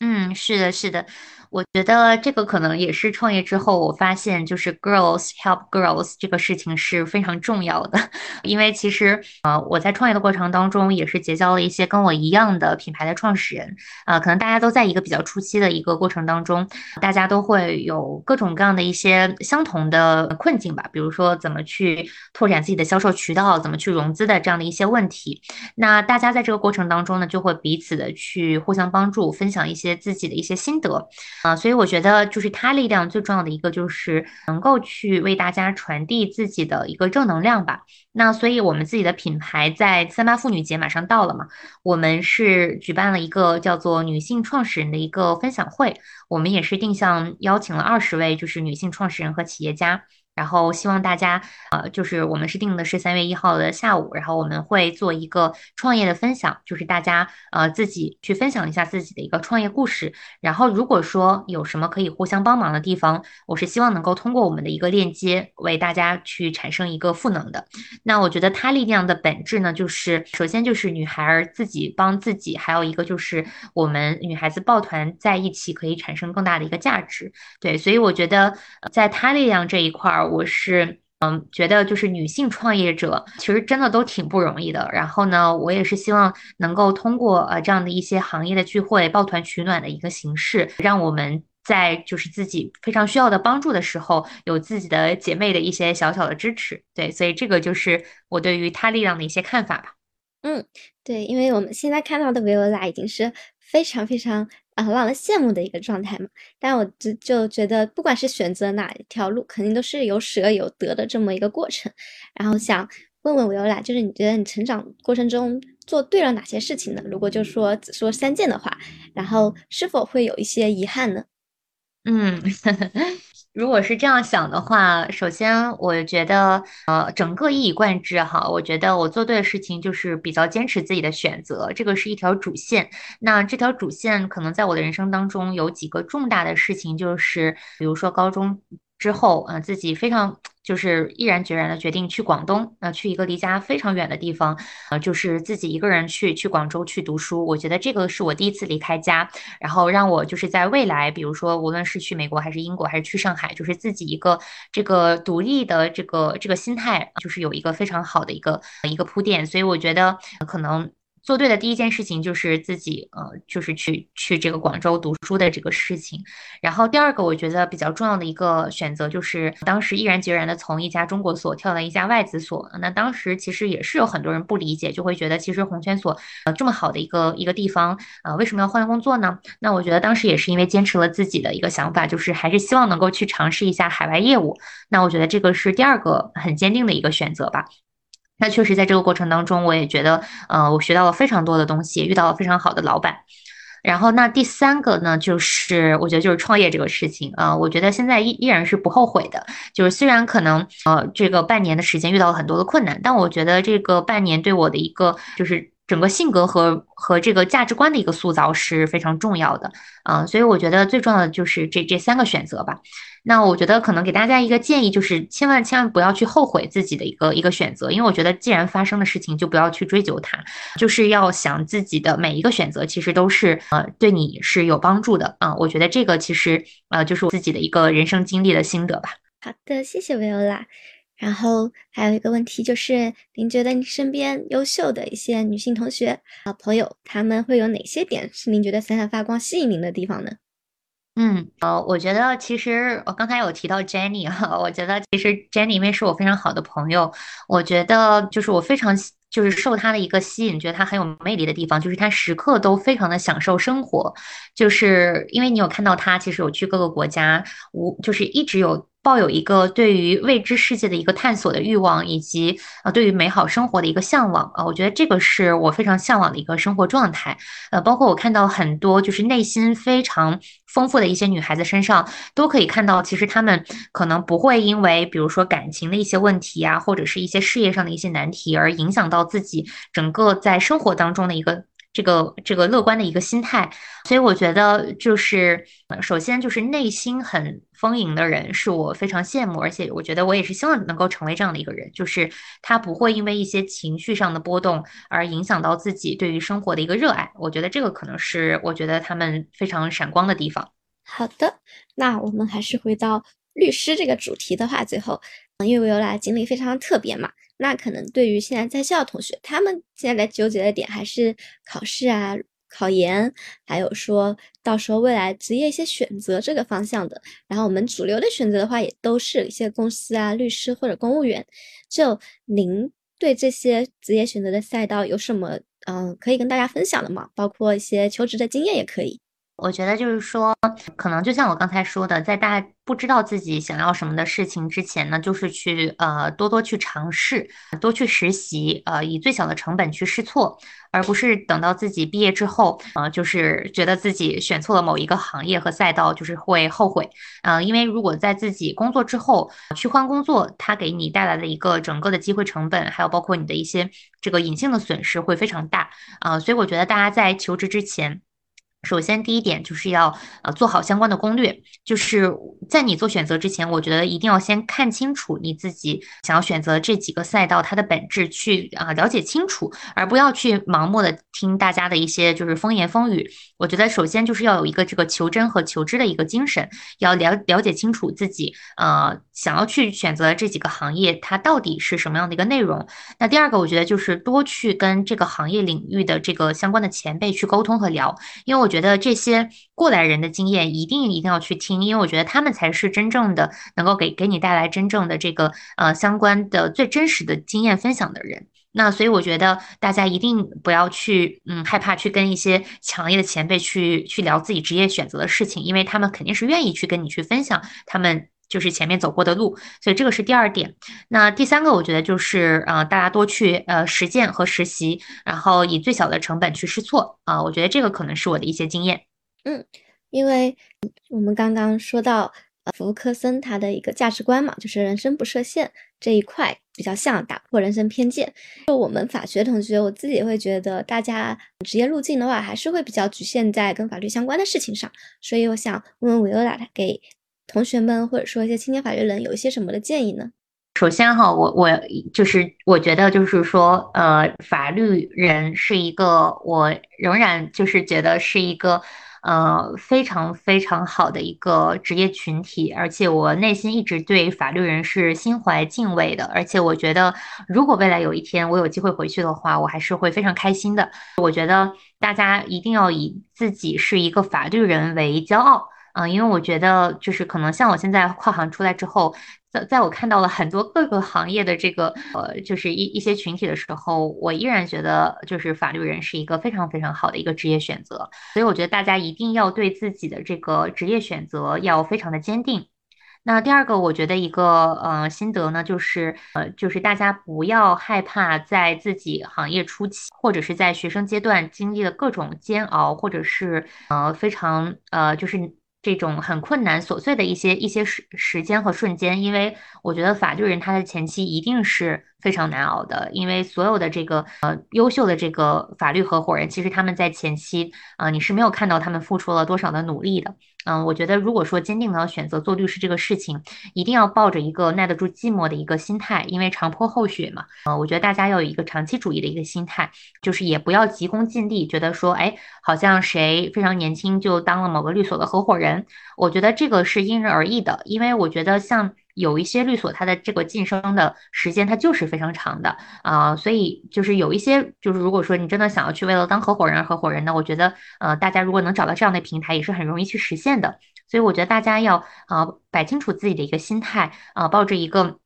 嗯，是的，是的。我觉得这个可能也是创业之后，我发现就是 girls help girls 这个事情是非常重要的。因为其实呃，我在创业的过程当中，也是结交了一些跟我一样的品牌的创始人啊。可能大家都在一个比较初期的一个过程当中，大家都会有各种各样的一些相同的困境吧。比如说怎么去拓展自己的销售渠道，怎么去融资的这样的一些问题。那大家在这个过程当中呢，就会彼此的去互相帮助，分享一些自己的一些心得。啊，所以我觉得就是他力量最重要的一个，就是能够去为大家传递自己的一个正能量吧。那所以我们自己的品牌在三八妇女节马上到了嘛，我们是举办了一个叫做女性创始人的一个分享会，我们也是定向邀请了二十位就是女性创始人和企业家。然后希望大家，呃，就是我们是定的是三月一号的下午，然后我们会做一个创业的分享，就是大家呃自己去分享一下自己的一个创业故事。然后如果说有什么可以互相帮忙的地方，我是希望能够通过我们的一个链接为大家去产生一个赋能的。那我觉得它力量的本质呢，就是首先就是女孩儿自己帮自己，还有一个就是我们女孩子抱团在一起可以产生更大的一个价值。对，所以我觉得在它力量这一块儿。我是嗯，觉得就是女性创业者其实真的都挺不容易的。然后呢，我也是希望能够通过呃这样的一些行业的聚会，抱团取暖的一个形式，让我们在就是自己非常需要的帮助的时候，有自己的姐妹的一些小小的支持。对，所以这个就是我对于他力量的一些看法吧。嗯，对，因为我们现在看到的维欧拉已经是非常非常。啊，让人羡慕的一个状态嘛。但我就就觉得，不管是选择哪一条路，肯定都是有舍有得的这么一个过程。然后想问问维欧拉，就是你觉得你成长过程中做对了哪些事情呢？如果就说只说三件的话，然后是否会有一些遗憾呢？嗯。如果是这样想的话，首先我觉得，呃，整个一以贯之哈，我觉得我做对的事情就是比较坚持自己的选择，这个是一条主线。那这条主线可能在我的人生当中有几个重大的事情，就是比如说高中。之后，呃，自己非常就是毅然决然的决定去广东，呃，去一个离家非常远的地方，呃，就是自己一个人去去广州去读书。我觉得这个是我第一次离开家，然后让我就是在未来，比如说无论是去美国还是英国还是去上海，就是自己一个这个独立的这个这个心态，就是有一个非常好的一个一个铺垫。所以我觉得可能。做对的第一件事情就是自己，呃，就是去去这个广州读书的这个事情。然后第二个，我觉得比较重要的一个选择就是当时毅然决然的从一家中国所跳到一家外资所。那当时其实也是有很多人不理解，就会觉得其实红圈所呃这么好的一个一个地方，呃为什么要换工作呢？那我觉得当时也是因为坚持了自己的一个想法，就是还是希望能够去尝试一下海外业务。那我觉得这个是第二个很坚定的一个选择吧。那确实，在这个过程当中，我也觉得，呃，我学到了非常多的东西，遇到了非常好的老板。然后，那第三个呢，就是我觉得就是创业这个事情啊，我觉得现在依依然是不后悔的。就是虽然可能，呃，这个半年的时间遇到了很多的困难，但我觉得这个半年对我的一个就是整个性格和和这个价值观的一个塑造是非常重要的啊。所以我觉得最重要的就是这这三个选择吧。那我觉得可能给大家一个建议，就是千万千万不要去后悔自己的一个一个选择，因为我觉得既然发生的事情，就不要去追究它，就是要想自己的每一个选择其实都是呃对你是有帮助的啊。我觉得这个其实呃就是我自己的一个人生经历的心得吧。好的，谢谢维欧拉。然后还有一个问题就是，您觉得你身边优秀的一些女性同学啊朋友，她们会有哪些点是您觉得闪闪发光、吸引您的地方呢？嗯，呃，我觉得其实我刚才有提到 Jenny 哈，我觉得其实 Jenny 因为是我非常好的朋友，我觉得就是我非常就是受她的一个吸引，觉得她很有魅力的地方，就是她时刻都非常的享受生活，就是因为你有看到她其实有去各个国家，无就是一直有。抱有一个对于未知世界的一个探索的欲望，以及呃对于美好生活的一个向往啊，我觉得这个是我非常向往的一个生活状态。呃，包括我看到很多就是内心非常丰富的一些女孩子身上，都可以看到，其实她们可能不会因为比如说感情的一些问题啊，或者是一些事业上的一些难题而影响到自己整个在生活当中的一个。这个这个乐观的一个心态，所以我觉得就是，首先就是内心很丰盈的人是我非常羡慕，而且我觉得我也是希望能够成为这样的一个人，就是他不会因为一些情绪上的波动而影响到自己对于生活的一个热爱。我觉得这个可能是我觉得他们非常闪光的地方。好的，那我们还是回到律师这个主题的话，最后，因为维欧拉经历非常特别嘛。那可能对于现在在校的同学，他们现在在纠结的点还是考试啊、考研，还有说到时候未来职业一些选择这个方向的。然后我们主流的选择的话，也都是一些公司啊、律师或者公务员。就您对这些职业选择的赛道有什么嗯可以跟大家分享的吗？包括一些求职的经验也可以。我觉得就是说，可能就像我刚才说的，在大家不知道自己想要什么的事情之前呢，就是去呃多多去尝试，多去实习，呃以最小的成本去试错，而不是等到自己毕业之后，呃就是觉得自己选错了某一个行业和赛道，就是会后悔。呃，因为如果在自己工作之后去换工作，它给你带来的一个整个的机会成本，还有包括你的一些这个隐性的损失会非常大。啊，所以我觉得大家在求职之前。首先，第一点就是要呃做好相关的攻略，就是在你做选择之前，我觉得一定要先看清楚你自己想要选择这几个赛道它的本质，去啊了解清楚，而不要去盲目的听大家的一些就是风言风语。我觉得首先就是要有一个这个求真和求知的一个精神，要了了解清楚自己呃想要去选择这几个行业它到底是什么样的一个内容。那第二个，我觉得就是多去跟这个行业领域的这个相关的前辈去沟通和聊，因为我。觉得这些过来人的经验一定一定要去听，因为我觉得他们才是真正的能够给给你带来真正的这个呃相关的最真实的经验分享的人。那所以我觉得大家一定不要去嗯害怕去跟一些强烈的前辈去去聊自己职业选择的事情，因为他们肯定是愿意去跟你去分享他们。就是前面走过的路，所以这个是第二点。那第三个，我觉得就是呃，大家多去呃实践和实习，然后以最小的成本去试错啊。我觉得这个可能是我的一些经验。嗯，因为我们刚刚说到呃，福克森他的一个价值观嘛，就是人生不设限这一块比较像打破人生偏见。就我们法学同学，我自己会觉得，大家职业路径的话，还是会比较局限在跟法律相关的事情上。所以我想问问维欧拉，他给。同学们或者说一些青年法律人有一些什么的建议呢？首先哈，我我就是我觉得就是说，呃，法律人是一个我仍然就是觉得是一个呃非常非常好的一个职业群体，而且我内心一直对法律人是心怀敬畏的，而且我觉得如果未来有一天我有机会回去的话，我还是会非常开心的。我觉得大家一定要以自己是一个法律人为骄傲。嗯，因为我觉得就是可能像我现在跨行出来之后，在在我看到了很多各个行业的这个呃，就是一一些群体的时候，我依然觉得就是法律人是一个非常非常好的一个职业选择。所以我觉得大家一定要对自己的这个职业选择要非常的坚定。那第二个，我觉得一个呃心得呢，就是呃就是大家不要害怕在自己行业初期或者是在学生阶段经历了各种煎熬，或者是呃非常呃就是。这种很困难、琐碎的一些一些时时间和瞬间，因为我觉得法律人他的前期一定是非常难熬的，因为所有的这个呃优秀的这个法律合伙人，其实他们在前期啊你是没有看到他们付出了多少的努力的。嗯，我觉得如果说坚定的选择做律师这个事情，一定要抱着一个耐得住寂寞的一个心态，因为长坡厚雪嘛。呃，我觉得大家要有一个长期主义的一个心态，就是也不要急功近利，觉得说，哎，好像谁非常年轻就当了某个律所的合伙人。我觉得这个是因人而异的，因为我觉得像。有一些律所，它的这个晋升的时间，它就是非常长的啊，所以就是有一些，就是如果说你真的想要去为了当合伙人而合伙人呢，我觉得呃，大家如果能找到这样的平台，也是很容易去实现的。所以我觉得大家要啊摆清楚自己的一个心态啊，抱着一个。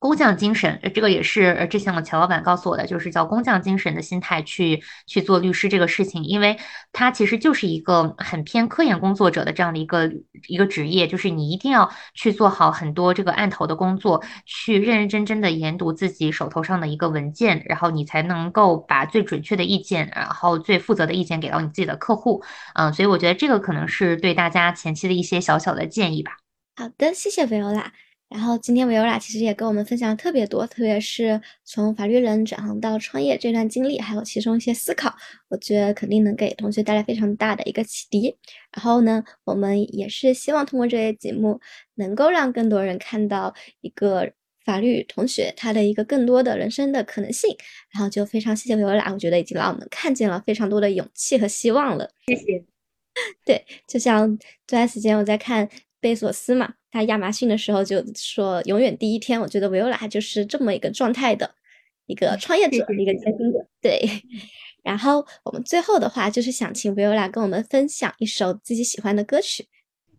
工匠精神，这个也是之前我乔老板告诉我的，就是叫工匠精神的心态去去做律师这个事情，因为它其实就是一个很偏科研工作者的这样的一个一个职业，就是你一定要去做好很多这个案头的工作，去认认真真的研读自己手头上的一个文件，然后你才能够把最准确的意见，然后最负责的意见给到你自己的客户。嗯，所以我觉得这个可能是对大家前期的一些小小的建议吧。好的，谢谢维欧拉。然后今天维欧拉其实也跟我们分享了特别多，特别是从法律人转行到创业这段经历，还有其中一些思考，我觉得肯定能给同学带来非常大的一个启迪。然后呢，我们也是希望通过这些节目，能够让更多人看到一个法律同学他的一个更多的人生的可能性。然后就非常谢谢维欧拉，我觉得已经让我们看见了非常多的勇气和希望了。谢谢。对，就像这段时间我在看贝索斯嘛。他亚马逊的时候就说永远第一天，我觉得维欧拉就是这么一个状态的一个创业者，一个坚定者。对，然后我们最后的话就是想请维欧拉跟我们分享一首自己喜欢的歌曲。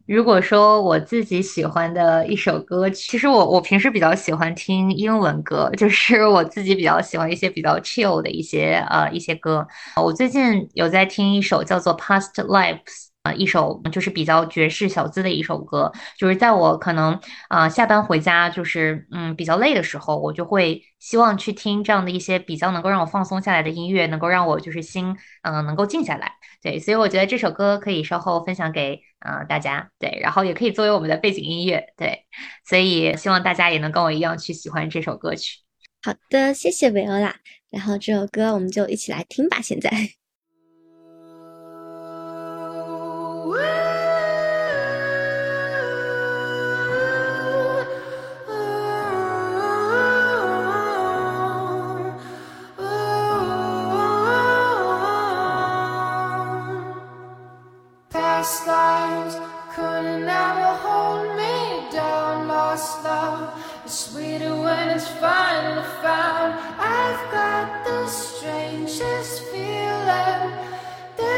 如果说我自己喜欢的一首歌曲，其实我我平时比较喜欢听英文歌，就是我自己比较喜欢一些比较 chill 的一些呃一些歌。我最近有在听一首叫做 Past Lives。啊，一首就是比较爵士小资的一首歌，就是在我可能啊下班回家就是嗯比较累的时候，我就会希望去听这样的一些比较能够让我放松下来的音乐，能够让我就是心嗯能够静下来。对，所以我觉得这首歌可以稍后分享给啊大家，对，然后也可以作为我们的背景音乐，对，所以希望大家也能跟我一样去喜欢这首歌曲。好的，谢谢维欧拉，然后这首歌我们就一起来听吧，现在。I've got the strangest feeling.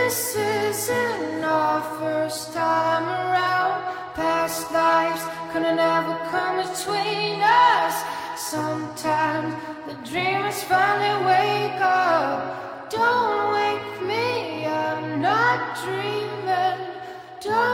This isn't our first time around. Past lives couldn't ever come between us. Sometimes the dreamers finally wake up. Don't wake me, I'm not dreaming. Don't